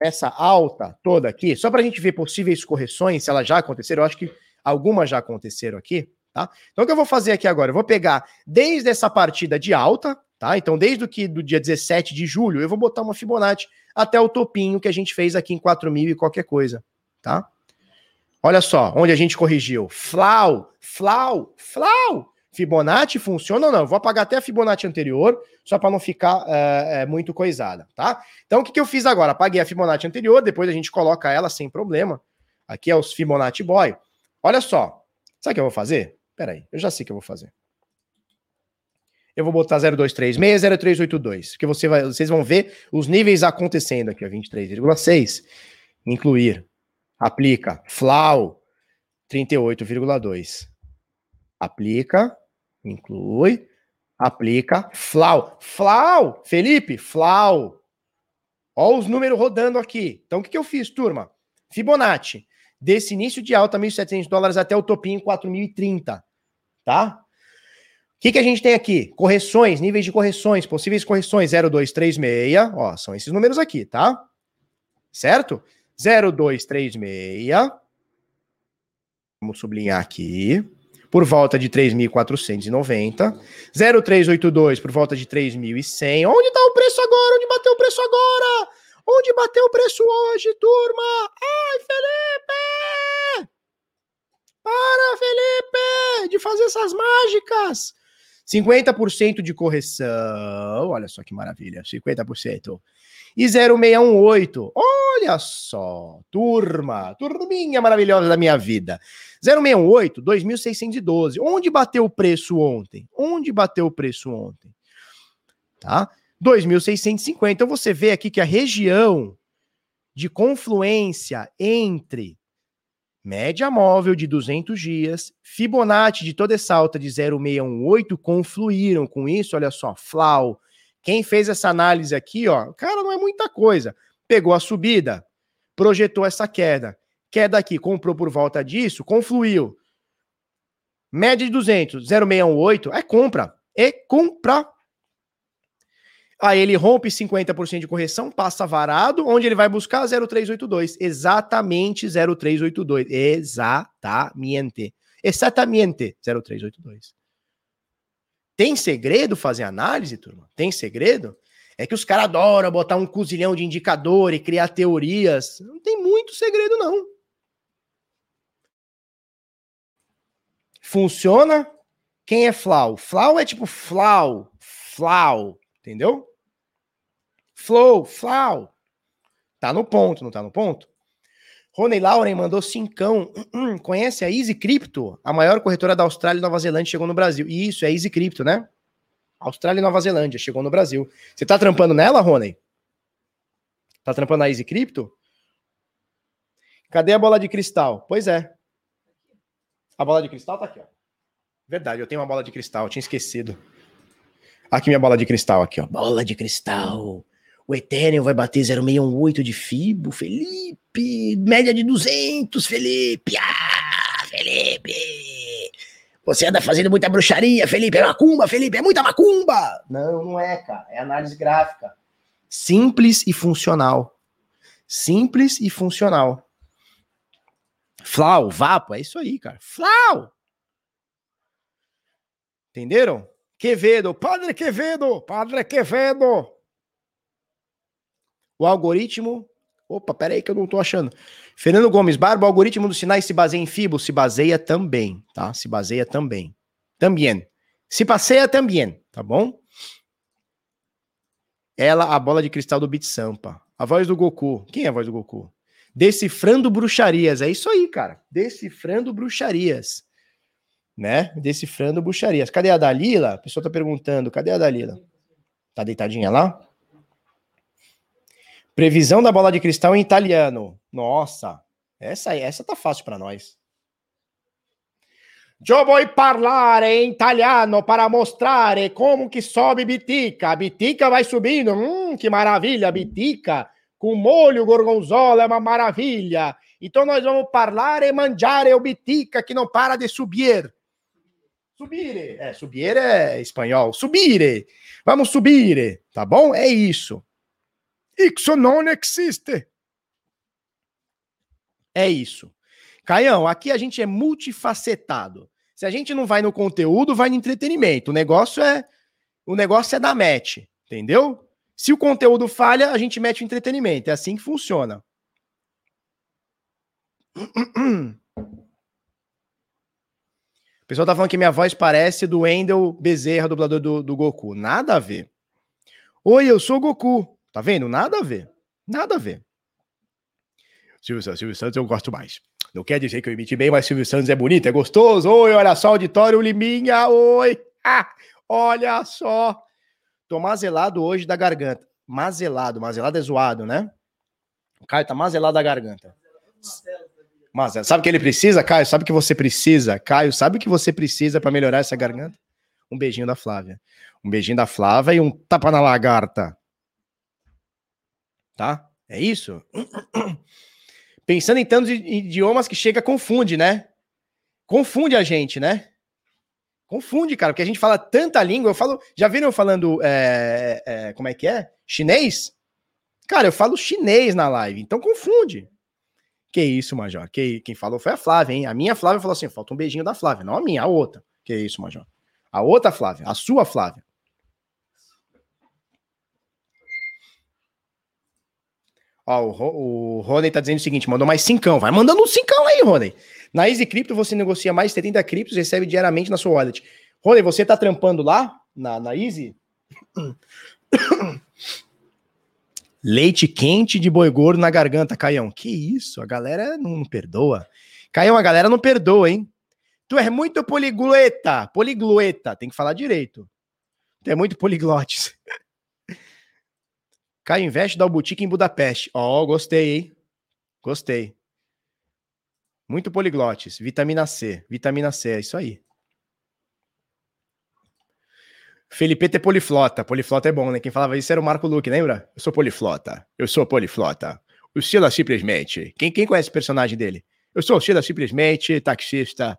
essa alta toda aqui, só para a gente ver possíveis correções, se elas já aconteceram, eu acho que algumas já aconteceram aqui, tá? Então o que eu vou fazer aqui agora? Eu vou pegar desde essa partida de alta, tá? Então desde o que do dia 17 de julho, eu vou botar uma Fibonacci até o topinho que a gente fez aqui em 4 mil e qualquer coisa, tá? Olha só, onde a gente corrigiu. Flau, flau, flau. Fibonacci funciona ou não? Eu vou apagar até a Fibonacci anterior, só para não ficar é, muito coisada, tá? Então, o que, que eu fiz agora? Apaguei a Fibonacci anterior, depois a gente coloca ela sem problema. Aqui é os Fibonacci Boy. Olha só, sabe o que eu vou fazer? Pera aí, eu já sei o que eu vou fazer. Eu vou botar 0236, 0382, porque você vai, vocês vão ver os níveis acontecendo aqui, 23,6. Incluir, aplica, FLAU, 38,2 aplica, inclui, aplica, flau. Flau, Felipe, flau. Olha os números rodando aqui. Então, o que, que eu fiz, turma? Fibonacci, desse início de alta, 1.700 dólares até o topinho, 4.030, tá? O que, que a gente tem aqui? Correções, níveis de correções, possíveis correções, 0236, ó, são esses números aqui, tá? Certo? 0236, vamos sublinhar aqui, por volta de 3.490. 0382 por volta de 3.100. Onde está o preço agora? Onde bateu o preço agora? Onde bateu o preço hoje, turma? Ai, Felipe! Para, Felipe! De fazer essas mágicas! 50% de correção, olha só que maravilha, 50%. E 0618, olha só, turma, turminha maravilhosa da minha vida. 0618, 2.612. Onde bateu o preço ontem? Onde bateu o preço ontem? Tá? 2.650. Então você vê aqui que a região de confluência entre média móvel de 200 dias, Fibonacci de toda essa alta de 0,618 confluíram com isso, olha só, Flau. Quem fez essa análise aqui, ó, cara, não é muita coisa. Pegou a subida, projetou essa queda. Queda aqui, comprou por volta disso, confluiu. Média de 200, 0,618 é compra. É compra. Aí ele rompe 50% de correção, passa varado, onde ele vai buscar 0382. Exatamente 0382. Exatamente. Exatamente 0382. Tem segredo fazer análise, turma? Tem segredo? É que os caras adoram botar um cozilhão de indicador e criar teorias. Não tem muito segredo, não. Funciona? Quem é Flau? Flau é tipo Flau. Flau. Entendeu? Flow, Flau. Tá no ponto, não tá no ponto? Rony Lauren mandou cincão. Conhece a Easy Crypto? A maior corretora da Austrália e Nova Zelândia chegou no Brasil. Isso, é Easy Crypto, né? Austrália e Nova Zelândia chegou no Brasil. Você tá trampando nela, Rony? Tá trampando na Easy Crypto? Cadê a bola de cristal? Pois é. A bola de cristal tá aqui, ó. Verdade, eu tenho uma bola de cristal, tinha esquecido. Aqui minha bola de cristal, aqui, ó. Bola de cristal. O Ethereum vai bater 0,618 de FIBO, Felipe. Média de 200, Felipe. Ah, Felipe. Você anda fazendo muita bruxaria, Felipe. É macumba, Felipe. É muita macumba. Não, não é, cara. É análise gráfica. Simples e funcional. Simples e funcional. Flau, Vapo, é isso aí, cara. Flau! Entenderam? Quevedo, Padre Quevedo, Padre Quevedo. O algoritmo. Opa, peraí que eu não tô achando. Fernando Gomes Barba, o algoritmo dos sinais se baseia em Fibo? Se baseia também, tá? Se baseia também. Também. Se passeia também, tá bom? Ela, a bola de cristal do Bit Sampa. A voz do Goku. Quem é a voz do Goku? Decifrando bruxarias. É isso aí, cara. Decifrando bruxarias. Né? Decifrando bruxarias. Cadê a Dalila? A pessoa tá perguntando. Cadê a Dalila? Tá deitadinha lá? Previsão da bola de cristal em italiano. Nossa, essa essa tá fácil para nós. Eu vou falar em italiano para mostrar como que sobe bitica. Bitica vai subindo. Hum, que maravilha, bitica com molho gorgonzola é uma maravilha. Então nós vamos falar e manjar o bitica que não para de subir. Subire. É, subir é espanhol. Subire. Vamos subir, tá bom? É isso. Isso não existe. É isso. Caião, aqui a gente é multifacetado. Se a gente não vai no conteúdo, vai no entretenimento. O negócio é o negócio é da match, entendeu? Se o conteúdo falha, a gente mete o entretenimento. É assim que funciona. O pessoal tá falando que minha voz parece do Wendel Bezerra, dublador do, do Goku. Nada a ver. Oi, eu sou o Goku. Tá vendo? Nada a ver. Nada a ver. Silvio Santos, Silvio Santos eu gosto mais. Não quer dizer que eu imite bem, mas Silvio Santos é bonito, é gostoso. Oi, olha só, auditório Liminha, oi. Ah, olha só. Tô mazelado hoje da garganta. Mazelado, mazelado é zoado, né? O Caio tá mazelado da garganta. Mas sabe o que ele precisa, Caio? Sabe o que você precisa? Caio, sabe o que você precisa para melhorar essa garganta? Um beijinho da Flávia. Um beijinho da Flávia e um tapa na lagarta. Tá? É isso? Pensando em tantos idiomas que chega confunde, né? Confunde a gente, né? Confunde, cara, porque a gente fala tanta língua. Eu falo. Já viram eu falando. É, é, como é que é? Chinês? Cara, eu falo chinês na live, então confunde. Que isso, Major? Que, quem falou foi a Flávia, hein? A minha Flávia falou assim: falta um beijinho da Flávia. Não a minha, a outra. Que isso, Major? A outra Flávia, a sua Flávia. Ó, o, o Rony tá dizendo o seguinte: mandou mais cincão. Vai mandando um cincão aí, Rony. Na Easy Crypto você negocia mais 70 criptos e recebe diariamente na sua wallet. Rony, você tá trampando lá na, na Easy? Leite quente de boi gordo na garganta, Caião. Que isso? A galera não, perdoa. Caião, a galera não perdoa, hein? Tu é muito poliglueta. Poliglueta. Tem que falar direito. Tu é muito poliglotes. Caio investe da boutique em Budapeste. Ó, oh, gostei, hein? Gostei. Muito poliglotes. Vitamina C. Vitamina C, é isso aí. Felipe é poliflota. Poliflota é bom, né? Quem falava isso era o Marco Luque, lembra? Eu sou poliflota. Eu sou poliflota. O Sila simplesmente. Quem, quem conhece o personagem dele? Eu sou o Sila simplesmente, taxista.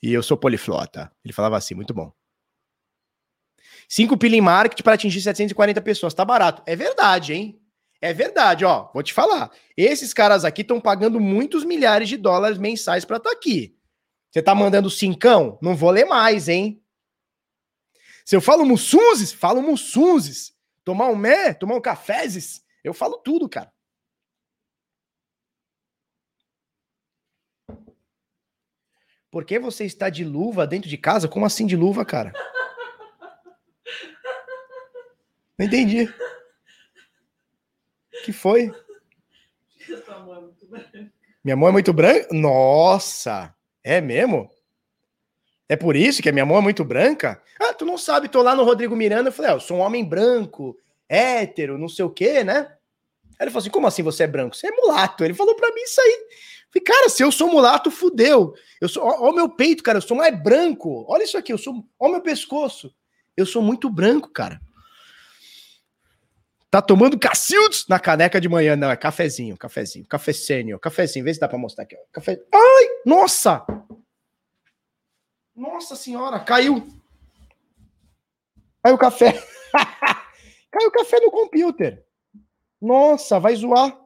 E eu sou poliflota. Ele falava assim, muito bom. Cinco pila em marketing para atingir 740 pessoas. Tá barato. É verdade, hein? É verdade, ó. Vou te falar. Esses caras aqui estão pagando muitos milhares de dólares mensais para estar tá aqui. Você tá mandando cincão? Não vou ler mais, hein? Se eu falo mussunzes, falo mussunzes. Tomar um mé, tomar um cafezes, eu falo tudo, cara. Por que você está de luva dentro de casa? Como assim de luva, cara? Não entendi. que foi? Minha mão é muito branca? Nossa! É mesmo? É por isso que a minha mão é muito branca? Ah, tu não sabe, tô lá no Rodrigo Miranda, eu falei, ah, eu sou um homem branco, hétero, não sei o quê, né? Aí ele falou assim, como assim você é branco? Você é mulato. Ele falou pra mim isso aí. Eu falei, cara, se eu sou mulato, fudeu. Eu sou, ó, ó o meu peito, cara, eu sou mais branco. Olha isso aqui, eu sou, ó o meu pescoço. Eu sou muito branco, cara. Tá tomando cacildos na caneca de manhã. Não, é cafezinho, cafezinho, cafecênio, cafezinho. Vê se dá pra mostrar aqui. Café... Ai, nossa! Nossa senhora, caiu. Caiu o café. caiu o café no computer. Nossa, vai zoar.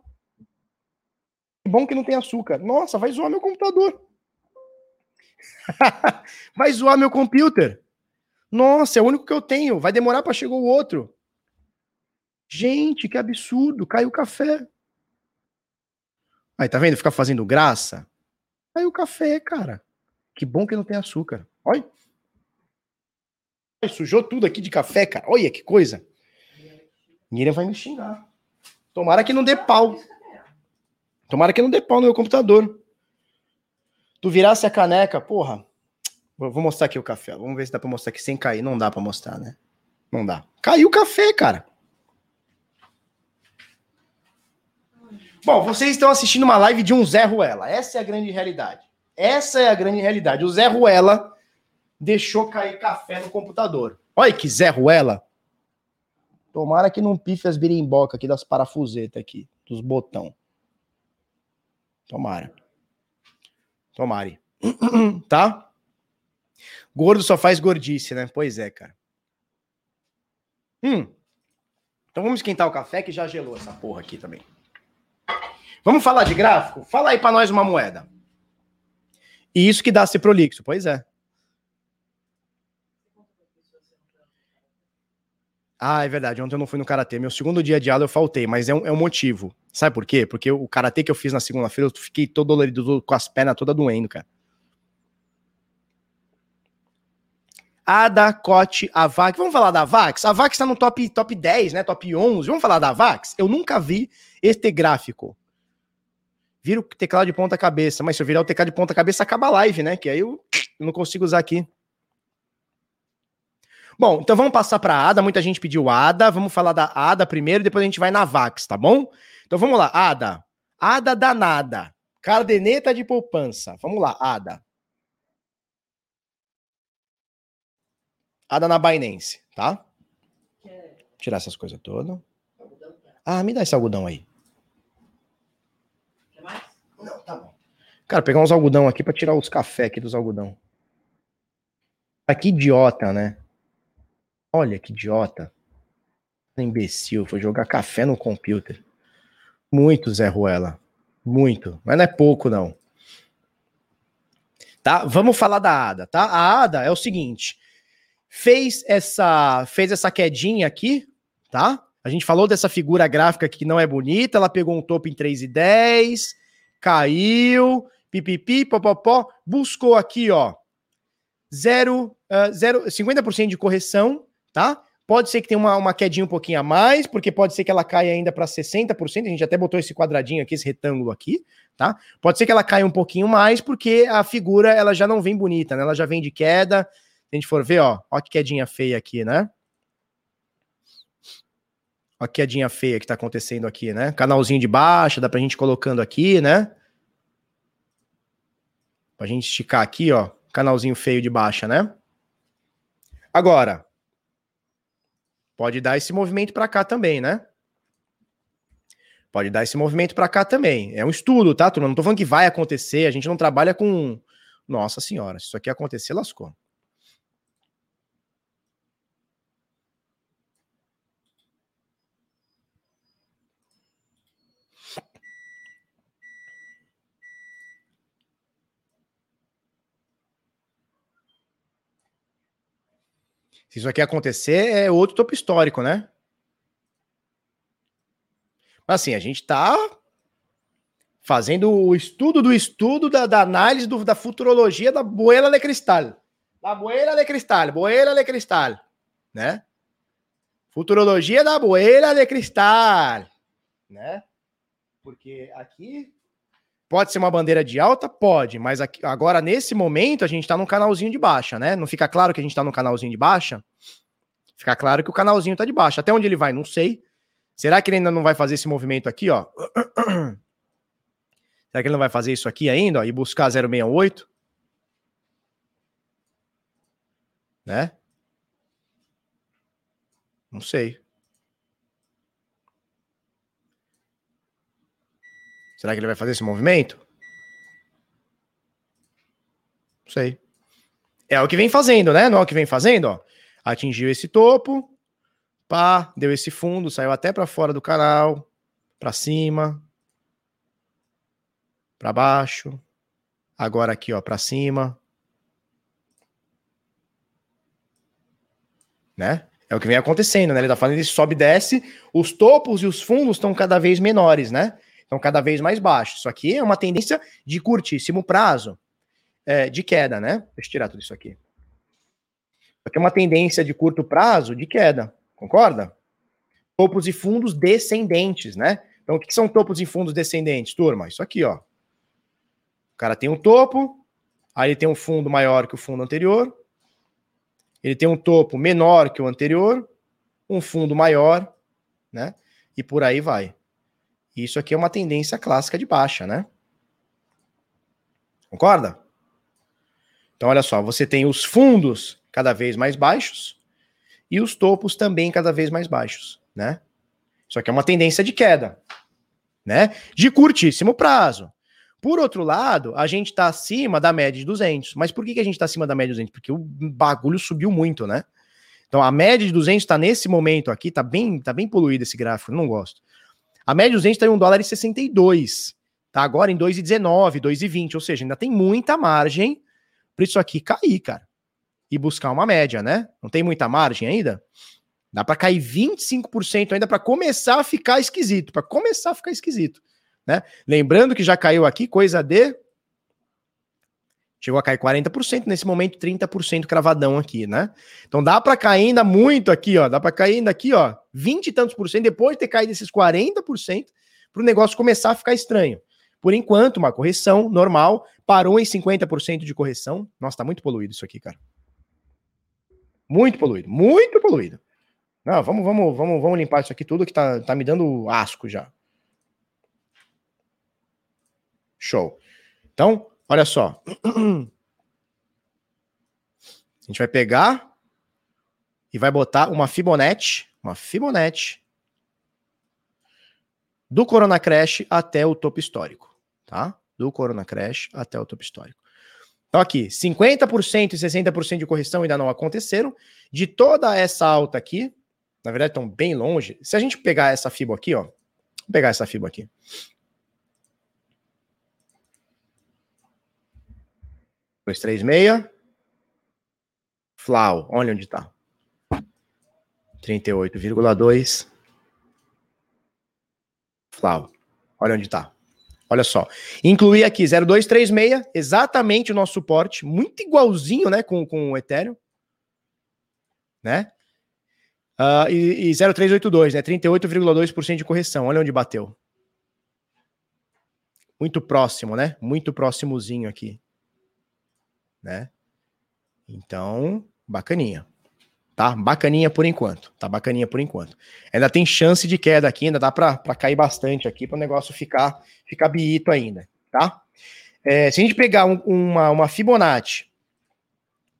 Que bom que não tem açúcar. Nossa, vai zoar meu computador. vai zoar meu computer. Nossa, é o único que eu tenho. Vai demorar para chegar o outro. Gente, que absurdo. Caiu o café. Aí, tá vendo? Ficar fazendo graça. Caiu o café, cara. Que bom que não tem açúcar. Olha. Sujou tudo aqui de café, cara. Olha que coisa. Miriam vai me xingar. Tomara que não dê pau. Tomara que não dê pau no meu computador. Tu virasse a caneca, porra. Vou mostrar aqui o café. Vamos ver se dá pra mostrar aqui sem cair. Não dá pra mostrar, né? Não dá. Caiu o café, cara. Bom, vocês estão assistindo uma live de um Zé Ruela. Essa é a grande realidade. Essa é a grande realidade. O Zé Ruela deixou cair café no computador. Olha que Zé Ruela. Tomara que não pife as birimboca aqui das parafusetas aqui, dos botão. Tomara. Tomare. tá? Gordo só faz gordice, né? Pois é, cara. Hum. Então vamos esquentar o café que já gelou essa porra aqui também. Vamos falar de gráfico? Fala aí para nós uma moeda. E isso que dá ser prolixo, pois é. Ah, é verdade. Ontem eu não fui no karatê. Meu segundo dia de aula eu faltei, mas é um, é um motivo. Sabe por quê? Porque o karatê que eu fiz na segunda-feira, eu fiquei todo dolorido, com as pernas todas doendo, cara. Ada, Cote, Avax. Vamos falar da Avax? A Avax tá no top, top 10, né? Top 11. Vamos falar da Avax? Eu nunca vi este gráfico vira o teclado de ponta cabeça. Mas se eu virar o teclado de ponta cabeça, acaba a live, né? Que aí eu não consigo usar aqui. Bom, então vamos passar para a ADA. Muita gente pediu ADA. Vamos falar da ADA primeiro, depois a gente vai na VAX, tá bom? Então vamos lá, ADA. ADA danada. Cardeneta de poupança. Vamos lá, ADA. ADA na Binance, tá? Tirar essas coisas todas. Ah, me dá esse algodão aí. Tá bom. Cara, pegar uns algodão aqui para tirar os café aqui dos algodão. Ah, que idiota, né? Olha que idiota. Imbecil, foi jogar café no computer. Muito, Zé Ruela. Muito. Mas não é pouco, não. Tá? Vamos falar da ADA, tá? A ADA é o seguinte. Fez essa, fez essa quedinha aqui, tá? A gente falou dessa figura gráfica que não é bonita, ela pegou um topo em 3,10, caiu, pipipi, popopó, buscou aqui, ó, zero, uh, zero, 50% de correção, tá? Pode ser que tenha uma, uma quedinha um pouquinho a mais, porque pode ser que ela caia ainda para 60%. A gente até botou esse quadradinho aqui, esse retângulo aqui, tá? Pode ser que ela caia um pouquinho mais, porque a figura ela já não vem bonita, né? Ela já vem de queda. Se a gente for ver, ó, ó que quedinha feia aqui, né? Que quedinha feia que tá acontecendo aqui, né? Canalzinho de baixa, dá pra gente colocando aqui, né? Pra gente esticar aqui, ó. Canalzinho feio de baixa, né? Agora, Pode dar esse movimento para cá também, né? Pode dar esse movimento para cá também. É um estudo, tá, turma? Não tô falando que vai acontecer, a gente não trabalha com. Nossa senhora, se isso aqui acontecer, lascou. Se isso aqui acontecer, é outro topo histórico, né? Mas assim, a gente está fazendo o estudo do estudo da, da análise do, da futurologia da boela de cristal. Da boela de cristal, boela de cristal, né? Futurologia da boela de cristal, né? Porque aqui Pode ser uma bandeira de alta? Pode, mas aqui, agora nesse momento a gente está no canalzinho de baixa, né? Não fica claro que a gente está no canalzinho de baixa? Fica claro que o canalzinho está de baixa. Até onde ele vai? Não sei. Será que ele ainda não vai fazer esse movimento aqui, ó? Será que ele não vai fazer isso aqui ainda, ó, e buscar 068? Né? Não sei. Será que ele vai fazer esse movimento? Não sei. É o que vem fazendo, né? Não é o que vem fazendo, ó. Atingiu esse topo, pá, deu esse fundo, saiu até para fora do canal, para cima, para baixo. Agora aqui, ó, para cima. Né? É o que vem acontecendo, né? Ele tá falando, ele sobe e desce, os topos e os fundos estão cada vez menores, né? Então, cada vez mais baixo. Isso aqui é uma tendência de curtíssimo prazo é, de queda, né? Deixa eu tirar tudo isso aqui. Isso aqui é uma tendência de curto prazo de queda, concorda? Topos e fundos descendentes, né? Então, o que são topos e fundos descendentes, turma? Isso aqui, ó. O cara tem um topo, aí ele tem um fundo maior que o fundo anterior, ele tem um topo menor que o anterior, um fundo maior, né? E por aí vai. Isso aqui é uma tendência clássica de baixa, né? Concorda? Então, olha só, você tem os fundos cada vez mais baixos e os topos também cada vez mais baixos, né? Isso aqui é uma tendência de queda, né? De curtíssimo prazo. Por outro lado, a gente está acima da média de 200. Mas por que, que a gente está acima da média de 200? Porque o bagulho subiu muito, né? Então a média de 200 está nesse momento aqui, tá bem, tá bem poluído esse gráfico, não gosto. A média 200 está em 1 dólar e 62. Tá agora em 2,19, 2,20. Ou seja, ainda tem muita margem para isso aqui cair, cara. E buscar uma média, né? Não tem muita margem ainda? Dá para cair 25% ainda para começar a ficar esquisito, para começar a ficar esquisito, né? Lembrando que já caiu aqui coisa de Chegou a cair 40%, nesse momento 30% cravadão aqui, né? Então dá para cair ainda muito aqui, ó. Dá para cair ainda aqui, ó, 20 e tantos por cento, depois de ter caído esses 40%, para o negócio começar a ficar estranho. Por enquanto, uma correção normal, parou em 50% de correção. Nossa, tá muito poluído isso aqui, cara. Muito poluído, muito poluído. Não, vamos, vamos, vamos, vamos limpar isso aqui tudo que tá, tá me dando asco já. Show. Então, Olha só. A gente vai pegar e vai botar uma Fibonacci, uma Fibonacci do Corona Crash até o topo histórico, tá? Do Corona Crash até o topo histórico. Então aqui, 50% e 60% de correção ainda não aconteceram. De toda essa alta aqui, na verdade estão bem longe. Se a gente pegar essa FIBO aqui, ó, vou pegar essa FIBO aqui. 236. Flau, olha onde está. 38,2. Flau, olha onde está. Olha só. Incluí aqui 0236, exatamente o nosso suporte, muito igualzinho, né, com, com o Ethereum. Né? Uh, e, e 0382, né? 38,2% de correção. Olha onde bateu. Muito próximo, né? Muito próximozinho aqui. Né? Então, bacaninha. Tá? Bacaninha por enquanto. Tá bacaninha por enquanto. Ainda tem chance de queda aqui, ainda dá para cair bastante aqui para o negócio ficar, ficar biito ainda, tá? É, se a gente pegar um, uma, uma Fibonacci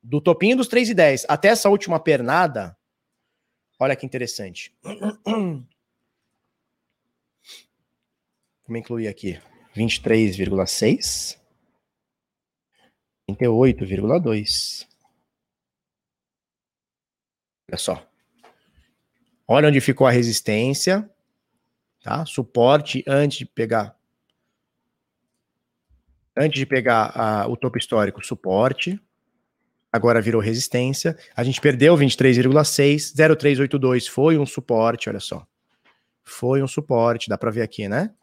do topinho dos 3,10 até essa última pernada, olha que interessante. Vamos incluir aqui 23,6, 38,2. Olha só. Olha onde ficou a resistência, tá? Suporte antes de pegar antes de pegar a, o topo histórico, suporte. Agora virou resistência. A gente perdeu 23,6, 0382 foi um suporte, olha só. Foi um suporte, dá para ver aqui, né?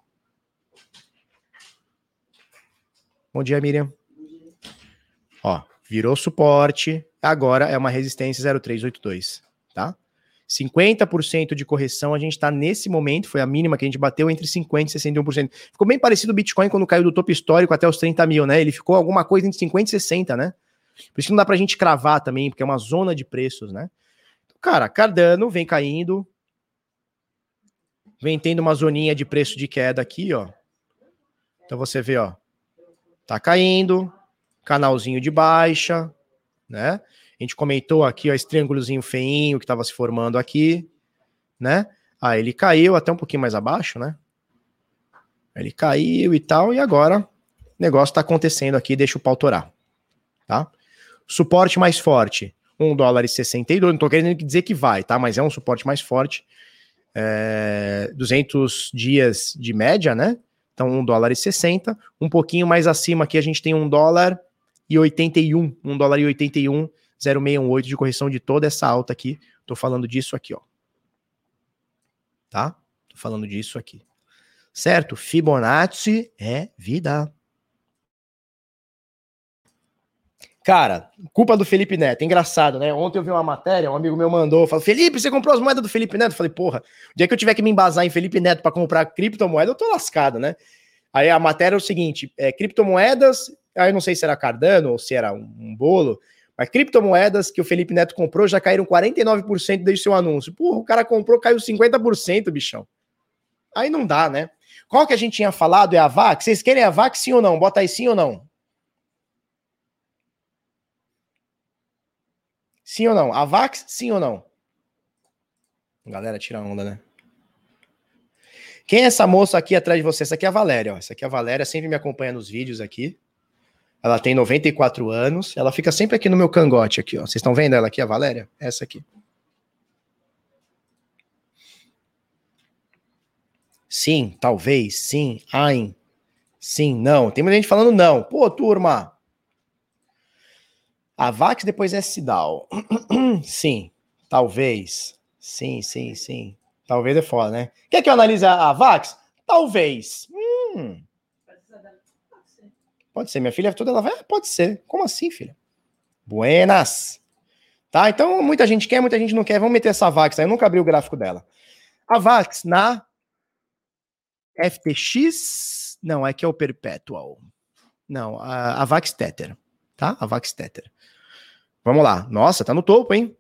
Bom dia, Miriam. Ó, virou suporte, agora é uma resistência 0382, tá? 50% de correção, a gente está nesse momento, foi a mínima que a gente bateu entre 50% e 61%. Ficou bem parecido o Bitcoin quando caiu do topo histórico até os 30 mil, né? Ele ficou alguma coisa entre 50% e 60%, né? Por isso que não dá pra gente cravar também, porque é uma zona de preços, né? Cara, Cardano vem caindo, vem tendo uma zoninha de preço de queda aqui, ó. Então você vê, ó, tá caindo, canalzinho de baixa, né? A gente comentou aqui, ó, esse triângulozinho feinho que estava se formando aqui, né? Ah, ele caiu até um pouquinho mais abaixo, né? Ele caiu e tal, e agora o negócio está acontecendo aqui, deixa o pau torar, tá? Suporte mais forte, 1 dólar e 62, não tô querendo dizer que vai, tá? Mas é um suporte mais forte, é, 200 dias de média, né? Então, 1 dólar e 60. Um pouquinho mais acima aqui a gente tem 1 dólar e 81. 1 dólar e 81, 0,618 de correção de toda essa alta aqui. Tô falando disso aqui, ó. Tá? Tô falando disso aqui. Certo? Fibonacci é vida. Cara, culpa do Felipe Neto. Engraçado, né? Ontem eu vi uma matéria, um amigo meu mandou, falou: Felipe, você comprou as moedas do Felipe Neto? Eu falei, porra, o dia que eu tiver que me embasar em Felipe Neto para comprar criptomoeda, eu tô lascado, né? Aí a matéria é o seguinte: é, criptomoedas, aí eu não sei se era Cardano ou se era um, um bolo, mas criptomoedas que o Felipe Neto comprou já caíram 49% desde seu anúncio. Porra, o cara comprou, caiu 50%, bichão. Aí não dá, né? Qual que a gente tinha falado? É a VAC? Vocês querem a VAC sim ou não? Bota aí sim ou não? Sim ou não? A Vax, sim ou não? Galera, tira onda, né? Quem é essa moça aqui atrás de você? Essa aqui é a Valéria, ó. Essa aqui é a Valéria, sempre me acompanha nos vídeos aqui. Ela tem 94 anos, ela fica sempre aqui no meu cangote aqui, ó. Vocês estão vendo ela aqui, a Valéria? Essa aqui. Sim, talvez, sim, ai, sim, não. Tem muita gente falando não. Pô, turma, a VAX depois é SIDAL. sim, talvez. Sim, sim, sim. Talvez é foda, né? Quer que eu analise a, VAX? Talvez. Hum. Pode ser, minha filha toda ela vai. Ah, pode ser. Como assim, filha? Buenas. Tá? Então, muita gente quer, muita gente não quer. Vamos meter essa VAX aí. Eu nunca abri o gráfico dela. A VAX na FTX. Não, aqui é o Perpetual. Não, a, a VAX Tether. Tá? A VAX Tether. Vamos lá. Nossa, tá no topo, hein?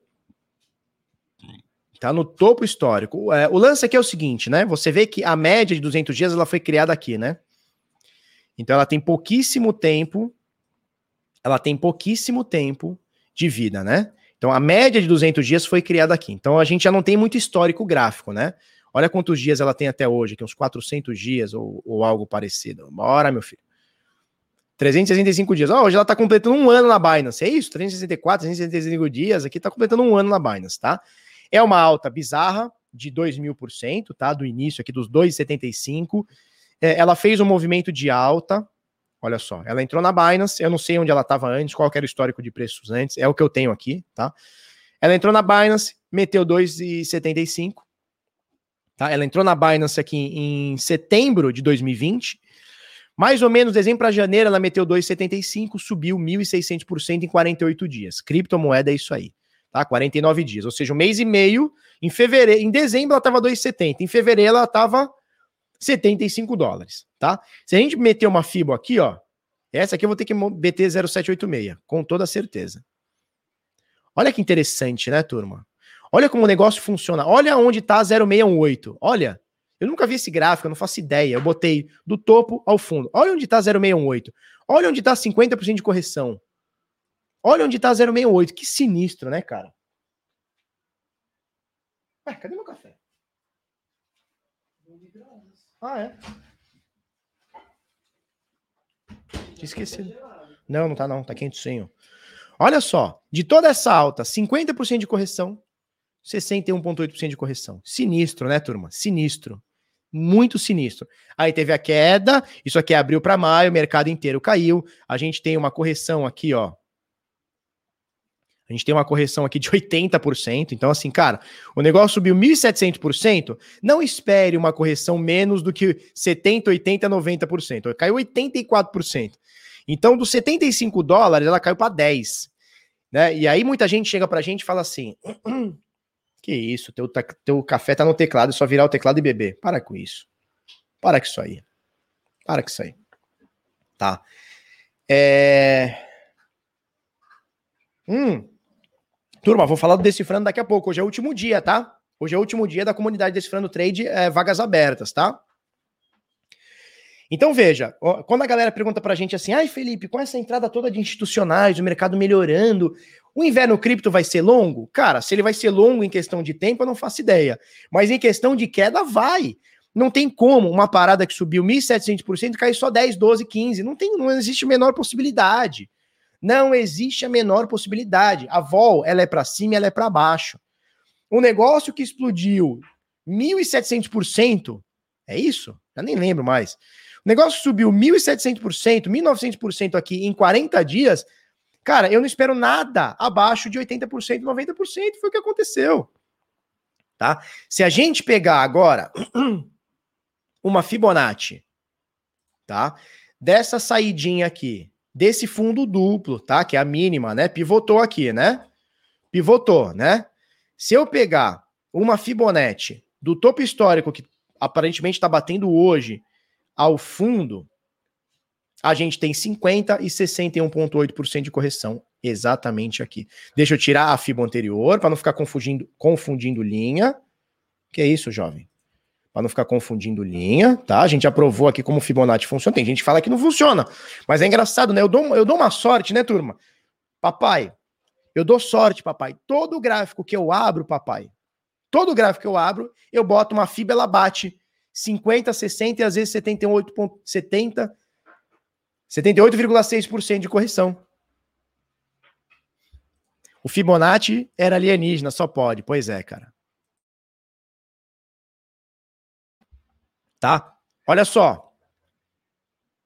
Tá no topo histórico. É, o lance aqui é o seguinte, né? Você vê que a média de 200 dias ela foi criada aqui, né? Então ela tem pouquíssimo tempo. Ela tem pouquíssimo tempo de vida, né? Então a média de 200 dias foi criada aqui. Então a gente já não tem muito histórico gráfico, né? Olha quantos dias ela tem até hoje, aqui uns 400 dias ou, ou algo parecido. Bora, meu filho. 365 dias. Oh, hoje ela está completando um ano na Binance. É isso? 364, 365 dias. Aqui está completando um ano na Binance, tá? É uma alta bizarra de 2 mil por cento, tá? Do início aqui dos 2,75. É, ela fez um movimento de alta. Olha só, ela entrou na Binance. Eu não sei onde ela estava antes, qual era o histórico de preços antes. É o que eu tenho aqui, tá? Ela entrou na Binance, meteu 2,75. Tá? Ela entrou na Binance aqui em setembro de 2020 Mais ou menos, dezembro para janeiro, ela meteu 2,75, subiu 1.600% em 48 dias. Criptomoeda é isso aí, tá? 49 dias, ou seja, um mês e meio. Em fevereiro, em dezembro ela estava 2,70, em fevereiro ela estava 75 dólares, tá? Se a gente meter uma FIBO aqui, ó, essa aqui eu vou ter que meter 0786, com toda certeza. Olha que interessante, né, turma? Olha como o negócio funciona. Olha onde está 0618. Olha, eu nunca vi esse gráfico, eu não faço ideia. Eu botei do topo ao fundo. Olha onde está 0618. Olha onde está 50% de correção. Olha onde está 068. Que sinistro, né, cara? Ué, cadê meu café? Ah, é? Tinha esquecido. Não, não tá não. Tá quentinho. Olha só. De toda essa alta, 50% de correção, 61,8% de correção. Sinistro, né, turma? Sinistro muito sinistro. Aí teve a queda, isso aqui abriu para maio, o mercado inteiro caiu. A gente tem uma correção aqui, ó. A gente tem uma correção aqui de 80%. Então, assim, cara, o negócio subiu 1.700%. Não espere uma correção menos do que 70%, 80%, 90%. Caiu 84%. Então, dos 75 dólares, ela caiu para 10. Né? E aí, muita gente chega para a gente e fala assim: Que isso, teu, teu café tá no teclado, é só virar o teclado e beber. Para com isso. Para com isso aí. Para com isso aí. Tá. É... Hum. Turma, vou falar do Decifrando daqui a pouco. Hoje é o último dia, tá? Hoje é o último dia da comunidade Decifrando Trade, é, vagas abertas, tá? Então veja, quando a galera pergunta pra gente assim, ai Felipe, com essa entrada toda de institucionais, o mercado melhorando, o inverno cripto vai ser longo? Cara, se ele vai ser longo em questão de tempo, eu não faço ideia. Mas em questão de queda, vai. Não tem como uma parada que subiu 1.700% cair só 10, 12, 15. Não, tem, não existe a menor possibilidade. Não existe a menor possibilidade. A vol, ela é para cima e ela é para baixo. Um negócio que explodiu 1.700%, é isso? Eu nem lembro mais. O negócio subiu 1.700%, 1.900% aqui em 40 dias, Cara, eu não espero nada abaixo de 80%, 90%. Foi o que aconteceu. Tá? Se a gente pegar agora uma Fibonacci, tá? Dessa saidinha aqui, desse fundo duplo, tá? Que é a mínima, né? Pivotou aqui, né? Pivotou, né? Se eu pegar uma Fibonacci do topo histórico que aparentemente está batendo hoje ao fundo, a gente tem 50 e 61,8% de correção exatamente aqui. Deixa eu tirar a FIBA anterior para não ficar confundindo, confundindo linha. Que é isso, jovem? Para não ficar confundindo linha, tá? A gente aprovou aqui como Fibonacci funciona. Tem gente que fala que não funciona, mas é engraçado, né? Eu dou, eu dou uma sorte, né, turma? Papai, eu dou sorte, papai. Todo gráfico que eu abro, papai, todo gráfico que eu abro, eu boto uma FIBA, ela bate 50, 60 e às vezes 78,70 78,6% de correção. O Fibonacci era alienígena, só pode. Pois é, cara. Tá? Olha só.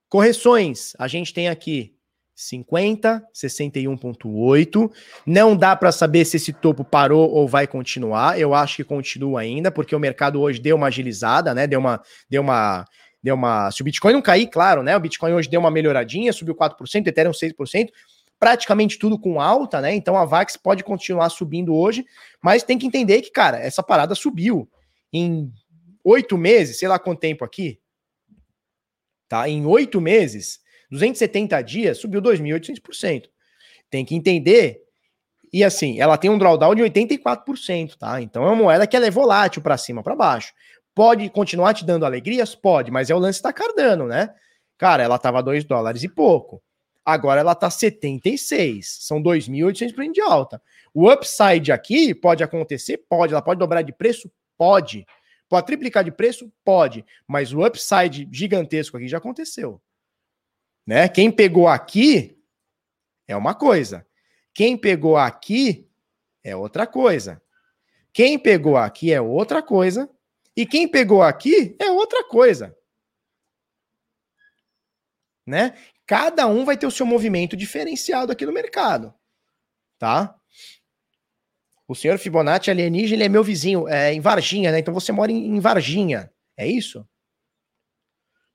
Correções. A gente tem aqui 50, 61.8. Não dá para saber se esse topo parou ou vai continuar. Eu acho que continua ainda, porque o mercado hoje deu uma agilizada, né? Deu uma deu uma deu uma. Se o Bitcoin não cair, claro, né? O Bitcoin hoje deu uma melhoradinha, subiu 4%, Ethereum 6%, praticamente tudo com alta, né? Então a VAX pode continuar subindo hoje, mas tem que entender que, cara, essa parada subiu em oito meses, sei lá quanto tempo aqui, tá? Em oito meses, 270 dias, subiu 2.800%. Tem que entender. E assim, ela tem um drawdown de 84%, tá? Então é uma moeda que ela é volátil para cima, para baixo. Pode continuar te dando alegrias? Pode, mas é o lance da Cardano, né? Cara, ela tava 2 dólares e pouco. Agora ela tá 76. São 2.800% de alta. O upside aqui pode acontecer? Pode. Ela pode dobrar de preço? Pode. Pode triplicar de preço? Pode. Mas o upside gigantesco aqui já aconteceu. Né? Quem pegou aqui é uma coisa. Quem pegou aqui é outra coisa. Quem pegou aqui é outra coisa. E quem pegou aqui é outra coisa. Né? Cada um vai ter o seu movimento diferenciado aqui no mercado. Tá? O senhor Fibonacci alienígena, ele é meu vizinho, é em Varginha, né? Então você mora em, em Varginha. É isso?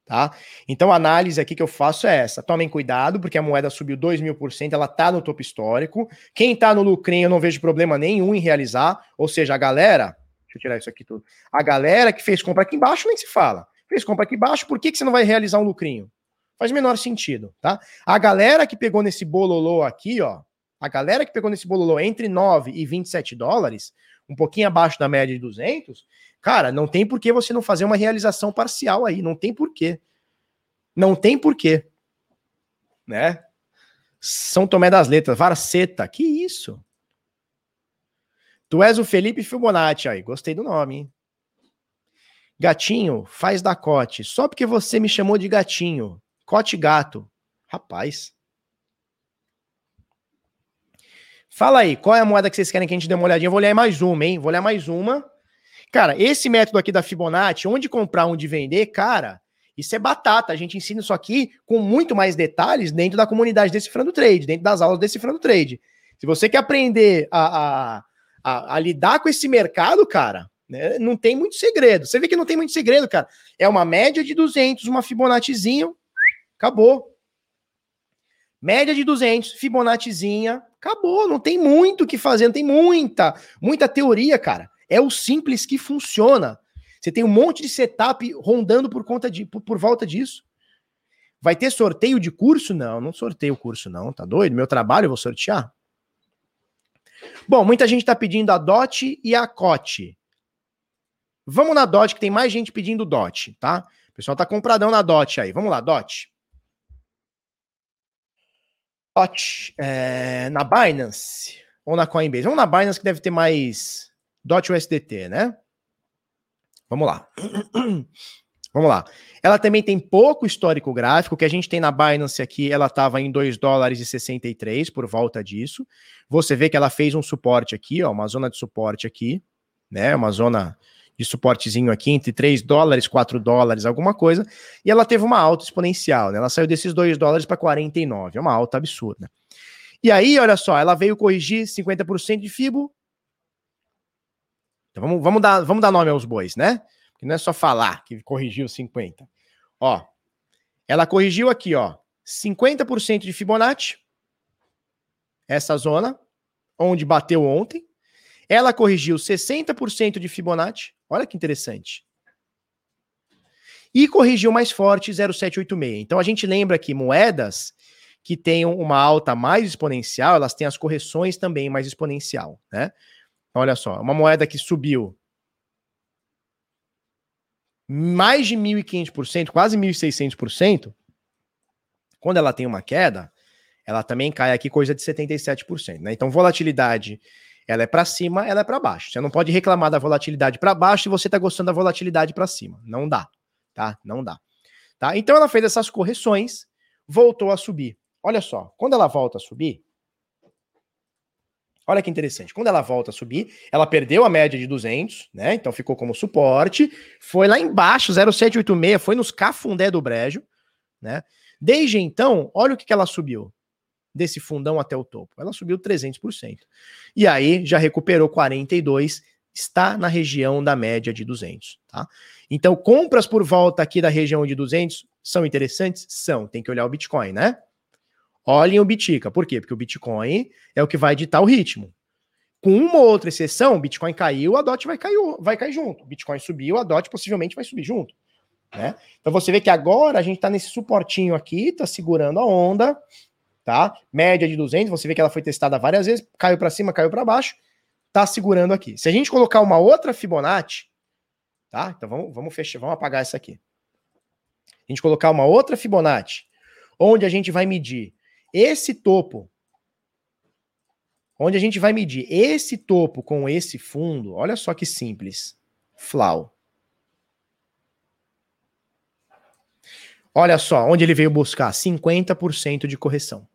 Tá? Então a análise aqui que eu faço é essa. Tomem cuidado, porque a moeda subiu 2 mil por cento, ela está no topo histórico. Quem está no lucrinho, eu não vejo problema nenhum em realizar. Ou seja, a galera. Deixa eu tirar isso aqui tudo. A galera que fez compra aqui embaixo nem se fala. Fez compra aqui embaixo, por que, que você não vai realizar um lucrinho? Faz menor sentido, tá? A galera que pegou nesse bololô aqui, ó. A galera que pegou nesse bololô entre 9 e 27 dólares, um pouquinho abaixo da média de 200, Cara, não tem por que você não fazer uma realização parcial aí, não tem porquê. Não tem porquê. Né? São Tomé das Letras, Varceta, que isso? Tu és o Felipe Fibonacci aí, gostei do nome, hein? Gatinho, faz da cote. Só porque você me chamou de gatinho. Cote gato. Rapaz. Fala aí, qual é a moeda que vocês querem que a gente dê uma olhadinha? Eu vou olhar mais uma, hein? Vou olhar mais uma. Cara, esse método aqui da Fibonacci, onde comprar, onde vender, cara, isso é batata. A gente ensina isso aqui com muito mais detalhes dentro da comunidade Decifrando Trade, dentro das aulas Decifrando Trade. Se você quer aprender a, a, a, a lidar com esse mercado, cara, né, não tem muito segredo. Você vê que não tem muito segredo, cara. É uma média de 200, uma Fibonaccizinho, acabou. Média de 200, Fibonaccizinha, acabou. Não tem muito o que fazer, não tem muita, muita teoria, cara. É o simples que funciona. Você tem um monte de setup rondando por conta de por, por volta disso. Vai ter sorteio de curso? Não, não sorteio o curso, não. Tá doido? Meu trabalho eu vou sortear. Bom, muita gente está pedindo a DOT e a COT. Vamos na DOT, que tem mais gente pedindo DOT, tá? O pessoal tá compradão na DOT aí. Vamos lá, DOT. DOT. É, na Binance ou na Coinbase? Vamos na Binance, que deve ter mais DOT USDT, né? Vamos lá. Vamos lá. Ela também tem pouco histórico gráfico, que a gente tem na Binance aqui, ela estava em 2 dólares e 63 por volta disso. Você vê que ela fez um suporte aqui, ó, uma zona de suporte aqui, né? Uma zona de suportezinho aqui entre 3 dólares, 4 dólares, alguma coisa, e ela teve uma alta exponencial, né? Ela saiu desses 2 dólares para 49, é uma alta absurda. E aí, olha só, ela veio corrigir 50% de FIBO, então vamos, vamos, dar, vamos dar nome aos bois, né? Que não é só falar que corrigiu 50. Ó, ela corrigiu aqui, ó, 50% de Fibonacci, essa zona, onde bateu ontem. Ela corrigiu 60% de Fibonacci, olha que interessante. E corrigiu mais forte 0,786. Então a gente lembra que moedas que tenham uma alta mais exponencial, elas têm as correções também mais exponencial, né? Olha só, uma moeda que subiu mais de 1.500%, quase 1.600%, quando ela tem uma queda, ela também cai aqui coisa de 77%, né? Então, volatilidade, ela é para cima, ela é para baixo. Você não pode reclamar da volatilidade para baixo se você está gostando da volatilidade para cima. Não dá, tá? Não dá. Tá? Então, ela fez essas correções, voltou a subir. Olha só, quando ela volta a subir, Olha que interessante. Quando ela volta a subir, ela perdeu a média de 200, né? Então ficou como suporte. Foi lá embaixo, 0,786, foi nos cafundé do brejo, né? Desde então, olha o que, que ela subiu desse fundão até o topo. Ela subiu 300%. E aí já recuperou 42, está na região da média de 200, tá? Então, compras por volta aqui da região de 200 são interessantes? São. Tem que olhar o Bitcoin, né? Olhem o Bitica. Por quê? Porque o Bitcoin é o que vai ditar o ritmo. Com uma ou outra exceção, o Bitcoin caiu, a DOT vai cair, vai cair junto. O Bitcoin subiu, a DOT possivelmente vai subir junto. Né? Então você vê que agora a gente está nesse suportinho aqui, está segurando a onda, tá? Média de 200, você vê que ela foi testada várias vezes, caiu para cima, caiu para baixo, tá segurando aqui. Se a gente colocar uma outra Fibonacci, tá? Então vamos, vamos fechar, vamos apagar essa aqui. A gente colocar uma outra Fibonacci, onde a gente vai medir esse topo, onde a gente vai medir esse topo com esse fundo, olha só que simples. Flau. Olha só, onde ele veio buscar 50% de correção.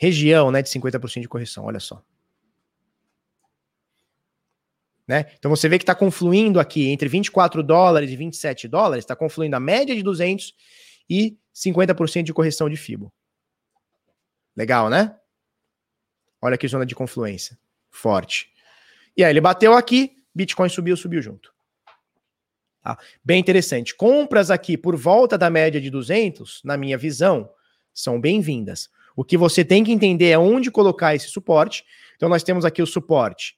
Região, né, de 50% de correção, olha só. Né? Então você vê que está confluindo aqui entre 24 dólares e 27 dólares, está confluindo a média de 200 e 50% de correção de FIBO. Legal, né? Olha que zona de confluência. Forte. E aí ele bateu aqui, Bitcoin subiu, subiu junto. Tá? Bem interessante. Compras aqui por volta da média de 200, na minha visão, são bem-vindas. O que você tem que entender é onde colocar esse suporte. Então, nós temos aqui o suporte: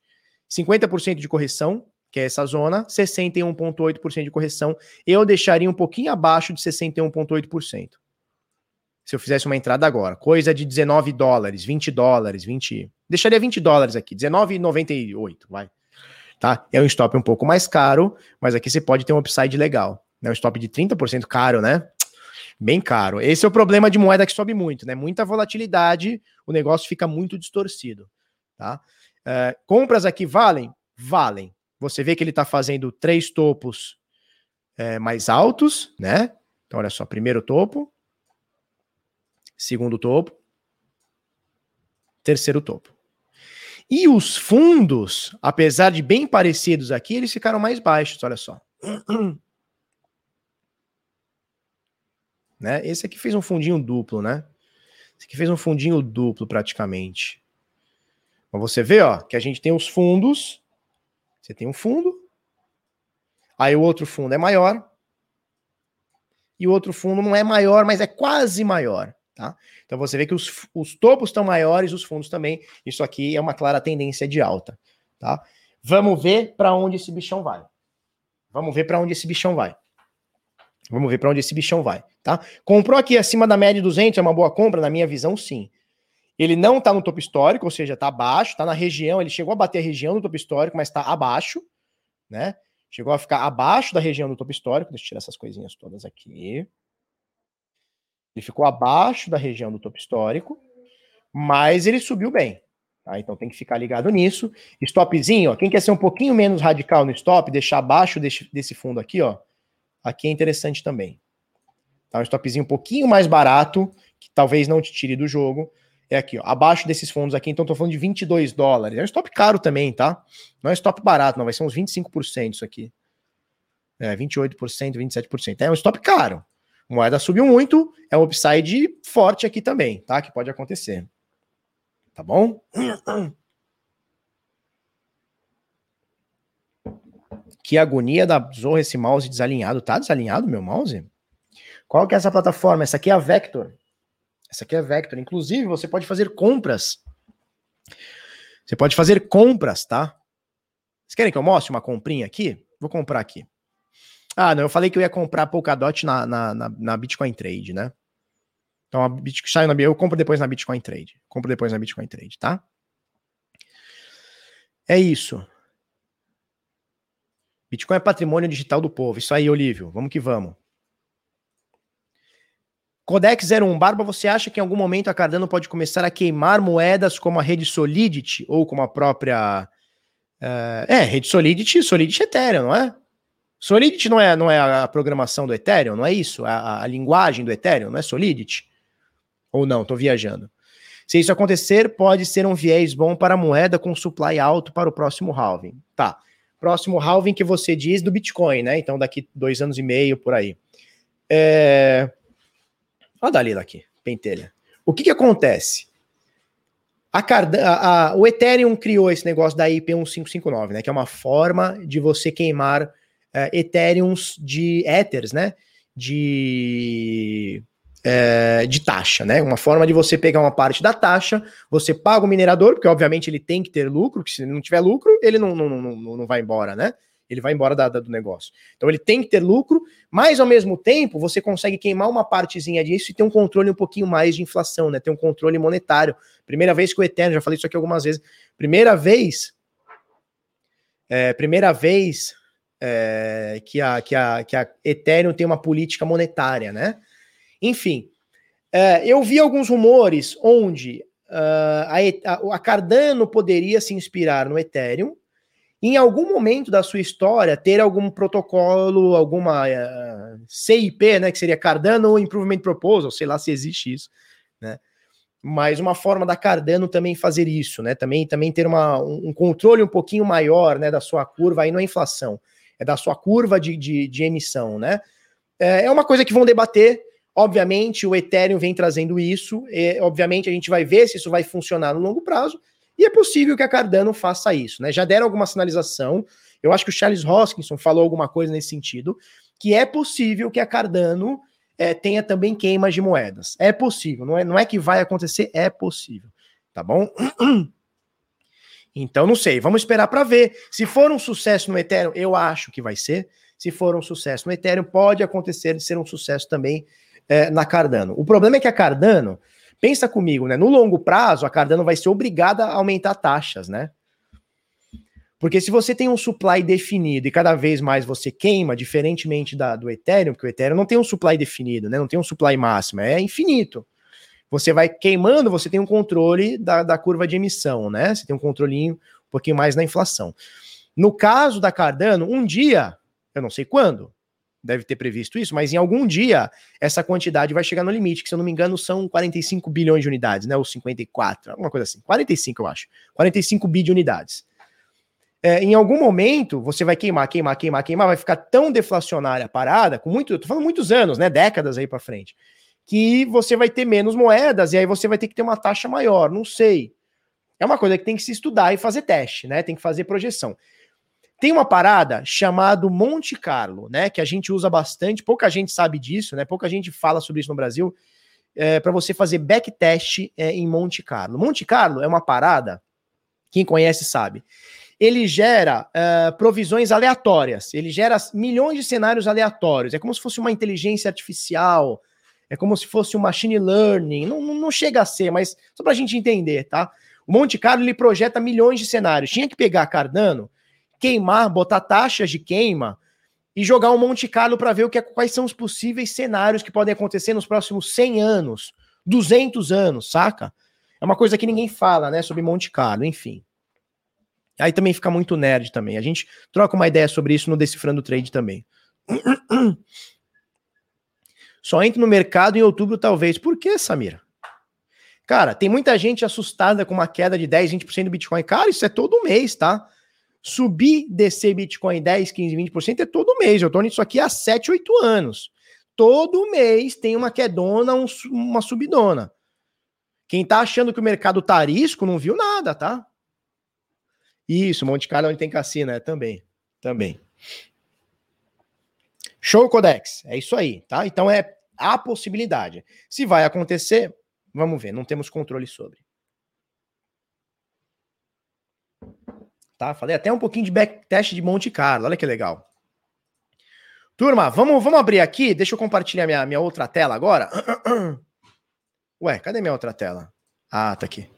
50% de correção, que é essa zona, 61,8% de correção. Eu deixaria um pouquinho abaixo de 61,8%. Se eu fizesse uma entrada agora, coisa de 19 dólares, 20 dólares, 20. Deixaria 20 dólares aqui, 19,98, vai tá? É um stop um pouco mais caro, mas aqui você pode ter um upside legal. Né? Um stop de 30% caro, né? Bem caro. Esse é o problema de moeda que sobe muito, né? Muita volatilidade, o negócio fica muito distorcido, tá? É, compras aqui valem? Valem. Você vê que ele está fazendo três topos é, mais altos, né? Então, olha só, primeiro topo, segundo topo, terceiro topo. E os fundos, apesar de bem parecidos aqui, eles ficaram mais baixos, olha só. né? Esse aqui fez um fundinho duplo, né? Esse aqui fez um fundinho duplo praticamente. Mas você vê, ó, que a gente tem os fundos. Você tem um fundo. Aí o outro fundo é maior. E o outro fundo não é maior, mas é quase maior. Tá? Então você vê que os, os topos estão maiores, os fundos também. Isso aqui é uma clara tendência de alta. Tá? Vamos ver para onde esse bichão vai. Vamos ver para onde esse bichão vai. Vamos ver para onde esse bichão vai, tá? Comprou aqui acima da média de 200, é uma boa compra? Na minha visão, sim. Ele não está no topo histórico, ou seja, está abaixo, está na região, ele chegou a bater a região do topo histórico, mas está abaixo, né? Chegou a ficar abaixo da região do topo histórico. Deixa eu tirar essas coisinhas todas aqui. Ele ficou abaixo da região do topo histórico, mas ele subiu bem. Tá? Então tem que ficar ligado nisso. Stopzinho, ó, quem quer ser um pouquinho menos radical no stop, deixar abaixo desse, desse fundo aqui, ó. Aqui é interessante também. Tá? Um stopzinho um pouquinho mais barato, que talvez não te tire do jogo. É aqui, ó, abaixo desses fundos aqui, então tô falando de 22 dólares. É um stop caro também, tá? Não é stop barato, não, vai ser uns 25% isso aqui. É, 28%, 27%. É um stop caro moeda subiu muito, é um upside forte aqui também, tá? Que pode acontecer. Tá bom? Que agonia da Zorra esse mouse desalinhado. Tá desalinhado meu mouse? Qual que é essa plataforma? Essa aqui é a Vector. Essa aqui é a Vector. Inclusive, você pode fazer compras. Você pode fazer compras, tá? Vocês querem que eu mostre uma comprinha aqui? Vou comprar aqui. Ah, não, eu falei que eu ia comprar Polkadot na, na, na, na Bitcoin Trade, né? Então, a Bitcoin, na, eu compro depois na Bitcoin Trade. Compro depois na Bitcoin Trade, tá? É isso. Bitcoin é patrimônio digital do povo. Isso aí, Olívio. Vamos que vamos. Codex 01 Barba, você acha que em algum momento a Cardano pode começar a queimar moedas como a rede Solidity ou como a própria. Uh, é, rede Solidity, Solidity Ethereum, não é? Solidity não é, não é a programação do Ethereum, não é isso? A, a linguagem do Ethereum, não é Solidity? Ou não, estou viajando. Se isso acontecer, pode ser um viés bom para a moeda com supply alto para o próximo halving. Tá. Próximo halving que você diz do Bitcoin, né? Então, daqui dois anos e meio, por aí. É... Olha a Dalila aqui, pentelha. O que, que acontece? A Card... A, a, o Ethereum criou esse negócio da IP 1559, né? Que é uma forma de você queimar uh, Ethereums de Ethers, né? De, uh, de taxa, né? Uma forma de você pegar uma parte da taxa, você paga o minerador, porque obviamente ele tem que ter lucro, porque se ele não tiver lucro, ele não, não, não, não vai embora, né? Ele vai embora da, da, do negócio. Então ele tem que ter lucro, mas ao mesmo tempo você consegue queimar uma partezinha disso e ter um controle um pouquinho mais de inflação, né? Ter um controle monetário. Primeira vez que o Ethereum, já falei isso aqui algumas vezes, primeira vez, é, primeira vez é, que, a, que, a, que a Ethereum tem uma política monetária, né? Enfim, é, eu vi alguns rumores onde uh, a, a, Cardano poderia se inspirar no Ethereum, em algum momento da sua história ter algum protocolo, alguma uh, CIP, né, que seria Cardano Improvement Proposal, sei lá se existe isso, né? Mas uma forma da Cardano também fazer isso, né? Também, também ter uma, um controle um pouquinho maior, né, da sua curva aí na inflação é da sua curva de, de, de emissão, né? É, é uma coisa que vão debater. Obviamente, o Ethereum vem trazendo isso. E, obviamente, a gente vai ver se isso vai funcionar no longo prazo. E é possível que a Cardano faça isso, né? Já deram alguma sinalização. Eu acho que o Charles Hoskinson falou alguma coisa nesse sentido, que é possível que a Cardano é, tenha também queimas de moedas. É possível, não é, não é que vai acontecer, é possível. Tá bom? Então, não sei, vamos esperar para ver. Se for um sucesso no Ethereum, eu acho que vai ser. Se for um sucesso no Ethereum, pode acontecer de ser um sucesso também é, na Cardano. O problema é que a Cardano, pensa comigo, né? No longo prazo, a Cardano vai ser obrigada a aumentar taxas, né? Porque se você tem um supply definido e cada vez mais você queima, diferentemente da, do Ethereum, porque o Ethereum não tem um supply definido, né? Não tem um supply máximo, é infinito. Você vai queimando, você tem um controle da, da curva de emissão, né? Você tem um controlinho um pouquinho mais na inflação. No caso da Cardano, um dia, eu não sei quando, deve ter previsto isso, mas em algum dia essa quantidade vai chegar no limite, que se eu não me engano são 45 bilhões de unidades, né? Ou 54, alguma coisa assim. 45, eu acho. 45 bi de unidades é, em algum momento você vai queimar, queimar, queimar, queimar, vai ficar tão deflacionária a parada, com muito, eu tô falando muitos anos, né, décadas aí para frente, que você vai ter menos moedas e aí você vai ter que ter uma taxa maior, não sei. É uma coisa que tem que se estudar e fazer teste, né? Tem que fazer projeção. Tem uma parada chamada Monte Carlo, né? Que a gente usa bastante, pouca gente sabe disso, né? Pouca gente fala sobre isso no Brasil. É, para você fazer backtest é, em Monte Carlo. Monte Carlo é uma parada, quem conhece sabe ele gera uh, provisões aleatórias, ele gera milhões de cenários aleatórios. É como se fosse uma inteligência artificial, é como se fosse um machine learning. Não, não, não chega a ser, mas só para a gente entender, tá? O Monte Carlo ele projeta milhões de cenários. Tinha que pegar Cardano, queimar, botar taxas de queima e jogar um Monte Carlo para ver o que é, quais são os possíveis cenários que podem acontecer nos próximos 100 anos, 200 anos, saca? É uma coisa que ninguém fala, né, sobre Monte Carlo, enfim. Aí também fica muito nerd também. A gente troca uma ideia sobre isso no Decifrando Trade também. Só entra no mercado em outubro, talvez. Por que, Samira? Cara, tem muita gente assustada com uma queda de 10, 20% do Bitcoin. Cara, isso é todo mês, tá? Subir, descer Bitcoin 10, 15, 20% é todo mês. Eu tô nisso aqui há 7, 8 anos. Todo mês tem uma quedona, um, uma subidona. Quem tá achando que o mercado tá risco não viu nada, tá? Isso, Monte Carlo onde tem cassino, é também. Também. Show Codex, é isso aí, tá? Então é a possibilidade. Se vai acontecer, vamos ver, não temos controle sobre. Tá? Falei até um pouquinho de backtest de Monte Carlo, olha que legal. Turma, vamos, vamos abrir aqui, deixa eu compartilhar minha, minha outra tela agora. Ué, cadê minha outra tela? Ah, tá aqui.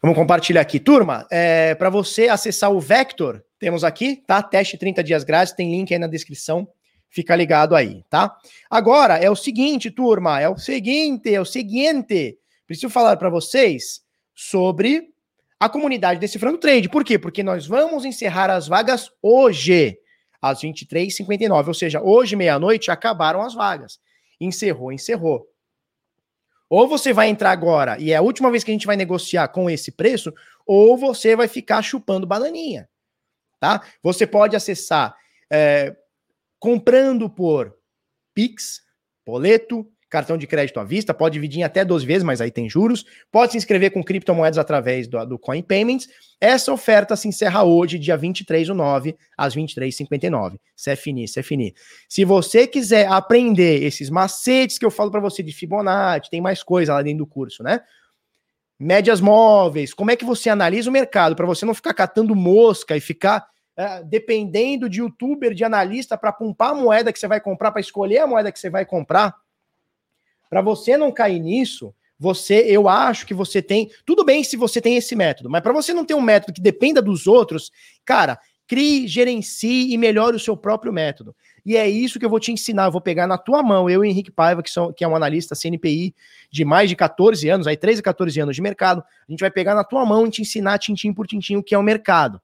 Vamos compartilhar aqui. Turma, é, para você acessar o Vector, temos aqui, tá? Teste 30 dias grátis, tem link aí na descrição. Fica ligado aí, tá? Agora é o seguinte, turma, é o seguinte, é o seguinte. Preciso falar para vocês sobre a comunidade Decifrando Trade. Por quê? Porque nós vamos encerrar as vagas hoje, às 23h59. Ou seja, hoje, meia-noite, acabaram as vagas. Encerrou, encerrou. Ou você vai entrar agora e é a última vez que a gente vai negociar com esse preço, ou você vai ficar chupando bananinha, tá? Você pode acessar é, comprando por Pix, boleto, cartão de crédito à vista, pode dividir em até 12 vezes, mas aí tem juros. Pode se inscrever com criptomoedas através do, do Coin Payments. Essa oferta se encerra hoje, dia 23 do 9, às 23h59. CFNI, CFNI. Se você quiser aprender esses macetes que eu falo para você de Fibonacci, tem mais coisa lá dentro do curso, né? Médias móveis, como é que você analisa o mercado para você não ficar catando mosca e ficar é, dependendo de youtuber, de analista para pumpar a moeda que você vai comprar, para escolher a moeda que você vai comprar. Para você não cair nisso, você, eu acho que você tem. Tudo bem se você tem esse método, mas para você não ter um método que dependa dos outros, cara, crie, gerencie e melhore o seu próprio método. E é isso que eu vou te ensinar. Eu vou pegar na tua mão, eu e Henrique Paiva, que, são, que é um analista CNPI de mais de 14 anos, aí 13 a 14 anos de mercado. A gente vai pegar na tua mão e te ensinar tintim por tintim o que é o mercado.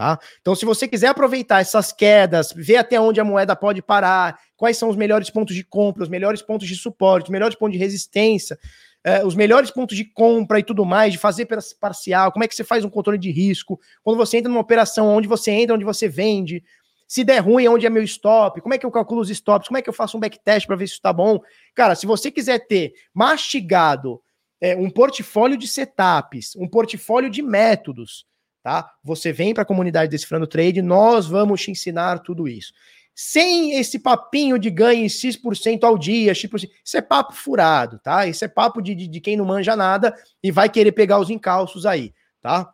Tá? Então, se você quiser aproveitar essas quedas, ver até onde a moeda pode parar, quais são os melhores pontos de compra, os melhores pontos de suporte, os melhores pontos de resistência, eh, os melhores pontos de compra e tudo mais, de fazer parcial, como é que você faz um controle de risco, quando você entra numa operação, onde você entra, onde você vende, se der ruim, onde é meu stop, como é que eu calculo os stops, como é que eu faço um backtest para ver se está bom. Cara, se você quiser ter mastigado é, um portfólio de setups, um portfólio de métodos, tá? Você vem para a comunidade Decifrando Trade, nós vamos te ensinar tudo isso. Sem esse papinho de ganhe X% ao dia, X%, isso é papo furado, tá? Isso é papo de, de, de quem não manja nada e vai querer pegar os encalços aí, tá?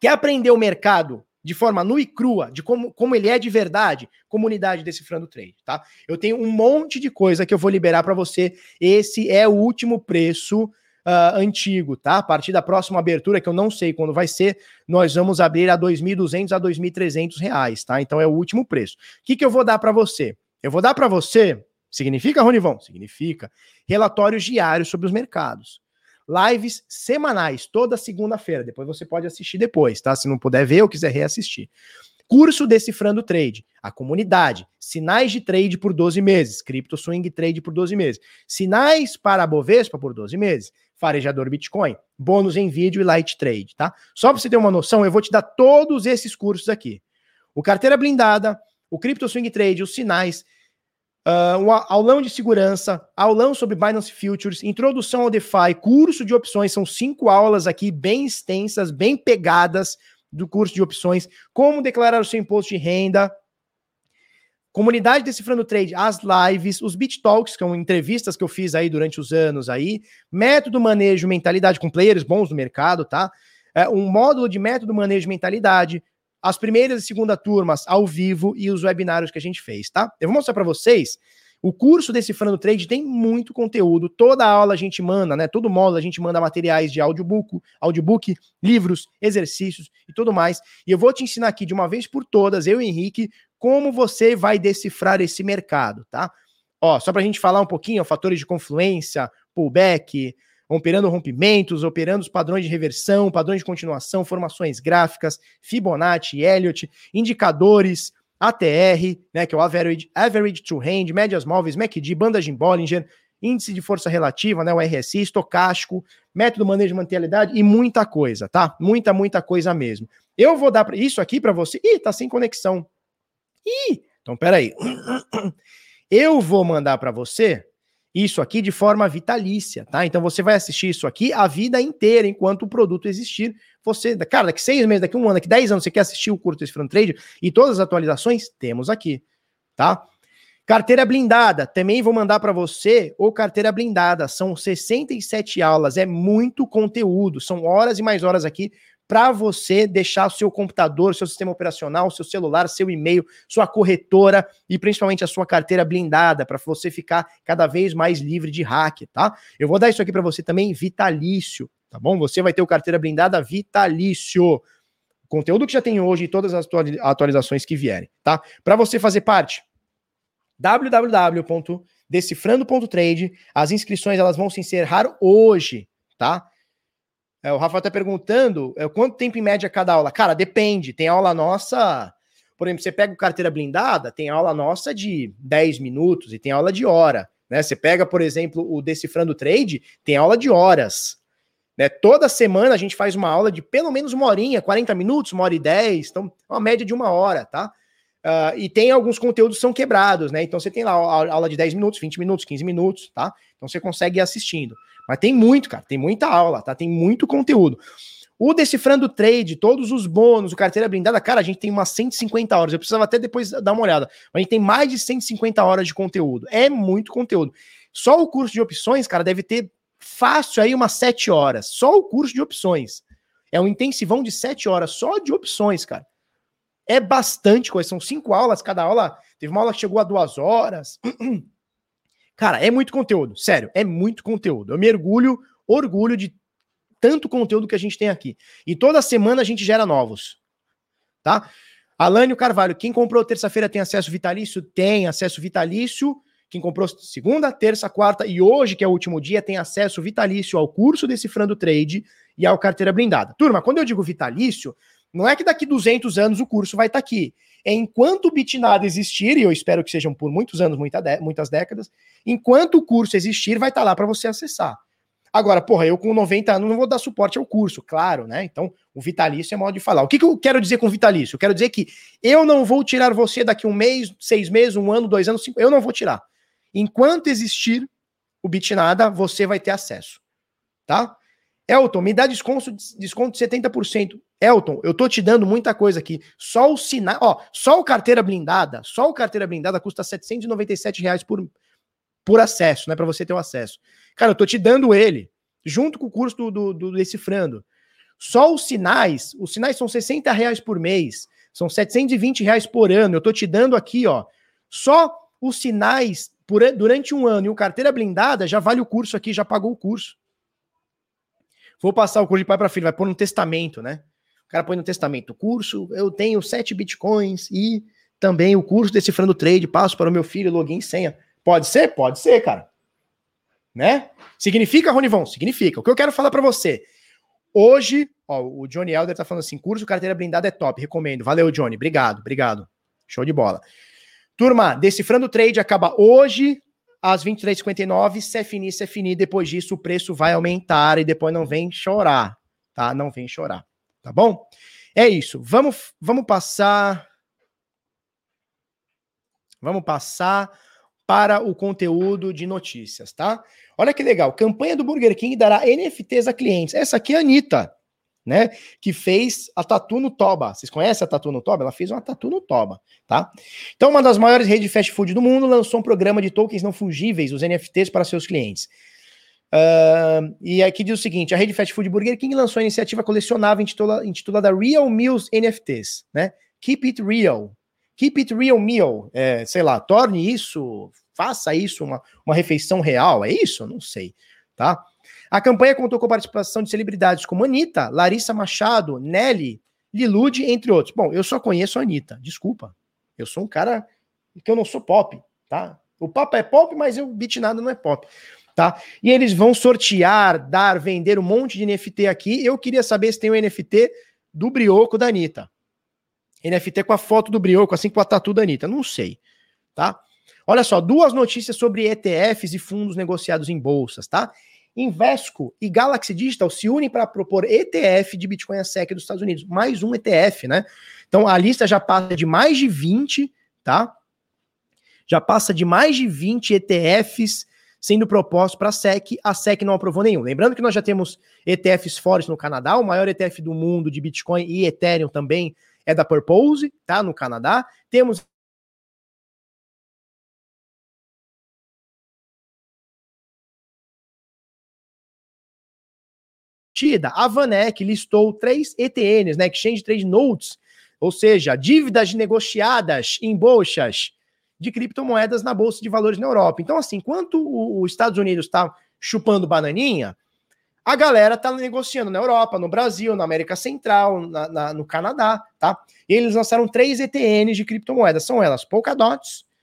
Quer aprender o mercado de forma nua e crua, de como, como ele é de verdade, comunidade Decifrando Trade, tá? Eu tenho um monte de coisa que eu vou liberar para você. Esse é o último preço uh, antigo, tá? A partir da próxima abertura, que eu não sei quando vai ser, nós vamos abrir a 2.200 a 2.300 reais, tá? Então é o último preço. O que, que eu vou dar para você? Eu vou dar para você, significa, Ronivon? Significa relatórios diários sobre os mercados lives semanais, toda segunda-feira. Depois você pode assistir depois, tá? Se não puder ver ou quiser reassistir. Curso Decifrando Trade, a comunidade, sinais de trade por 12 meses, Crypto Swing Trade por 12 meses, sinais para a Bovespa por 12 meses, farejador Bitcoin, bônus em vídeo e light trade, tá? Só para você ter uma noção, eu vou te dar todos esses cursos aqui. O carteira blindada, o Crypto Swing Trade, os sinais, Uh, um aulão de segurança, aulão sobre Binance Futures, introdução ao DeFi, curso de opções, são cinco aulas aqui bem extensas, bem pegadas do curso de opções, como declarar o seu imposto de renda, comunidade decifrando trade, as lives, os beat talks, que são entrevistas que eu fiz aí durante os anos aí, método manejo mentalidade com players bons no mercado, tá? É, um módulo de método manejo mentalidade, as primeiras e segunda turmas ao vivo e os webinários que a gente fez, tá? Eu vou mostrar para vocês. O curso Decifrando Trade tem muito conteúdo. Toda aula a gente manda, né? Todo módulo a gente manda materiais de audiobook, audiobook, livros, exercícios e tudo mais. E eu vou te ensinar aqui de uma vez por todas, eu e Henrique, como você vai decifrar esse mercado, tá? Ó, só para a gente falar um pouquinho, ó, fatores de confluência, pullback, operando rompimentos, operando os padrões de reversão, padrões de continuação, formações gráficas, Fibonacci, Elliott, indicadores, ATR, né, que é o Average, average True Hand, médias móveis, MACD, banda de Bollinger, índice de força relativa, né, o RSI, estocástico, método manejo de mantelidade e muita coisa, tá? Muita, muita coisa mesmo. Eu vou dar isso aqui para você. Ih, tá sem conexão. Ih, então peraí. Eu vou mandar para você isso aqui de forma vitalícia, tá? Então você vai assistir isso aqui a vida inteira, enquanto o produto existir. Você, cara, daqui seis meses, daqui um ano, daqui dez anos, você quer assistir o curso desse front trade e todas as atualizações? Temos aqui, tá? Carteira blindada, também vou mandar para você ou carteira blindada. São 67 aulas, é muito conteúdo, são horas e mais horas aqui para você deixar o seu computador, seu sistema operacional, seu celular, seu e-mail, sua corretora e principalmente a sua carteira blindada para você ficar cada vez mais livre de hack, tá? Eu vou dar isso aqui para você também vitalício, tá bom? Você vai ter o carteira blindada vitalício. Conteúdo que já tem hoje e todas as atualizações que vierem, tá? Para você fazer parte, www.decifrando.trade, as inscrições elas vão se encerrar hoje, tá? É, o Rafa tá perguntando é, quanto tempo em média cada aula. Cara, depende. Tem aula nossa. Por exemplo, você pega o carteira blindada, tem aula nossa de 10 minutos e tem aula de hora. Né? Você pega, por exemplo, o Decifrando Trade, tem aula de horas. Né? Toda semana a gente faz uma aula de pelo menos uma horinha, 40 minutos, uma hora e 10, então uma média de uma hora, tá? Uh, e tem alguns conteúdos que são quebrados, né? Então você tem lá aula de 10 minutos, 20 minutos, 15 minutos, tá? Então você consegue ir assistindo. Mas tem muito, cara, tem muita aula, tá? Tem muito conteúdo. O Decifrando Trade, todos os bônus, o carteira blindada, cara, a gente tem umas 150 horas. Eu precisava até depois dar uma olhada. Mas a gente tem mais de 150 horas de conteúdo. É muito conteúdo. Só o curso de opções, cara, deve ter fácil aí umas 7 horas. Só o curso de opções. É um intensivão de 7 horas só de opções, cara. É bastante coisa. São cinco aulas, cada aula. Teve uma aula que chegou a duas horas. Cara, é muito conteúdo, sério, é muito conteúdo. Eu mergulho, orgulho de tanto conteúdo que a gente tem aqui. E toda semana a gente gera novos, tá? Alânio Carvalho, quem comprou terça-feira tem acesso vitalício? Tem acesso vitalício. Quem comprou segunda, terça, quarta e hoje, que é o último dia, tem acesso vitalício ao curso Decifrando Trade e ao Carteira Blindada. Turma, quando eu digo vitalício, não é que daqui 200 anos o curso vai estar tá aqui enquanto o Bitnada existir, e eu espero que sejam por muitos anos, muita muitas décadas, enquanto o curso existir, vai estar tá lá para você acessar. Agora, porra, eu com 90 anos não vou dar suporte ao curso, claro, né? Então, o vitalício é modo de falar. O que, que eu quero dizer com vitalício? Eu quero dizer que eu não vou tirar você daqui um mês, seis meses, um ano, dois anos, cinco, eu não vou tirar. Enquanto existir o Bitnada, você vai ter acesso, tá? Elton, me dá desconto, desconto de 70%. Elton, eu tô te dando muita coisa aqui. Só o sinal, ó, só o carteira blindada, só o carteira blindada custa 797 reais por, por acesso, né, para você ter o acesso. Cara, eu tô te dando ele, junto com o curso do, do, do Decifrando. Só os sinais, os sinais são 60 reais por mês, são 720 reais por ano. Eu tô te dando aqui, ó, só os sinais por, durante um ano e o carteira blindada já vale o curso aqui, já pagou o curso. Vou passar o curso de pai para filho, vai pôr no testamento, né? O cara põe no testamento, curso, eu tenho sete bitcoins e também o curso decifrando trade, passo para o meu filho, login e senha. Pode ser? Pode ser, cara. Né? Significa, Ronivon? Significa. O que eu quero falar para você, hoje, ó, o Johnny Elder tá falando assim, curso carteira blindada é top, recomendo. Valeu, Johnny, obrigado, obrigado. Show de bola. Turma, Decifrando Trade acaba hoje, às 23h59, se é finir, se é finir, depois disso o preço vai aumentar e depois não vem chorar, tá? Não vem chorar, tá bom? É isso, vamos, vamos passar... Vamos passar para o conteúdo de notícias, tá? Olha que legal, campanha do Burger King dará NFTs a clientes. Essa aqui é a Anitta, né? Que fez a Tatu no Toba. Vocês conhecem a Tatu no Toba? Ela fez uma Tatu no Toba, tá? Então, uma das maiores redes de fast food do mundo lançou um programa de tokens não fungíveis, os NFTs, para seus clientes. Uh, e aqui diz o seguinte: a rede fast food Burger King lançou a iniciativa colecionável intitula, intitulada Real Meals NFTs, né? Keep it real. Keep it real meal. É, sei lá, torne isso, faça isso uma, uma refeição real. É isso? Não sei, tá? A campanha contou com a participação de celebridades como Anitta, Larissa Machado, Nelly, Lilude, entre outros. Bom, eu só conheço a Anitta, desculpa. Eu sou um cara que eu não sou pop, tá? O papo é pop, mas o nada não é pop, tá? E eles vão sortear, dar, vender um monte de NFT aqui. Eu queria saber se tem um NFT do Brioco da Anitta. NFT com a foto do Brioco, assim com a tatu da Anitta. Não sei, tá? Olha só, duas notícias sobre ETFs e fundos negociados em bolsas, tá? Invesco e Galaxy Digital se unem para propor ETF de Bitcoin a SEC dos Estados Unidos. Mais um ETF, né? Então a lista já passa de mais de 20, tá? Já passa de mais de 20 ETFs sendo propostos para a SEC. A SEC não aprovou nenhum. Lembrando que nós já temos ETFs fortes no Canadá, o maior ETF do mundo de Bitcoin e Ethereum também é da Purpose, tá? No Canadá. Temos a Vanek listou três ETNs, né, Exchange Trade Notes, ou seja, dívidas negociadas em bolsas de criptomoedas na bolsa de valores na Europa. Então, assim, enquanto os Estados Unidos está chupando bananinha, a galera tá negociando na Europa, no Brasil, na América Central, na, na, no Canadá, tá? E eles lançaram três ETNs de criptomoedas, são elas Polkadot,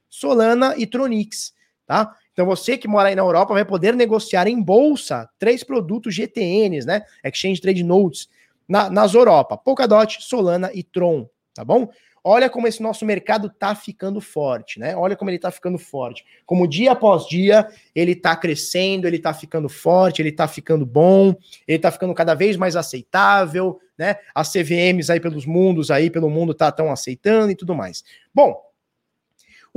Solana e Tronix, tá? Então você que mora aí na Europa vai poder negociar em bolsa três produtos GTNs, né? Exchange Trade Notes, na, nas Europa, Polkadot, Solana e Tron, tá bom? Olha como esse nosso mercado tá ficando forte, né? Olha como ele tá ficando forte. Como dia após dia ele tá crescendo, ele tá ficando forte, ele tá ficando bom, ele tá ficando cada vez mais aceitável, né? As CVMs aí pelos mundos aí pelo mundo tá tão aceitando e tudo mais. Bom,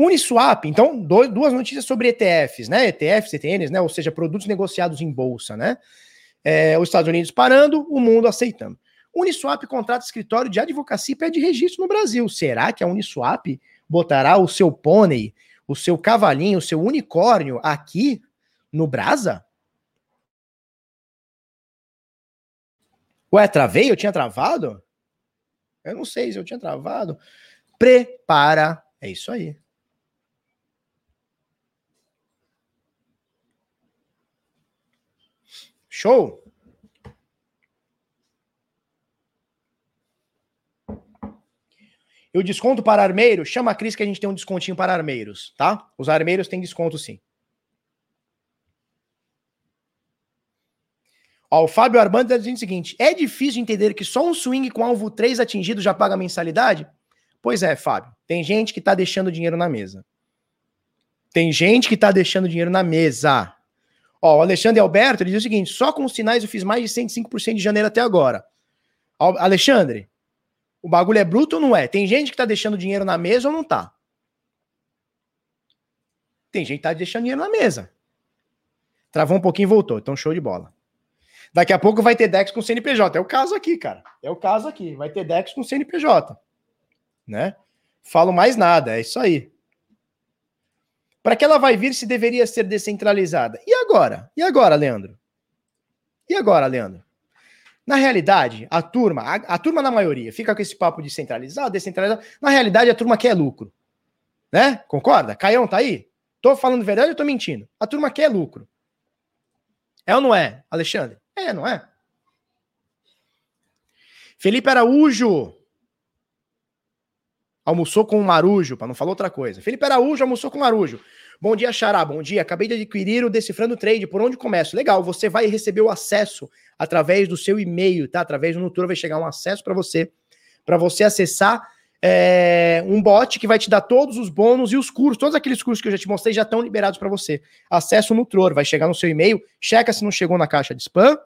Uniswap, então, dois, duas notícias sobre ETFs, né? ETFs, ETNs, né? Ou seja, produtos negociados em bolsa, né? É, os Estados Unidos parando, o mundo aceitando. Uniswap contrata escritório de advocacia e pede registro no Brasil. Será que a Uniswap botará o seu pônei, o seu cavalinho, o seu unicórnio aqui no Brasa? Ué, travei? Eu tinha travado? Eu não sei se eu tinha travado. Prepara. É isso aí. Show? E o desconto para armeiro, chama a Cris que a gente tem um descontinho para armeiros, tá? Os armeiros têm desconto sim. Ó, o Fábio Armando está dizendo o seguinte: é difícil entender que só um swing com alvo 3 atingido já paga mensalidade? Pois é, Fábio. Tem gente que está deixando dinheiro na mesa. Tem gente que está deixando dinheiro na mesa. Ó, o Alexandre Alberto, ele diz o seguinte: só com os sinais eu fiz mais de 105% de janeiro até agora. Alexandre, o bagulho é bruto ou não é? Tem gente que tá deixando dinheiro na mesa ou não tá? Tem gente que tá deixando dinheiro na mesa. Travou um pouquinho e voltou. Então, show de bola. Daqui a pouco vai ter DEX com CNPJ. É o caso aqui, cara. É o caso aqui. Vai ter DEX com CNPJ. Né? Falo mais nada, é isso aí. Para que ela vai vir se deveria ser descentralizada? E agora? E agora, Leandro? E agora, Leandro? Na realidade, a turma, a, a, turma na maioria, fica com esse papo de centralizar, descentralizar. Na realidade, a turma quer lucro. Né? Concorda? Caião tá aí? Tô falando verdade ou tô mentindo? A turma quer lucro. É ou não é, Alexandre? É, não é? Felipe Araújo almoçou com o Marujo, para não falar outra coisa. Felipe Araújo almoçou com o Marujo. Bom dia, Xará. Bom dia. Acabei de adquirir o Decifrando Trade. Por onde começo? Legal. Você vai receber o acesso através do seu e-mail, tá? Através do Nutura vai chegar um acesso para você, para você acessar é, um bot que vai te dar todos os bônus e os cursos. Todos aqueles cursos que eu já te mostrei já estão liberados para você. Acesso no Nutror. Vai chegar no seu e-mail. Checa se não chegou na caixa de spam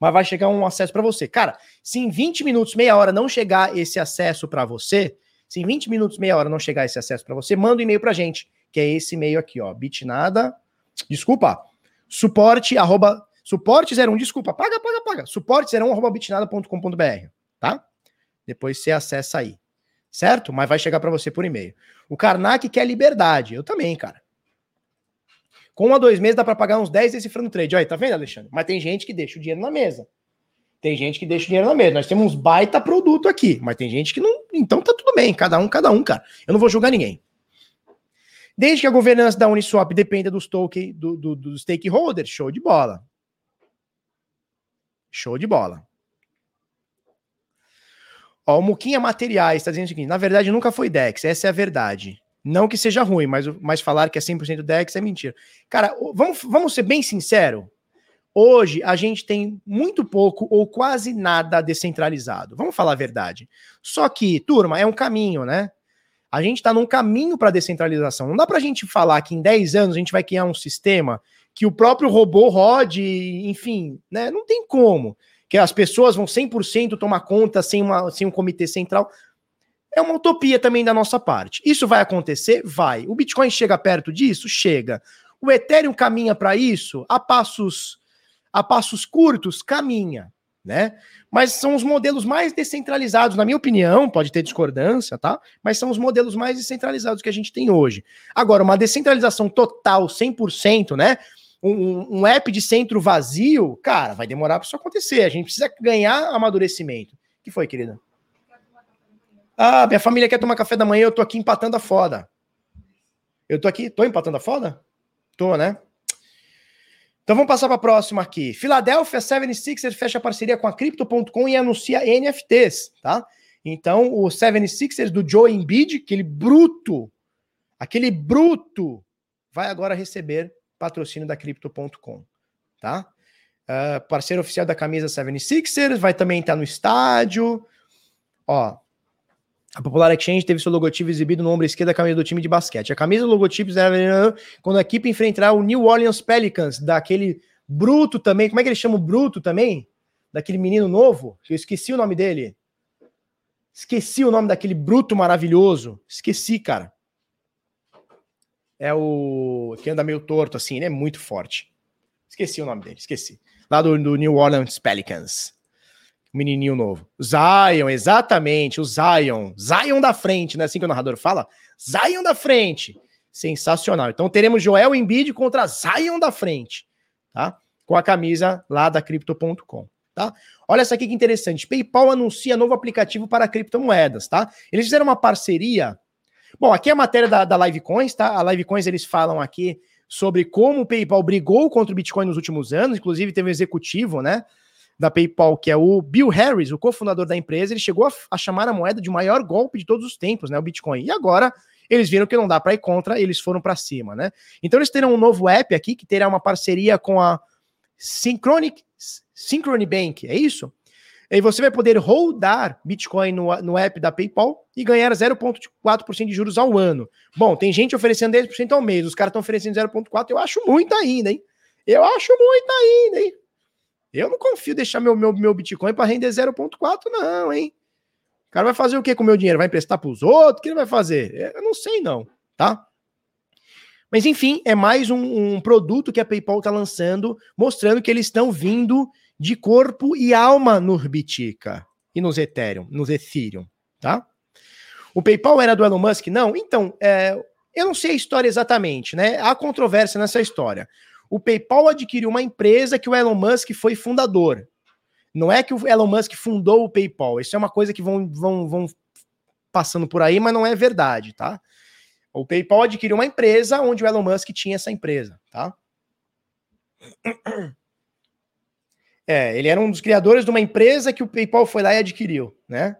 mas vai chegar um acesso para você. Cara, se em 20 minutos, meia hora não chegar esse acesso para você, se em 20 minutos, meia hora não chegar esse acesso para você, manda um e-mail pra gente, que é esse e-mail aqui, ó, bitnada, desculpa, suporte, arroba, suporte01, desculpa, paga, paga, paga, suporte01, arroba bitnada.com.br, tá? Depois você acessa aí, certo? Mas vai chegar para você por e-mail. O Karnak quer liberdade, eu também, cara. Com um a dois meses dá para pagar uns 10 decifrando trade. Olha, tá vendo, Alexandre? Mas tem gente que deixa o dinheiro na mesa. Tem gente que deixa o dinheiro na mesa. Nós temos uns baita produto aqui, mas tem gente que não. Então tá tudo bem, cada um, cada um, cara. Eu não vou julgar ninguém. Desde que a governança da Uniswap dependa dos token, do, do, dos stakeholders, show de bola. Show de bola. Ó, o Muquinha Materiais está dizendo o seguinte: na verdade nunca foi DEX, essa é a verdade. Não que seja ruim, mas, mas falar que é 100% DEX é mentira. Cara, vamos, vamos ser bem sincero. Hoje a gente tem muito pouco ou quase nada descentralizado. Vamos falar a verdade. Só que, turma, é um caminho, né? A gente está num caminho para descentralização. Não dá para a gente falar que em 10 anos a gente vai criar um sistema que o próprio robô rode, enfim, né? Não tem como. Que as pessoas vão 100% tomar conta sem, uma, sem um comitê central. É uma utopia também da nossa parte. Isso vai acontecer? Vai. O Bitcoin chega perto disso? Chega. O Ethereum caminha para isso a passos a passos curtos, caminha, né? Mas são os modelos mais descentralizados, na minha opinião, pode ter discordância, tá? Mas são os modelos mais descentralizados que a gente tem hoje. Agora, uma descentralização total, 100%, né? Um, um app de centro vazio, cara, vai demorar para isso acontecer. A gente precisa ganhar amadurecimento. O que foi, querida? Ah, minha família quer tomar café da manhã, eu tô aqui empatando a foda. Eu tô aqui, tô empatando a foda? Tô, né? Então vamos passar para a próxima aqui. Philadelphia 76ers fecha parceria com a Crypto.com e anuncia NFTs, tá? Então o 76ers do Joe Embiid, aquele bruto, aquele bruto, vai agora receber patrocínio da Crypto.com, tá? Uh, parceiro oficial da camisa 76ers, vai também estar no estádio. Ó, a Popular Exchange teve seu logotipo exibido no ombro esquerdo da camisa do time de basquete. A camisa do logotipo era quando a equipe enfrentará o New Orleans Pelicans, daquele Bruto também. Como é que ele chama o Bruto também? Daquele menino novo? Eu esqueci o nome dele. Esqueci o nome daquele Bruto maravilhoso. Esqueci, cara. É o. que anda meio torto assim, né? Muito forte. Esqueci o nome dele, esqueci. Lá do, do New Orleans Pelicans menininho novo. Zion, exatamente, o Zion. Zion da frente, não é assim que o narrador fala? Zion da frente. Sensacional. Então teremos Joel Embiid contra Zion da frente, tá? Com a camisa lá da Crypto.com, tá? Olha essa aqui que interessante. PayPal anuncia novo aplicativo para criptomoedas, tá? Eles fizeram uma parceria. Bom, aqui é a matéria da, da Livecoins, tá? A Livecoins eles falam aqui sobre como o PayPal brigou contra o Bitcoin nos últimos anos, inclusive teve um executivo, né? Da PayPal, que é o Bill Harris, o cofundador da empresa, ele chegou a, a, chamar a moeda de maior golpe de todos os tempos, né, o Bitcoin. E agora eles viram que não dá para ir contra, eles foram para cima, né? Então eles terão um novo app aqui que terá uma parceria com a Synchronic Synchrony Bank, é isso? E você vai poder holdar Bitcoin no, no app da PayPal e ganhar 0,4% de juros ao ano. Bom, tem gente oferecendo 10% ao mês, os caras estão oferecendo 0,4%, eu acho muito ainda, hein? Eu acho muito ainda, hein? Eu não confio deixar meu, meu, meu Bitcoin para render 0,4, não, hein? O cara vai fazer o que com o meu dinheiro? Vai emprestar para os outros? O que ele vai fazer? Eu não sei, não, tá? Mas enfim, é mais um, um produto que a PayPal está lançando, mostrando que eles estão vindo de corpo e alma no Orbitica e nos Ethereum, nos Ethereum, tá? O PayPal era do Elon Musk? Não. Então, é, eu não sei a história exatamente, né? Há controvérsia nessa história. O PayPal adquiriu uma empresa que o Elon Musk foi fundador. Não é que o Elon Musk fundou o PayPal. Isso é uma coisa que vão, vão, vão passando por aí, mas não é verdade, tá? O PayPal adquiriu uma empresa onde o Elon Musk tinha essa empresa, tá? É, ele era um dos criadores de uma empresa que o PayPal foi lá e adquiriu, né?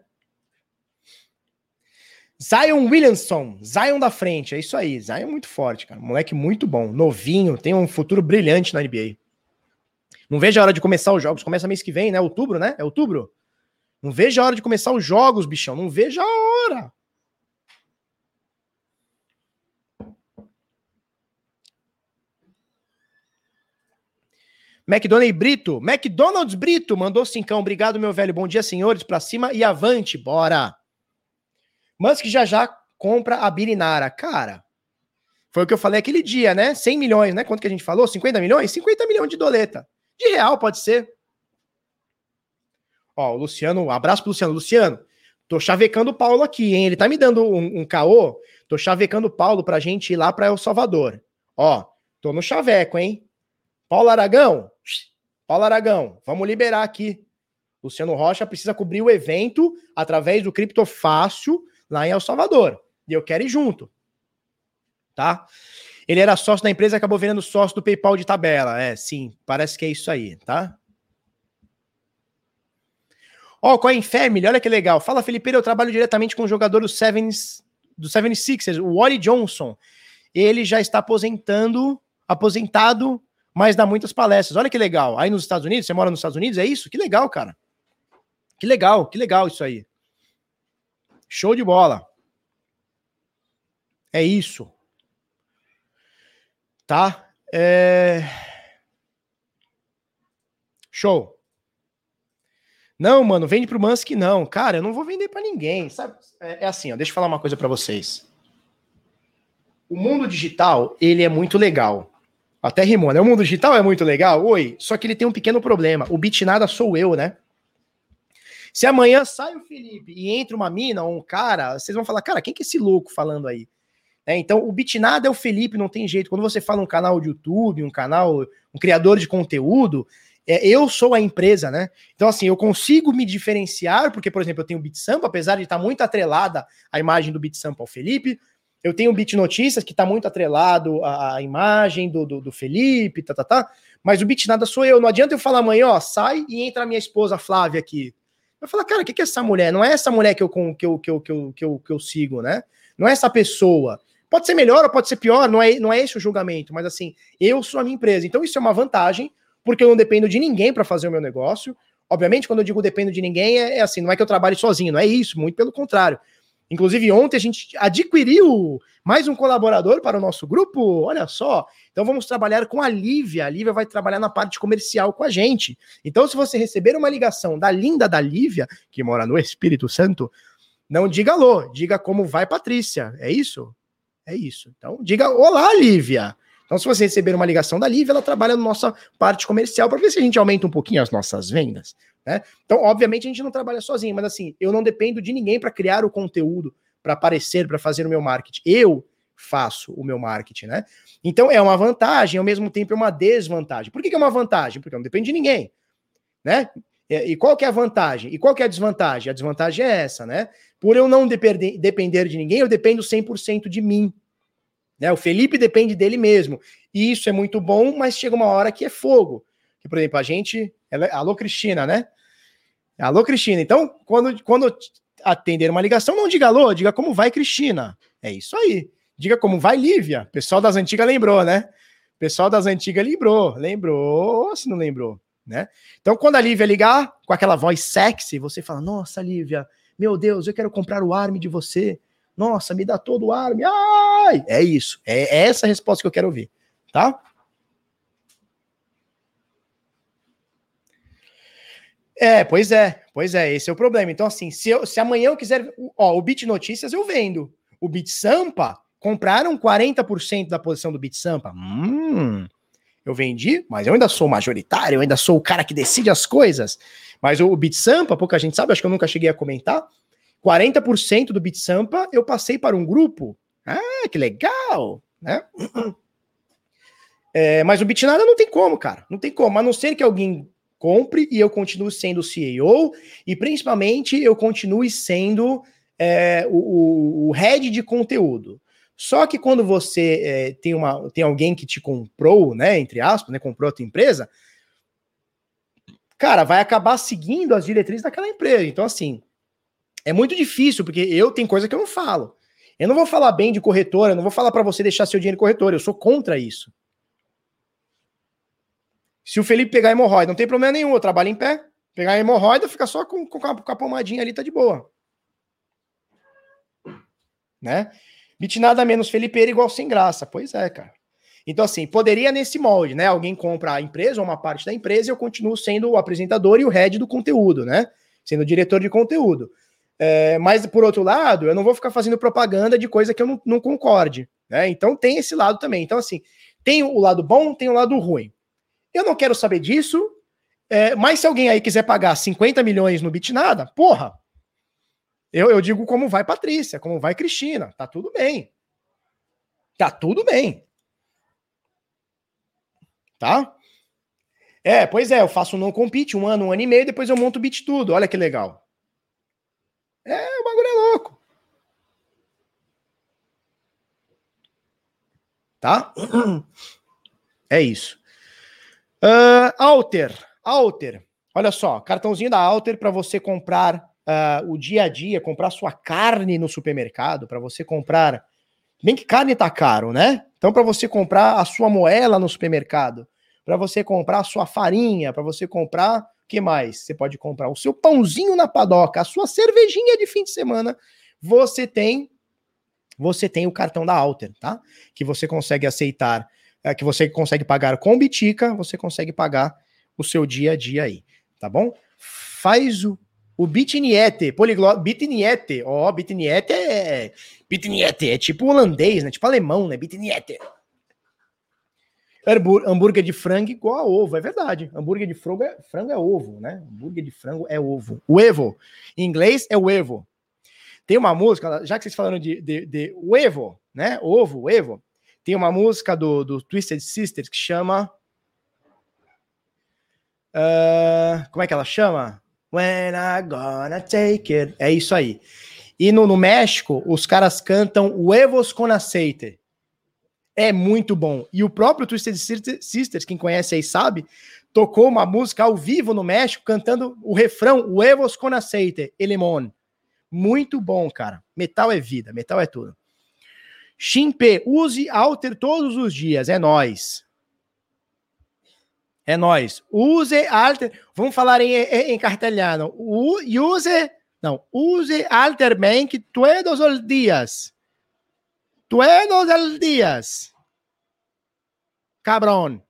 Zion Williamson, Zion da frente, é isso aí. Zion é muito forte, cara. Moleque muito bom, novinho, tem um futuro brilhante na NBA. Não vejo a hora de começar os jogos. Começa mês que vem, né? Outubro, né? É outubro? Não vejo a hora de começar os jogos, bichão. Não vejo a hora. McDonald's Brito, McDonald's Brito mandou cincão. Obrigado, meu velho. Bom dia, senhores. Pra cima e avante. Bora. Musk já já compra a Birinara. Cara, foi o que eu falei aquele dia, né? 100 milhões, né? Quanto que a gente falou? 50 milhões? 50 milhões de doleta. De real, pode ser. Ó, o Luciano, abraço pro Luciano. Luciano, tô chavecando o Paulo aqui, hein? Ele tá me dando um, um caô. Tô chavecando o Paulo pra gente ir lá pra El Salvador. Ó, tô no chaveco, hein? Paulo Aragão, Paulo Aragão, vamos liberar aqui. Luciano Rocha precisa cobrir o evento através do Criptofácil lá em El Salvador. E eu quero ir junto. Tá? Ele era sócio da empresa e acabou virando sócio do PayPal de tabela. É, sim, parece que é isso aí, tá? Ó, oh, Coin Family, olha que legal. Fala, Felipe, eu trabalho diretamente com o jogador do Sevens, do 76ers, o Wally Johnson. Ele já está aposentando, aposentado mas dá muitas palestras. Olha que legal. Aí nos Estados Unidos, você mora nos Estados Unidos, é isso? Que legal, cara. Que legal, que legal isso aí. Show de bola. É isso. Tá? É... Show. Não, mano, vende pro Musk não. Cara, eu não vou vender para ninguém, sabe? É, é, assim, ó, deixa eu falar uma coisa para vocês. O mundo digital, ele é muito legal. Até rimou, né? O mundo digital é muito legal, oi. Só que ele tem um pequeno problema. O Bitnada sou eu, né? Se amanhã sai o Felipe e entra uma mina ou um cara, vocês vão falar, cara, quem que é esse louco falando aí? É, então, o Bitnada é o Felipe, não tem jeito. Quando você fala um canal de YouTube, um canal, um criador de conteúdo, é, eu sou a empresa, né? Então, assim, eu consigo me diferenciar, porque, por exemplo, eu tenho o BitSampa, apesar de estar muito atrelada a imagem do BitSampa ao Felipe, eu tenho o Bit Notícias, que está muito atrelado à, à imagem do, do, do, Felipe, tá, tá, tá. Mas o Bit Nada sou eu. Não adianta eu falar amanhã, ó, sai e entra a minha esposa Flávia aqui. Eu falo, cara, o que, que é essa mulher? Não é essa mulher que eu, que, eu, que, eu, que, eu, que, eu, que eu sigo, né? Não é essa pessoa. Pode ser melhor ou pode ser pior, não é, não é esse o julgamento, mas assim, eu sou a minha empresa. Então isso é uma vantagem, porque eu não dependo de ninguém para fazer o meu negócio. Obviamente, quando eu digo dependo de ninguém, é, é assim, não é que eu trabalhe sozinho, não é isso, muito pelo contrário. Inclusive, ontem a gente adquiriu mais um colaborador para o nosso grupo. Olha só. Então vamos trabalhar com a Lívia. A Lívia vai trabalhar na parte comercial com a gente. Então, se você receber uma ligação da linda da Lívia, que mora no Espírito Santo, não diga alô, diga como vai, Patrícia. É isso? É isso. Então, diga olá, Lívia. Então, se você receber uma ligação da Lívia, ela trabalha na nossa parte comercial para ver se a gente aumenta um pouquinho as nossas vendas. Né? Então, obviamente, a gente não trabalha sozinho, mas assim, eu não dependo de ninguém para criar o conteúdo, para aparecer, para fazer o meu marketing. Eu faço o meu marketing, né? Então é uma vantagem, ao mesmo tempo é uma desvantagem. Por que, que é uma vantagem? Porque não depende de ninguém, né? E qual que é a vantagem? E qual que é a desvantagem? A desvantagem é essa, né? Por eu não depender, de ninguém, eu dependo 100% de mim. Né? O Felipe depende dele mesmo. E isso é muito bom, mas chega uma hora que é fogo. Por exemplo, a gente. Ela, alô, Cristina, né? Alô, Cristina. Então, quando, quando atender uma ligação, não diga alô, diga como vai, Cristina. É isso aí. Diga como vai, Lívia. Pessoal das antigas lembrou, né? Pessoal das antigas lembrou. Lembrou, se não lembrou, né? Então, quando a Lívia ligar com aquela voz sexy, você fala: Nossa, Lívia, meu Deus, eu quero comprar o arme de você. Nossa, me dá todo o arme. Ai! É isso. É essa a resposta que eu quero ouvir, tá? É, pois é, pois é, esse é o problema. Então, assim, se, eu, se amanhã eu quiser. Ó, o Bit Notícias eu vendo. O Bit Sampa compraram 40% da posição do Bit Sampa. Hum, eu vendi, mas eu ainda sou majoritário, eu ainda sou o cara que decide as coisas. Mas o Bit Sampa, pouca gente sabe, acho que eu nunca cheguei a comentar. 40% do Bit Sampa eu passei para um grupo. Ah, que legal, né? É, mas o Bitnada não tem como, cara. Não tem como. A não ser que alguém compre e eu continue sendo CEO e principalmente eu continue sendo é, o, o, head de conteúdo. Só que quando você é, tem, uma, tem alguém que te comprou, né, entre aspas, né, comprou a tua empresa, cara, vai acabar seguindo as diretrizes daquela empresa. Então, assim, é muito difícil, porque eu tenho coisa que eu não falo. Eu não vou falar bem de corretora, eu não vou falar para você deixar seu dinheiro em corretora, eu sou contra isso. Se o Felipe pegar hemorroida, não tem problema nenhum, eu trabalho em pé. Pegar hemorroida, fica só com, com, a, com a pomadinha ali, tá de boa. Né? Bit nada menos Felipeira igual sem graça. Pois é, cara. Então, assim, poderia nesse molde, né? Alguém compra a empresa ou uma parte da empresa e eu continuo sendo o apresentador e o head do conteúdo, né? Sendo diretor de conteúdo. É, mas, por outro lado, eu não vou ficar fazendo propaganda de coisa que eu não, não concorde, né? Então, tem esse lado também. Então, assim, tem o lado bom, tem o lado ruim. Eu não quero saber disso. É, mas se alguém aí quiser pagar 50 milhões no Bitnada, porra, eu, eu digo como vai Patrícia, como vai Cristina, tá tudo bem. Tá tudo bem. Tá? É, pois é, eu faço um não compete um ano, um ano e meio, depois eu monto o bit tudo. Olha que legal. É, o bagulho é louco. Tá? É isso. Uh, Alter, Alter, olha só, cartãozinho da Alter para você comprar uh, o dia a dia, comprar sua carne no supermercado, para você comprar. Bem que carne tá caro, né? Então, para você comprar a sua moela no supermercado, para você comprar a sua farinha, para você comprar. Que mais? Você pode comprar o seu pãozinho na padoca, a sua cervejinha de fim de semana. Você tem você tem o cartão da Alter, tá? Que você consegue aceitar é, que você consegue pagar com Bitica, você consegue pagar o seu dia a dia aí, tá bom? Faz o, o Bitniete, poliglota, Bitniete, ó, oh, Bitniete é, Bitniete é tipo holandês, né? Tipo alemão, né? Bitniete. Hambúrguer de frango igual a ovo, é verdade. Hambúrguer de frango é, frango é ovo, né? Hambúrguer de frango é ovo. O evo. Em inglês é o evo. Tem uma música, já que vocês falaram de, de, de né? Ovo, evo. Tem uma música do, do Twisted Sisters que chama. Uh, como é que ela chama? When I gonna take it. É isso aí. E no, no México, os caras cantam Huevos con aceite. É muito bom. E o próprio Twisted Sisters, quem conhece aí sabe, tocou uma música ao vivo no México, cantando o refrão Huevos con aceite, Elemon. Muito bom, cara. Metal é vida, metal é tudo. Ximpe, use Alter todos os dias, é nós. É nós. Use Alter. Vamos falar em, em, em cartelhano. Use, não, use Alter Bank todos os dias. Todos os dias. Cabrão.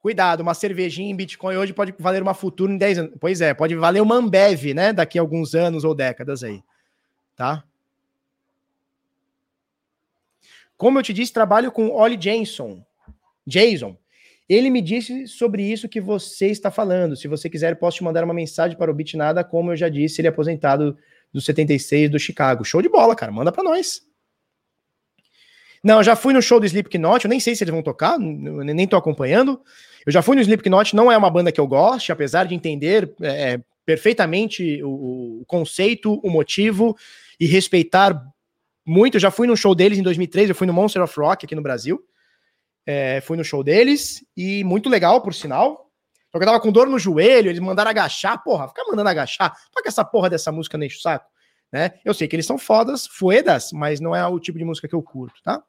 Cuidado, uma cervejinha em Bitcoin hoje pode valer uma futura em 10 anos. Pois é, pode valer uma Ambev, né? Daqui a alguns anos ou décadas aí. Tá? Como eu te disse, trabalho com Oli Jason. Jason. Ele me disse sobre isso que você está falando. Se você quiser, posso te mandar uma mensagem para o Bitnada, como eu já disse, ele é aposentado do 76 do Chicago. Show de bola, cara. Manda para nós. Não, já fui no show do Slipknot, eu nem sei se eles vão tocar, nem tô acompanhando. Eu já fui no Slipknot, não é uma banda que eu goste, apesar de entender é, é perfeitamente o, o, conceito, o motivo e respeitar muito. Eu já fui no show deles em 2003, eu fui no Monster of Rock aqui no Brasil. É, fui no show deles e muito legal, por sinal. Só que eu tava com dor no joelho, eles mandaram agachar, porra, ficar mandando agachar. Toca essa porra dessa música enche o saco, né? Eu sei que eles são fodas, fuedas, mas não é o tipo de música que eu curto, tá?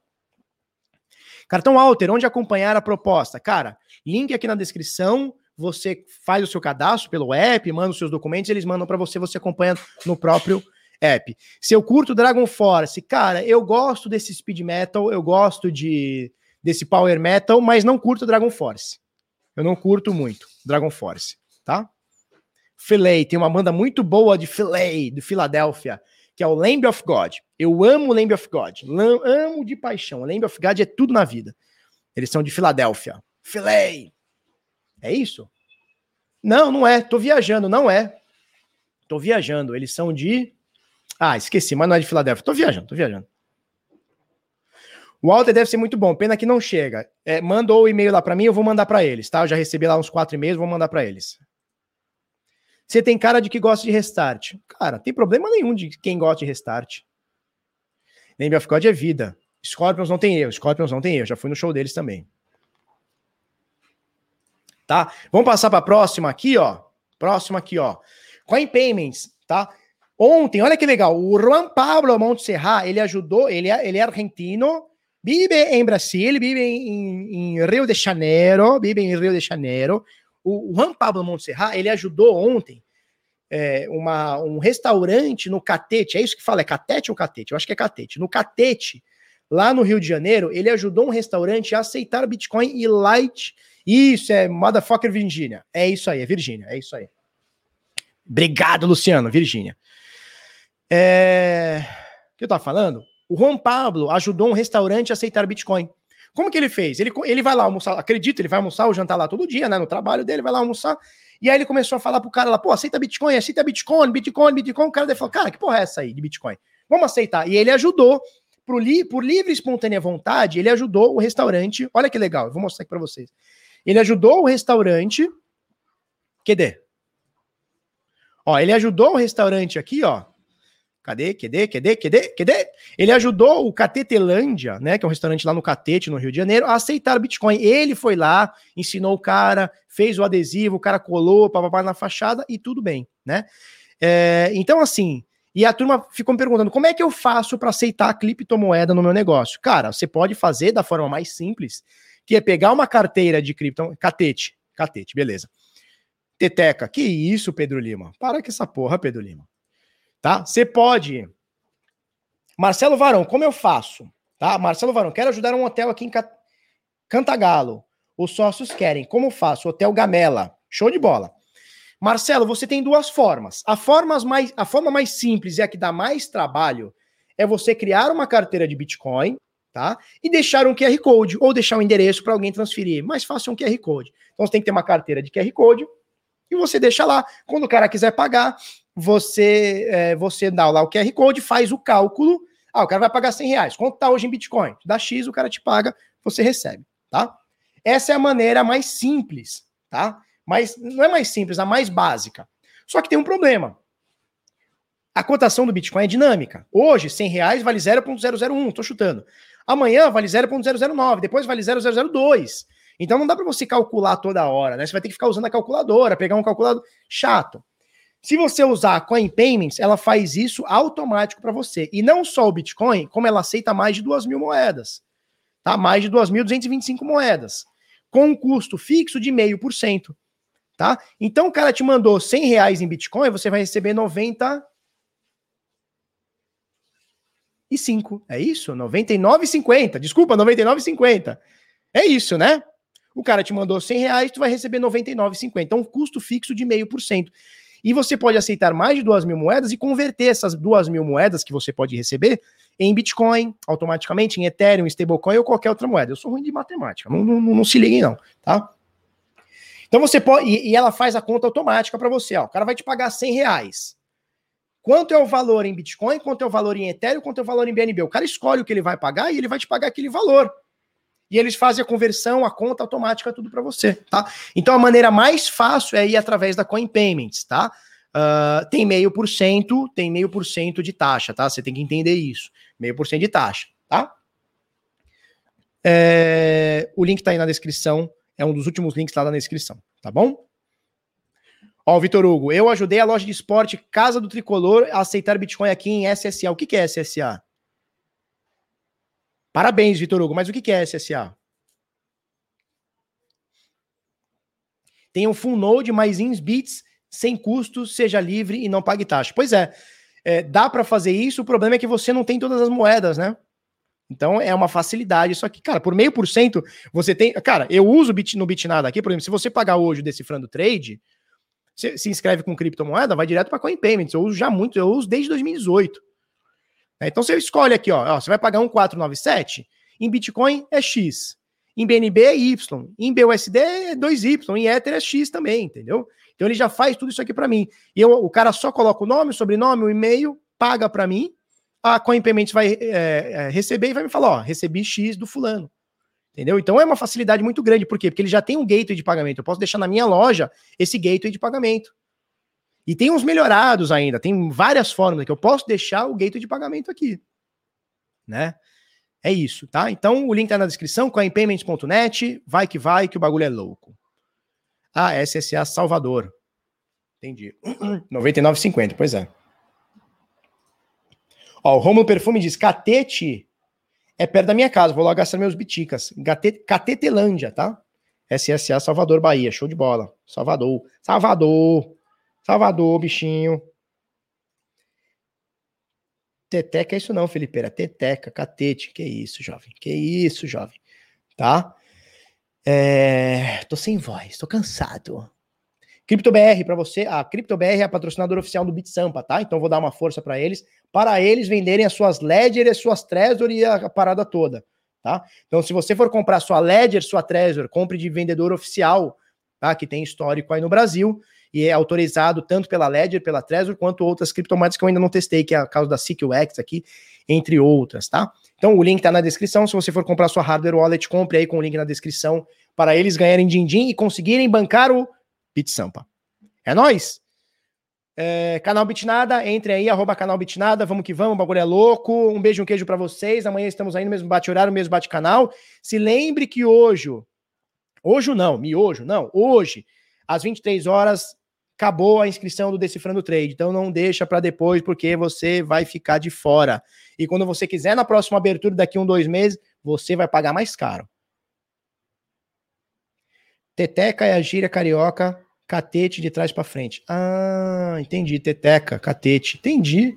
Cartão Alter, onde acompanhar a proposta? Cara, link aqui na descrição. Você faz o seu cadastro pelo app, manda os seus documentos, eles mandam para você, você acompanha no próprio app. Se eu curto Dragon Force, cara, eu gosto desse speed metal, eu gosto de desse power metal, mas não curto Dragon Force. Eu não curto muito Dragon Force, tá? Filet, tem uma banda muito boa de Filet, de Filadélfia. que é o Lamb of God. Eu amo Lamb of God. Amo de paixão. Lamb of God é tudo na vida. Eles são de Filadélfia. Filei! É isso? Não, não é. Tô viajando, não é. Tô viajando. Eles são de. Ah, esqueci, mas não é de Filadélfia. Tô viajando, tô viajando. O Walter deve ser muito bom, pena que não chega. É, mandou o e-mail lá para mim, eu vou mandar para eles, tá? Eu já recebi lá uns quatro e-mails, vou mandar para eles. Você tem cara de que gosta de restart. Cara, tem problema nenhum de quem gosta de restart. Name of God é vida. Scorpions não tem erro, Scorpions não tem erro. Já fui no show deles também. Tá? Vamos passar para a próxima aqui, ó. Próxima aqui, ó. Coin Payments, tá? Ontem, olha que legal, o Juan Pablo Montserrat, ele ajudou, ele é, ele é argentino, vive em Brasil, vive em, em, Rio de Janeiro, vive em Rio de Janeiro. O Juan Pablo Montserrat, ele ajudou ontem é, uma, um restaurante no Catete, é isso que fala, é Catete ou Catete? Eu acho que é Catete. No Catete, lá no Rio de Janeiro, ele ajudou um restaurante a aceitar Bitcoin e Light. Isso, é Motherfucker Virgínia. É isso aí, é Virgínia, é isso aí. Obrigado, Luciano, Virgínia. É... O que eu tava falando? O Juan Pablo ajudou um restaurante a aceitar Bitcoin. Como que ele fez? Ele, ele vai lá almoçar, acredito, ele vai almoçar ou jantar lá todo dia, né? No trabalho dele, vai lá almoçar. E aí ele começou a falar pro cara lá, pô, aceita Bitcoin, aceita Bitcoin, Bitcoin, Bitcoin. O cara dele falou, cara, que porra é essa aí de Bitcoin? Vamos aceitar. E ele ajudou por, li, por livre e espontânea vontade, ele ajudou o restaurante. Olha que legal, eu vou mostrar aqui para vocês. Ele ajudou o restaurante. Cadê? Ó, ele ajudou o restaurante aqui, ó. Cadê? Cadê? Cadê? Cadê? Cadê? Ele ajudou o Catetelândia, né, que é um restaurante lá no Catete, no Rio de Janeiro, a aceitar o Bitcoin. Ele foi lá, ensinou o cara, fez o adesivo, o cara colou, papapá na fachada e tudo bem, né? É, então, assim, e a turma ficou me perguntando: como é que eu faço para aceitar a criptomoeda no meu negócio? Cara, você pode fazer da forma mais simples, que é pegar uma carteira de cripto, catete, catete, beleza. Teteca, que isso, Pedro Lima? Para com essa porra, Pedro Lima. Tá? Você pode. Marcelo Varão, como eu faço? Tá? Marcelo Varão, quero ajudar um hotel aqui em Cantagalo. Os sócios querem. Como faço? Hotel Gamela. Show de bola. Marcelo, você tem duas formas. A forma mais, a forma mais simples e a que dá mais trabalho é você criar uma carteira de Bitcoin, tá? E deixar um QR Code ou deixar um endereço para alguém transferir. Mais fácil é um QR Code. Então você tem que ter uma carteira de QR Code e você deixa lá. Quando o cara quiser pagar, você é, você dá lá o QR Code, faz o cálculo. Ah, o cara vai pagar 100 reais. Quanto tá hoje em Bitcoin? Dá X, o cara te paga, você recebe, tá? Essa é a maneira mais simples, tá? Mas não é mais simples, a mais básica. Só que tem um problema. A cotação do Bitcoin é dinâmica. Hoje, 100 reais vale 0.001, estou chutando. Amanhã vale 0.009, depois vale 0.002. Então não dá para você calcular toda hora, né? Você vai ter que ficar usando a calculadora, pegar um calculador chato. Se você usar a Coin Payments, ela faz isso automático para você. E não só o Bitcoin, como ela aceita mais de 2 mil moedas. Tá? Mais de 2.225 moedas. Com um custo fixo de 0,5% tá? Então o cara te mandou 100 reais em Bitcoin, você vai receber 90 e 5. É isso? 99,50. Desculpa, 99,50. É isso, né? O cara te mandou 100 reais, tu vai receber 99,50. Então, um custo fixo de 0,5%. E você pode aceitar mais de duas mil moedas e converter essas duas mil moedas que você pode receber em Bitcoin, automaticamente, em Ethereum, stablecoin ou qualquer outra moeda. Eu sou ruim de matemática, não, não, não se liguem não, tá? Então você pode. E, ela faz a conta automática para você. Ó, o cara vai te pagar 100 reais. Quanto é o valor em Bitcoin, quanto é o valor em Ethereum, quanto é o valor em BNB? O cara escolhe o que ele vai pagar e ele vai te pagar aquele valor. E eles fazem a conversão, a conta automática, tudo para você, tá? Então a maneira mais fácil é ir através da Coin Payments, tá? Uh, tem meio por cento, tem meio por cento de taxa, tá? Você tem que entender isso. Meio por cento de taxa, tá? É, o link tá aí na descrição é um dos últimos links lá na descrição, tá bom? Ó, Vitor Hugo, eu ajudei a loja de esporte Casa do Tricolor a aceitar Bitcoin aqui em SSA. O que, que é SSA? Parabéns, Vitor Hugo, mas o que, que é SSA? Tem um full node mais ins bits sem custo, seja livre e não pague taxa. Pois é, é dá para fazer isso, o problema é que você não tem todas as moedas, né? Então é uma facilidade isso aqui. Cara, por meio por cento você tem. Cara, eu uso bit, no Bitnada aqui, por exemplo, se você pagar hoje o Decifrando Trade, você se inscreve com criptomoeda, vai direto para Coin Payments. Eu uso já muito, eu uso desde 2018. Né? Então você escolhe aqui, ó, ó, você vai pagar 1,497, em Bitcoin é X, em BNB é Y, em BUSD é 2Y, em Ether é X também, entendeu? Então ele já faz tudo isso aqui para mim. E eu, o cara só coloca o nome, o sobrenome, o e-mail, paga para mim, a Coin Payments vai é, é, receber e vai me falar, ó, recebi X do fulano. Entendeu? Então é uma facilidade muito grande. Por quê? Porque ele já tem um gateway de pagamento. Eu posso deixar na minha loja esse gateway de pagamento. E tem uns melhorados ainda, tem várias formas que eu posso deixar o gateway de pagamento aqui. Né? É isso, tá? Então o link tá na descrição, coinpayments.net, vai que vai, que o bagulho é louco. Ah, SSA Salvador. Entendi. 99,50, pois é. Ó, o Romulo Perfume diz: Catete é perto da minha casa, vou lá gastar meus biticas. Catetelândia, tá? SSA Salvador, Bahia, show de bola. Salvador, Salvador, Salvador, bichinho. Teteca é isso não, Felipeira. Teteca, catete. Que isso, jovem. Que isso, jovem. Tá? É... Tô sem voz, tô cansado. CryptoBR para você. A CryptoBR é a patrocinadora oficial do BitSampa, tá? Então vou dar uma força para eles, para eles venderem as suas Ledger, as suas Trezor e a parada toda, tá? Então se você for comprar sua Ledger, sua Trezor, compre de vendedor oficial, tá? Que tem histórico aí no Brasil e é autorizado tanto pela Ledger, pela Trezor, quanto outras criptomoedas que eu ainda não testei, que é a causa da CQX aqui, entre outras, tá? Então o link tá na descrição. Se você for comprar sua hardware wallet, compre aí com o link na descrição para eles ganharem din-din e conseguirem bancar o Bit Sampa. É nóis! É, canal Bitnada, entre aí, arroba canal Bitnada, vamos que vamos, o bagulho é louco. Um beijo, um queijo para vocês. Amanhã estamos aí no mesmo bate-horário, mesmo bate-canal. Se lembre que hoje, hoje não, miojo, não, hoje, às 23 horas, acabou a inscrição do Decifrando Trade. Então não deixa para depois, porque você vai ficar de fora. E quando você quiser, na próxima abertura, daqui um, dois meses, você vai pagar mais caro. Teteca é a gíria carioca, catete de trás para frente. Ah, entendi. Teteca, catete. Entendi.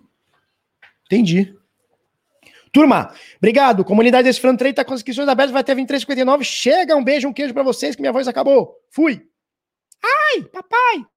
Entendi. Turma, obrigado. Comunidade Decifrando Trade tá com as inscrições abertas, vai até 23,59. Chega, um beijo, um queijo para vocês, que minha voz acabou. Fui. Ai, papai.